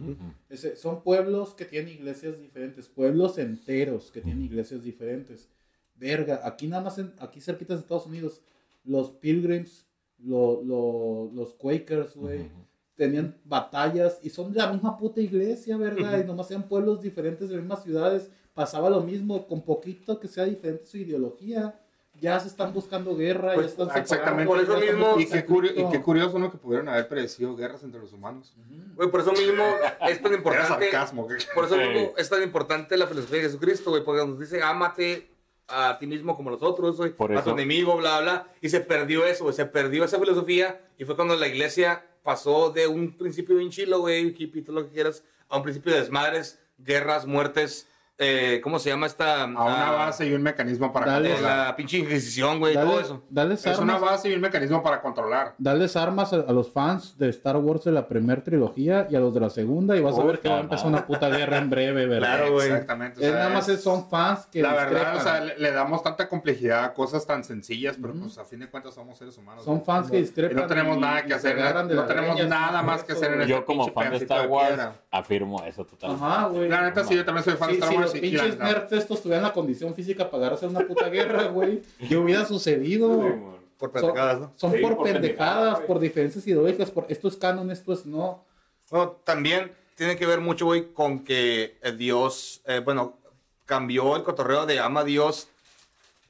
Ese- son pueblos que tienen iglesias diferentes, pueblos enteros que tienen iglesias diferentes. Verga, aquí nada más, en- aquí cerquita de Estados Unidos, los Pilgrims, lo- lo- los Quakers, güey, tenían batallas y son de la misma puta iglesia, ¿verdad? Y nomás eran pueblos diferentes de las mismas ciudades. Pasaba lo mismo, con poquito que sea diferente su ideología. Ya se están buscando guerra, Pues, ya están exactamente. Por eso mismo- Y qué, curio- y qué curioso, ¿no? Que pudieron haber predecido guerras entre los humanos. Por eso mismo es tan Era importante. sarcasmo. Por eso mismo es tan importante la filosofía de Jesucristo, güey, porque nos dice, ámate a ti mismo como los otros, güey, Por a tu enemigo, bla, bla, y se perdió eso, se perdió esa filosofía, y fue cuando la iglesia pasó de un principio bien chilo, güey, hippie, todo lo que quieras, a un principio de desmadres, guerras, muertes, eh, ¿cómo se llama esta? A una Ah, base y un mecanismo para Dale, controlar. la pinche inquisición, güey, Dale- todo eso. Dales Es una base y un mecanismo para controlar. dales armas a, a los fans de Star Wars de la primera trilogía y a los de la segunda y vas a ver que va a empezar una puta guerra en breve, ¿verdad? Claro, güey. Exactamente. o Es nada más es- son fans que La verdad, o sea, le, le damos tanta complejidad a cosas tan sencillas, pero pues a fin de cuentas somos seres humanos. son fans que Y discrepan. no tenemos y- nada y que hacer, no tenemos nada más eso, que hacer en güey. este Yo como fan de Star Wars afirmo eso totalmente. Ajá, güey. La neta, sí, yo también soy fan de Star Wars. Los pinches nerds estos tuvieran la condición física para hacer una puta guerra, güey, ¿qué hubiera sucedido? Por Son, pendejadas, ¿no? son Sí, por, por pendejadas, por diferencias ideológicas, por esto es canon, esto es no. Bueno, también tiene que ver mucho, güey, con que eh, Dios, eh, bueno, cambió el cotorreo de ama a Dios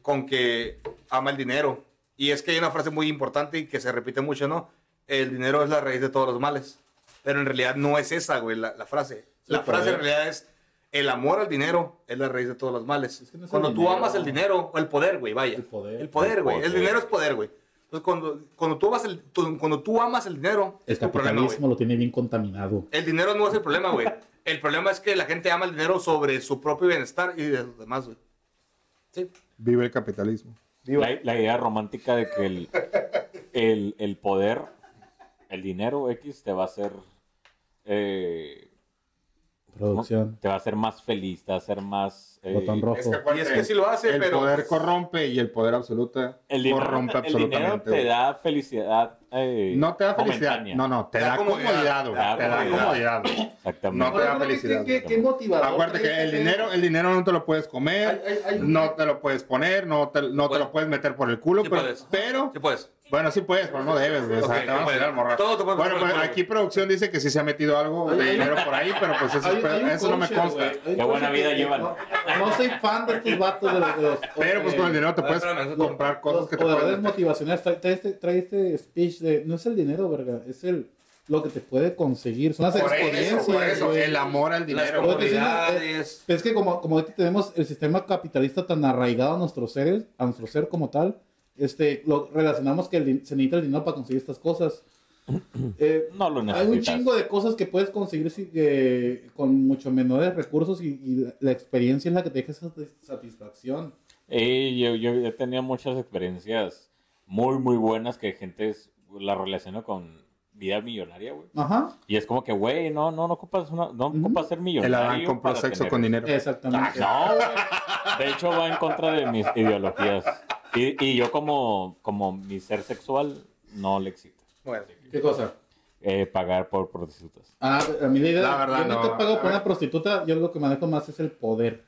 con que ama el dinero. Y es que hay una frase muy importante y que se repite mucho, ¿no? El dinero es la raíz de todos los males. Pero en realidad no es esa, güey, la, la frase. La el frase en realidad es el amor al dinero es la raíz de todos los males. Es que no es el cuando tú dinero. amas el dinero, o el poder, güey, vaya. El poder. El poder, El güey. El, dinero es poder, güey. Entonces, cuando, cuando, tú amas el, tú- cuando tú amas el dinero, El es problema, capitalismo lo tiene bien contaminado. El dinero no es el problema, güey. El problema es que la gente ama el dinero sobre su propio bienestar y de los demás, güey. Sí. Vive el capitalismo. La, la idea romántica de que el, el, el poder, el dinero X te va a hacer eh, Producción. te va a hacer más feliz, te va a hacer más eh, Botón rojo. Es que acuérdate, Y es que sí lo hace, el pero- poder corrompe y el poder absoluto el dinero, corrompe te- el dinero absolutamente. te da felicidad eh, No te da felicidad. momentánea. No, no, te Te da da comodidad. comodidad, güey. Te da comodidad. Exactamente. No te da felicidad. ¿Qué, qué motivador Acuérdate que el dinero, el dinero no te lo puedes comer, Hay- hay- hay un- no te lo puedes poner, no te, no te Puedes. lo puedes meter por el culo, Sí pero, puedes. pero Sí, pues. Bueno, sí puedes, pero no debes, güey. O sea, todo te Bueno, pues aquí producción dice que sí se ha metido algo de dinero por ahí, pero pues eso, Hay- hay un eso no me consta. Qué buena vida que- llevan. No, no soy fan de estos vatos de los. de los- Pero pues eh, con el dinero te puedes eso comprar cosas los que te pueden... motivacionales. Trae, este, trae este speech de. No es el dinero, verga. Es el. Lo que te puede conseguir. Son las Por experiencias. eso, por eso, el amor al Las dinero. Comunidades. Pero es que como, como tenemos el sistema capitalista tan arraigado a nuestros seres, a nuestro ser como tal, este, lo relacionamos que el se necesita el dinero para conseguir estas cosas. Eh, No lo hay un necesitas. chingo de cosas que puedes conseguir si- que- con mucho menores recursos y, y la, la experiencia es la que te deja esa satis- satisfacción. Eh, yo, yo he tenido muchas experiencias muy, muy buenas que gente es- la relaciona con vida millonaria, güey. Ajá, Y es como que, güey, no, no, no ocupas, una, no ocupas ser El millonario. Adán compró sexo tener con dinero. exactamente. No, güey. De hecho, va en contra de mis ideologías. Y, y yo como, como mi ser sexual no le excita. Bueno, ¿Qué cosa? Eh, pagar por prostitutas. Ah, a mí la idea, La verdad, yo no, no. te pago por una prostituta, yo lo que manejo más es el poder.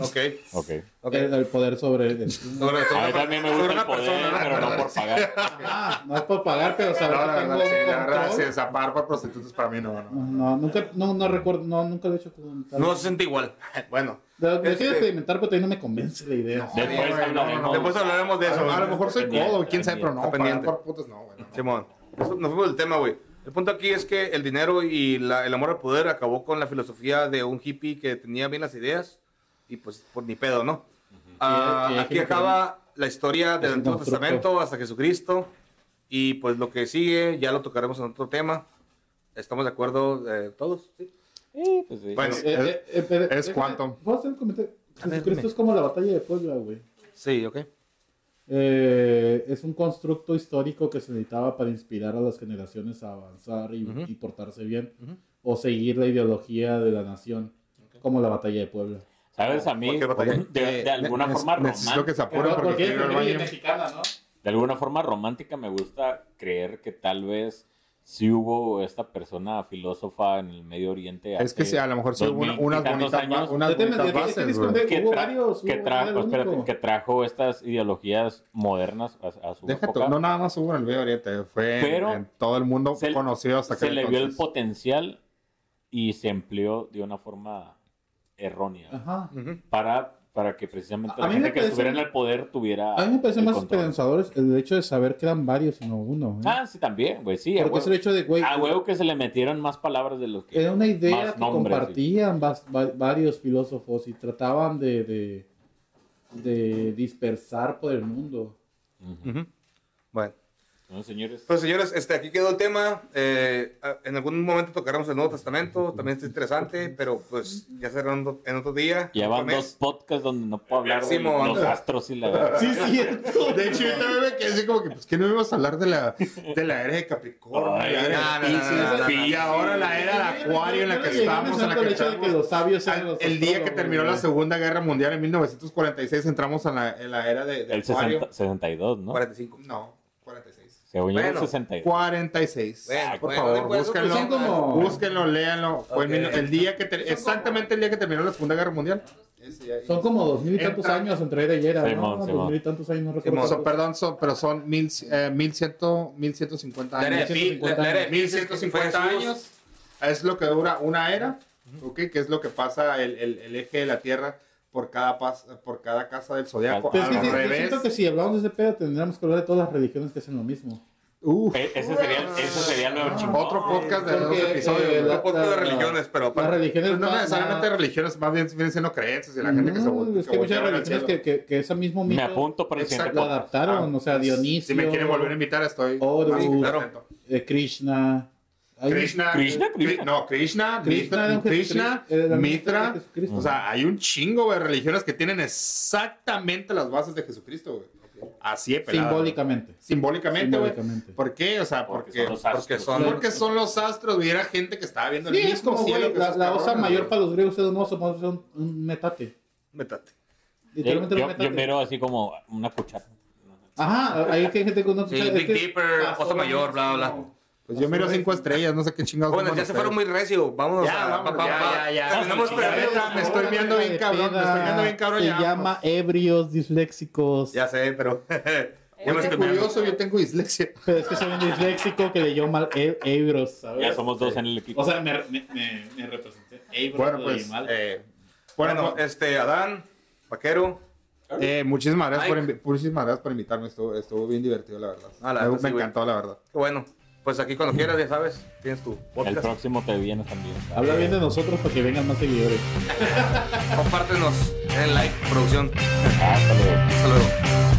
Ok. Ok. ok. El, el poder sobre... Sobre- A mí también me gusta el poder, persona, pero ¿no? no por pagar. Ah, no es por pagar, pero saber No, la que tengo verdad, sí, la verdad, sí, pagar por prostitutas para mí no, no. No, no, nunca, no, no recuerdo, no, nunca lo he hecho con tal. No se siente igual. Bueno, Lo, lo este- experimentar, pero todavía no me convence la idea. Después güey, no, hablaremos. no, después hablaremos de A, eso. lo- a lo mejor soy codo, quién sabe, pero no, pendiente. por putas no, güey. no. Simón, nos fuimos del tema, güey. El punto aquí es que el dinero y la- el amor al poder acabó con la filosofía de un hippie que tenía bien las ideas y pues por ni pedo, ¿no? Ah, y aquí acaba la historia del Antiguo. Testamento hasta Jesucristo y pues lo que sigue ya lo tocaremos en otro tema. ¿Estamos de acuerdo eh, todos? ¿Sí? Eh, pues sí. Bueno, Eh, eh, eh, es cuánto. ¿Puedo hacer un comentario? A ver, Jesucristo es como la batalla de Puebla, güey. sí, ok. Eh, es un constructo histórico que se necesitaba para inspirar a las generaciones a avanzar y, portarse bien. O seguir la ideología de la nación, como la batalla de Puebla. ¿Sabes? A mí, de, de alguna Ne- forma Necesito que se romántica, apuren porque Porque es quiero ir al familia baño. mexicana, ¿no? de alguna forma romántica me gusta creer que tal vez sí hubo esta persona filósofa en el Medio Oriente. Es que sí, a lo mejor sí hubo unas bonitas, años unas bonitas bases, que, Hubo tra- varios, que hubo trajo, espérate, que trajo estas ideologías modernas a, a su Deja tú, época. no nada más hubo en el Medio Oriente, fue en- Pero en, todo el mundo se- conocido hasta que se le vio el potencial y se empleó de una forma errónea Ajá. Para, para que precisamente A la mí gente me que parece- estuviera en el poder tuviera A mí me parece el más control. el hecho de saber que eran varios y no uno. ¿eh? Ah, sí, también, güey, sí. Porque es el hecho de, güey, a huevo que se le metieron más palabras de lo que... era una idea que nombres, sí. compartían vas- va- varios filósofos y trataban de, de, de dispersar por el mundo. Ujú. Bueno. No, señores. Pues señores, este, aquí quedó el tema. Eh, en algún momento tocaremos el Nuevo Testamento. También está interesante, pero pues ya será en otro, día. Ya van dos podcasts donde no puedo hablar de los astros y la... Sí, cierto. De hecho, yo también me quedé así como que, pues, que no íbamos a hablar de la, de la era de Capricornio, Ay, la era no, de no, no, no, no, Pisces, no. y ahora la era de Acuario en la que estamos, en la que el hecho de que estamos. los sabios sean Al- los El día que terminó la. Segunda Guerra Mundial en 1946 entramos en la, en la era de, de El Acuario. 60 62, ¿no? 45. No, 46. Según yo, Bueno. 62. 46. Bueno, Por bueno, favor, pues, búsquenlo. son como- Búsquenlo, léanlo. Fue el mil- día que exactamente el día que terminó la Segunda Guerra Mundial. Son como dos mil y tantos Entra- años entre era y era. Dos mil y tantos años, no recuerdo. Perdón, son, pero son mil, eh, mil ciento- mil ciento cincuenta años. 1150 fue Jesús. años. Es lo que dura una era, ¿ok? Que es lo que pasa el, el- el eje de la Tierra por cada, pas- por cada casa del zodiaco. Pero es que Al sí, siento que si hablamos de ese pedo tendríamos que hablar de todas las religiones que hacen lo mismo. Uf, E- Ese sería, ese sería lo chingón. otro podcast de dos Porque, episodios. eh, la- Un podcast de religiones, pero Las aparte. religiones Pues no necesariamente más- religiones, más bien vienen siendo creencias y la gente que se No, es que muchas religiones que, que, que ese mismo mito Me apunto para el siguiente lo adaptaron, Ah, o sea, Dionisio, Si me quieren volver a invitar, estoy Horus, más eh, Krishna. Krishna, Krishna, Kri- Krishna. no, Krishna, Krishna un Krishna, Mitra, o sea, hay un chingo de religiones que tienen exactamente las bases de Jesucristo, güey. Así pelada. Simbólicamente. Simbólicamente, güey. ¿Por qué? O sea, Porque porque, son los astros. porque son- porque son los astros, güey. Era gente que estaba viendo Sí, el es mismo como, cielo güey, que la, osa mayor güey. para los griegos es un oso, es un, un metate. Métate. Yo, Literalmente un yo, metate. yo miro así como una cuchara. Ajá, hay que hay gente con una Sí, es Big que- Dipper, Ah, oso mayor, bla, bla. Pues yo miro cinco estrellas, no sé qué chingados. Bueno, ya se fueron muy recio. Vámonos Ya, a. pa- ya, ya. Terminamos me estoy viendo bien cabrón, me estoy viendo bien cabrón Se llama ebrios disléxicos. Ya sé, pero. Estoy mirando. curioso, yo tengo dislexia. Pero es que soy un disléxico que leyó mal e- Ebros, ¿sabes? Ya somos dos en el equipo. O sea, me, me, me, me representé. Ebros Bueno, pues. Eh, Bueno, bueno, pues- este, Adán, Vaquero. Eh, muchísimas gracias, por muchísimas gracias por invitarme. Estuvo, estuvo bien divertido, la verdad. Ah, la me me sí, güey. encantó, la verdad. Qué bueno. Pues aquí cuando quieras, ya sabes, tienes tu el podcast. próximo te vienes también. Habla bien de nosotros para que vengan más seguidores. Compártenos, den like, producción. Hasta luego. Hasta luego.